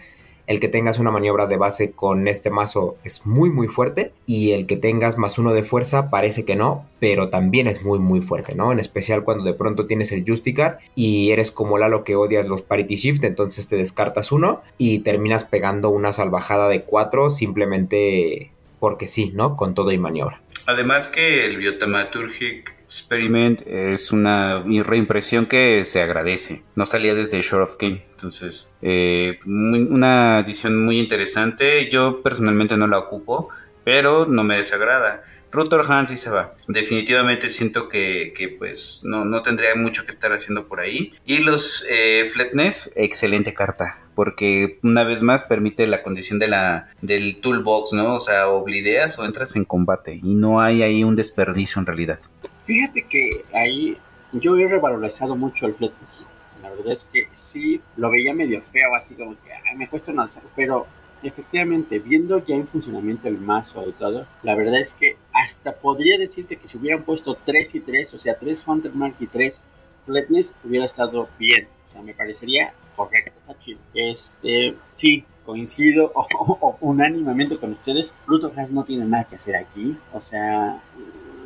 El que tengas una maniobra de base con este mazo es muy muy fuerte y el que tengas más uno de fuerza parece que no, pero también es muy muy fuerte, ¿no? En especial cuando de pronto tienes el Justicar y eres como Lalo que odias los Parity Shift, entonces te descartas uno y terminas pegando una salvajada de cuatro simplemente porque sí, ¿no? Con todo y maniobra. Además que el Biothaumaturgic Experiment es una reimpresión que se agradece. No salía desde Shore of King. Entonces, eh, una edición muy interesante. Yo personalmente no la ocupo, pero no me desagrada. Rutor Hans sí se va. Definitivamente siento que, pues no, no, tendría mucho que estar haciendo por ahí. Y los eh, Fletness, excelente carta. Porque una vez más permite la condición de la, del toolbox, ¿no? O sea, oblideas o entras en combate. Y no hay ahí un desperdicio en realidad. Fíjate que ahí yo he revalorizado mucho el Fletness. La verdad es que sí, lo veía medio feo, así como que me cuesta un pero efectivamente, viendo ya en funcionamiento el mazo y todo, la verdad es que hasta podría decirte que si hubieran puesto 3 y 3, o sea, 3 Hunter Mark y 3 Flatness, hubiera estado bien. O sea, me parecería correcto, está chido. Este, sí, coincido *laughs* o, unánimemente con ustedes. Pluto Has no tiene nada que hacer aquí. O sea,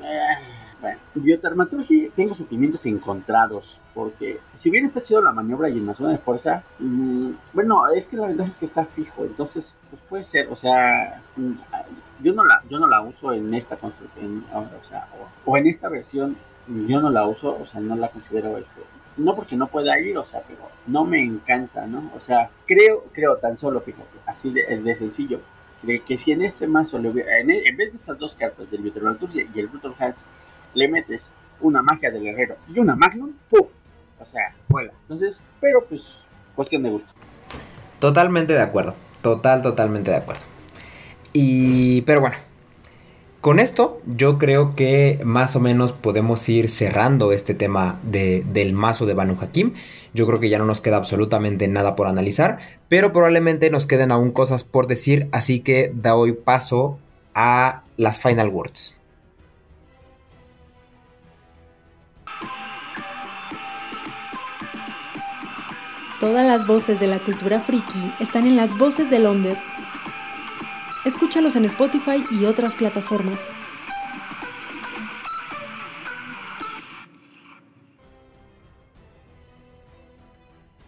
eh, bueno, Biotermaturgy tengo sentimientos encontrados, porque si bien está chido la maniobra y el zona de fuerza, mm, bueno, es que la verdad es que está fijo, entonces, pues puede ser, o sea, mm, yo no la, yo no la uso en esta construcción, o sea, o, en esta versión, yo no la uso, o sea, no la considero ese, no porque no pueda ir, o sea, pero no me encanta, ¿no? O sea, creo, creo tan solo, fíjate, así de, de sencillo, que, que si en este mazo, le hubiera, en, vez de estas dos cartas, del Biotermaturgy y el Brutal Hatch, le metes una magia del herrero y una magnum, ¡puf! O sea, vuela. Entonces, pero pues, cuestión de gusto. Totalmente de acuerdo. Total, totalmente de acuerdo. Y, pero bueno, con esto yo creo que más o menos podemos ir cerrando este tema de, del mazo de Banu Hakim. Yo creo que ya no nos queda absolutamente nada por analizar, pero probablemente nos queden aún cosas por decir, así que doy paso a las final words. Todas las voces de la cultura friki están en las voces de Londres. Escúchalos en Spotify y otras plataformas.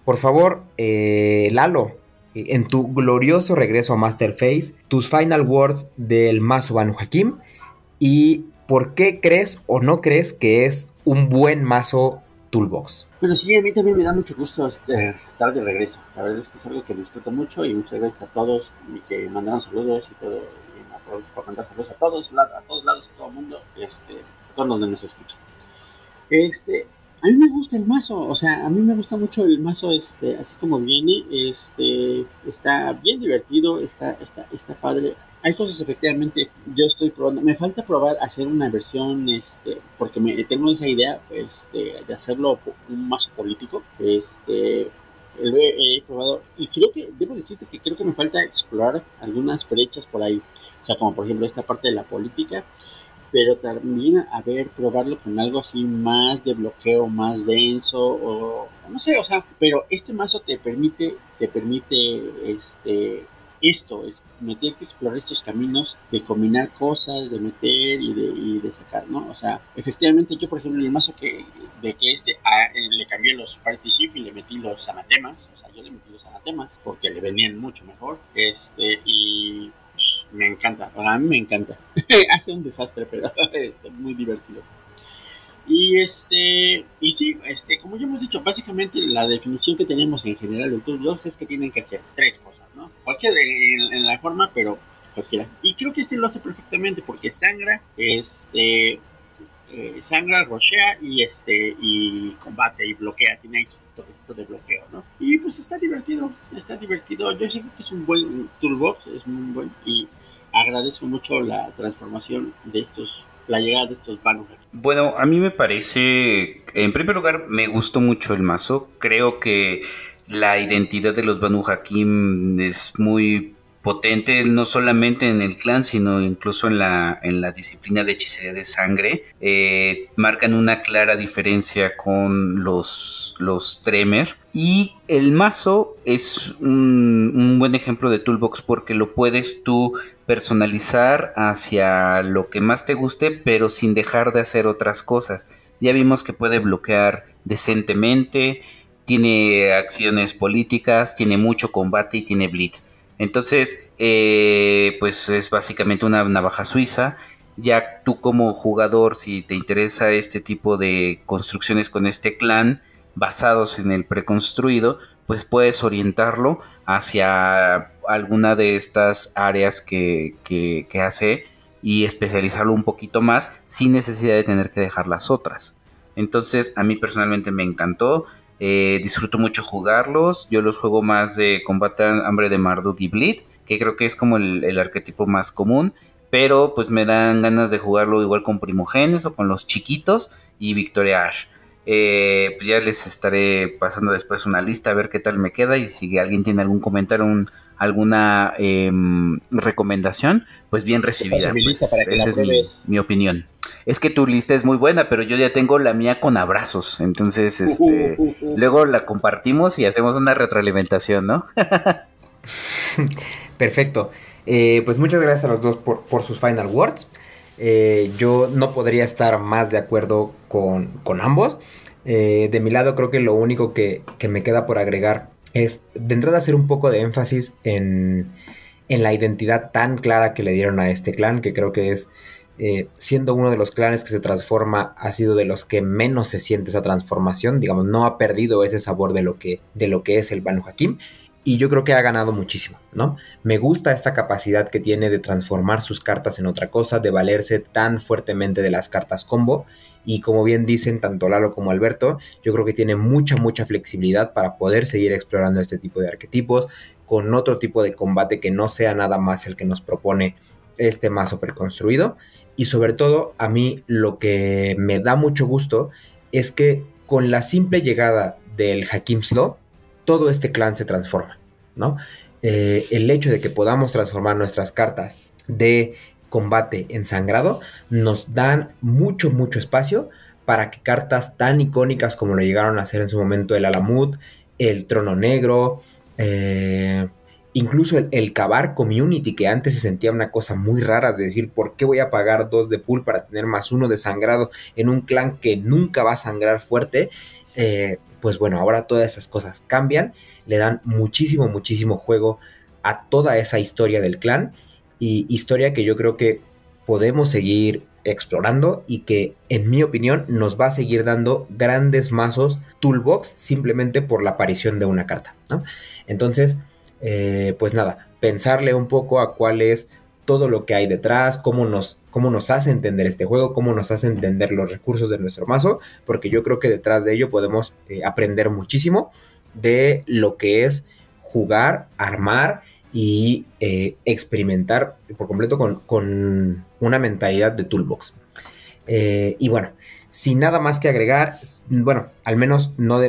Por favor, eh, Lalo, en tu glorioso regreso a Masterface, tus final words del mazo Banu Hakim y por qué crees o no crees que es un buen mazo Toolbox. Pero sí, a mí también me da mucho gusto este, estar de regreso. La verdad es que es algo que disfruto mucho y muchas gracias a todos y que mandaron saludos y todo. Y mandar saludos a todos, a todos lados, a todo el mundo, este, a todos donde nos escuchan. Este, a mí me gusta el mazo, o sea, a mí me gusta mucho el mazo, este, así como viene, este, está bien divertido, está, está, está padre hay cosas efectivamente yo estoy probando. Me falta probar hacer una versión este porque me tengo esa idea este, de hacerlo un más político. Este he, probado y creo que debo decirte que creo que me falta explorar algunas brechas por ahí. O sea como por ejemplo esta parte de la política pero también a ver probarlo con algo así más de bloqueo más denso o no sé o sea pero este mazo te permite te permite este esto meter que explorar estos caminos de combinar cosas, de meter y de, y de sacar, ¿no? O sea, efectivamente yo, por ejemplo, el mazo que, de que este, eh, le cambié los party y le metí los anatemas, o sea, yo le metí los anatemas porque le venían mucho mejor, este, y pues, me encanta, a mí me encanta. *laughs* Hace un desastre, pero *laughs* es muy divertido. Y este, y sí, este, como ya hemos dicho, básicamente la definición que tenemos en general de 2 es que tienen que hacer tres cosas, ¿no? Cualquiera en, la forma, pero cualquiera. Y creo que este lo hace perfectamente porque sangra, este, eh, sangra, rochea y este, y combate y bloquea, tiene esto de bloqueo, ¿no? Y pues está divertido, está divertido. Yo sé que es un buen toolbox, es muy buen y agradezco mucho la transformación de estos la llegada de estos Banu Bueno, a mí me parece, en primer lugar, me gustó mucho el mazo. Creo que la identidad de los Banu Hakim es muy potente, no solamente en el clan, sino incluso en la, en la disciplina de hechicería de sangre. Eh, marcan una clara diferencia con los, los Tremer. Y el mazo es un, buen ejemplo de Toolbox porque lo puedes tú personalizar hacia lo que más te guste, pero sin dejar de hacer otras cosas. Ya vimos que puede bloquear decentemente, tiene acciones políticas, tiene mucho combate y tiene blitz. Entonces, eh, pues es básicamente una navaja suiza. Ya tú como jugador, si te interesa este tipo de construcciones con este clan basados en el preconstruido, pues puedes orientarlo hacia alguna de estas áreas que, que, que hace y especializarlo un poquito más sin necesidad de tener que dejar las otras. Entonces a mí personalmente me encantó, eh, disfruto mucho jugarlos, yo los juego más de combate hambre de Marduk y Bleed, que creo que es como el, arquetipo más común, pero pues me dan ganas de jugarlo igual con Primogenes o con los chiquitos y Victoria Ash. Eh, pues ya les estaré pasando después una lista a ver qué tal me queda y si alguien tiene algún comentario, un, alguna em, recomendación, pues bien recibida. Pues, esa es mi, opinión. Es que tu lista es muy buena, pero yo ya tengo la mía con abrazos. Entonces, este, luego la compartimos y hacemos una retroalimentación, ¿no? *laughs* Perfecto. Eh, pues muchas gracias a los dos por, sus final words. Eh, yo no podría estar más de acuerdo con, con ambos. Eh, de mi lado creo que lo único que, que me queda por agregar es de entrada hacer un poco de énfasis en, en, la identidad tan clara que le dieron a este clan, que creo que es, eh, siendo uno de los clanes que se transforma, ha sido de los que menos se siente esa transformación, digamos, no ha perdido ese sabor de lo que, de lo que es el Banu Hakim. Y yo creo que ha ganado muchísimo, ¿no? Me gusta esta capacidad que tiene de transformar sus cartas en otra cosa, de valerse tan fuertemente de las cartas combo y como bien dicen tanto Lalo como Alberto, yo creo que tiene mucha, mucha flexibilidad para poder seguir explorando este tipo de arquetipos con otro tipo de combate que no sea nada más el que nos propone este mazo preconstruido. Y sobre todo, a mí lo que me da mucho gusto es que con la simple llegada del Hakim Slow, todo este clan se transforma, ¿no? Eh, el hecho de que podamos transformar nuestras cartas de combate ensangrado nos dan mucho, mucho espacio para que cartas tan icónicas como lo llegaron a hacer en su momento el Alamut, el Trono Negro, eh, incluso el, el, Community, que antes se sentía una cosa muy rara de decir, ¿por qué voy a pagar dos de pool para tener más uno de sangrado en un clan que nunca va a sangrar fuerte? Eh, pues bueno, ahora todas esas cosas cambian, le dan muchísimo, muchísimo juego a toda esa historia del clan y historia que yo creo que podemos seguir explorando y que en mi opinión nos va a seguir dando grandes mazos toolbox simplemente por la aparición de una carta. Entonces, eh, pues nada, pensarle un poco a cuál es todo lo que hay detrás, cómo nos, cómo nos hace entender este juego, cómo nos hace entender los recursos de nuestro mazo, porque yo creo que detrás de ello podemos eh, aprender muchísimo de lo que es jugar, armar y eh, experimentar por completo con, una mentalidad de toolbox. Eh, y bueno, sin nada más que agregar, bueno, al menos no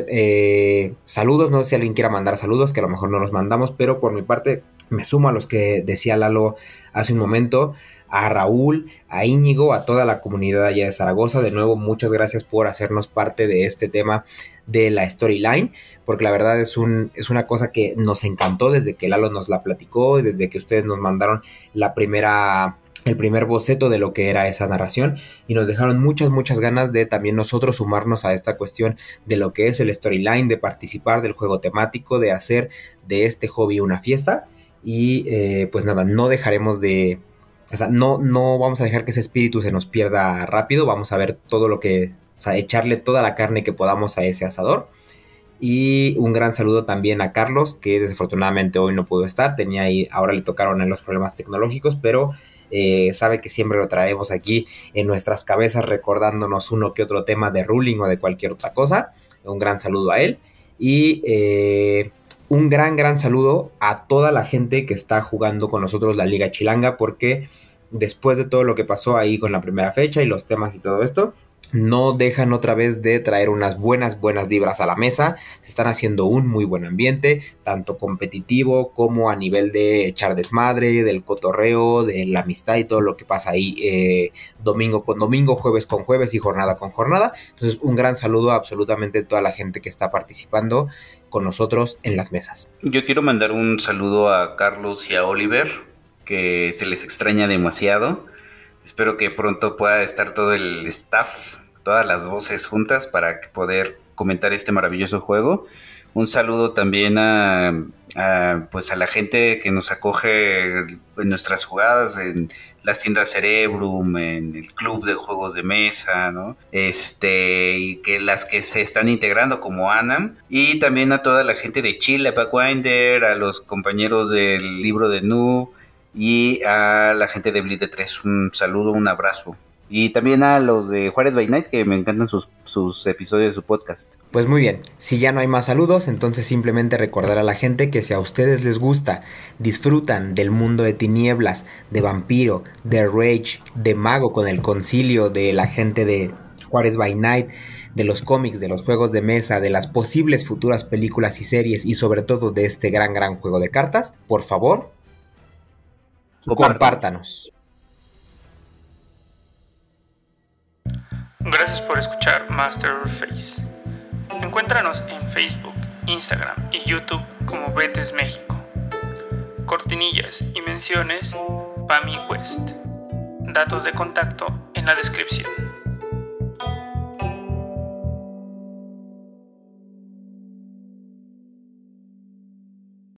saludos, no sé si alguien quiera mandar saludos, que a lo mejor no los mandamos, pero por mi parte me sumo a los que decía Lalo hace un momento, a Raúl, a Íñigo, a toda la comunidad allá de Zaragoza. De nuevo, muchas gracias por hacernos parte de este tema de la storyline, porque la verdad es, un, es una cosa que nos encantó desde que Lalo nos la platicó y desde que ustedes nos mandaron la primera el primer boceto de lo que era esa narración y nos dejaron muchas, muchas ganas de también nosotros sumarnos a esta cuestión de lo que es el storyline, de participar del juego temático, de hacer de este hobby una fiesta y eh, pues nada, no dejaremos de, o sea, no, no vamos a dejar que ese espíritu se nos pierda rápido, vamos a ver todo lo que, o sea, echarle toda la carne que podamos a ese asador. Y un gran saludo también a Carlos, que desafortunadamente hoy no pudo estar, tenía ahí, ahora le tocaron los problemas tecnológicos, pero eh, sabe que siempre lo traemos aquí en nuestras cabezas recordándonos uno que otro tema de ruling o de cualquier otra cosa. Un gran saludo a él. Y eh, un gran, gran saludo a toda la gente que está jugando con nosotros la Liga Chilanga, porque después de todo lo que pasó ahí con la primera fecha y los temas y todo esto, no dejan otra vez de traer unas buenas, buenas vibras a la mesa. Se están haciendo un muy buen ambiente, tanto competitivo como a nivel de echar desmadre, del cotorreo, de la amistad y todo lo que pasa ahí eh, domingo con domingo, jueves con jueves y jornada con jornada. Entonces, un gran saludo a absolutamente toda la gente que está participando con nosotros en las mesas. Yo quiero mandar un saludo a Carlos y a Oliver, que se les extraña demasiado. Espero que pronto pueda estar todo el staff todas las voces juntas para poder comentar este maravilloso juego. Un saludo también a, pues a la gente que nos acoge en nuestras jugadas en las tiendas Cerebrum, en el club de juegos de mesa, ¿no? Este, y que las que se están integrando como Anam, y también a toda la gente de Chile, a Backwinder, a los compañeros del libro de Nu y a la gente de Bleed 3. Un saludo, un abrazo. Y también a los de Juárez by Night, que me encantan sus, sus, episodios de su podcast. Pues muy bien, si ya no hay más saludos, entonces simplemente recordar a la gente que si a ustedes les gusta, disfrutan del mundo de tinieblas, de vampiro, de rage, de mago con el concilio, de la gente de Juárez by Night, de los cómics, de los juegos de mesa, de las posibles futuras películas y series y sobre todo de este gran, gran juego de cartas, por favor, compártanos. Gracias por escuchar Master Face. Encuéntranos en Facebook, Instagram y YouTube como Betes México. Cortinillas y menciones Pami West. Datos de contacto en la descripción.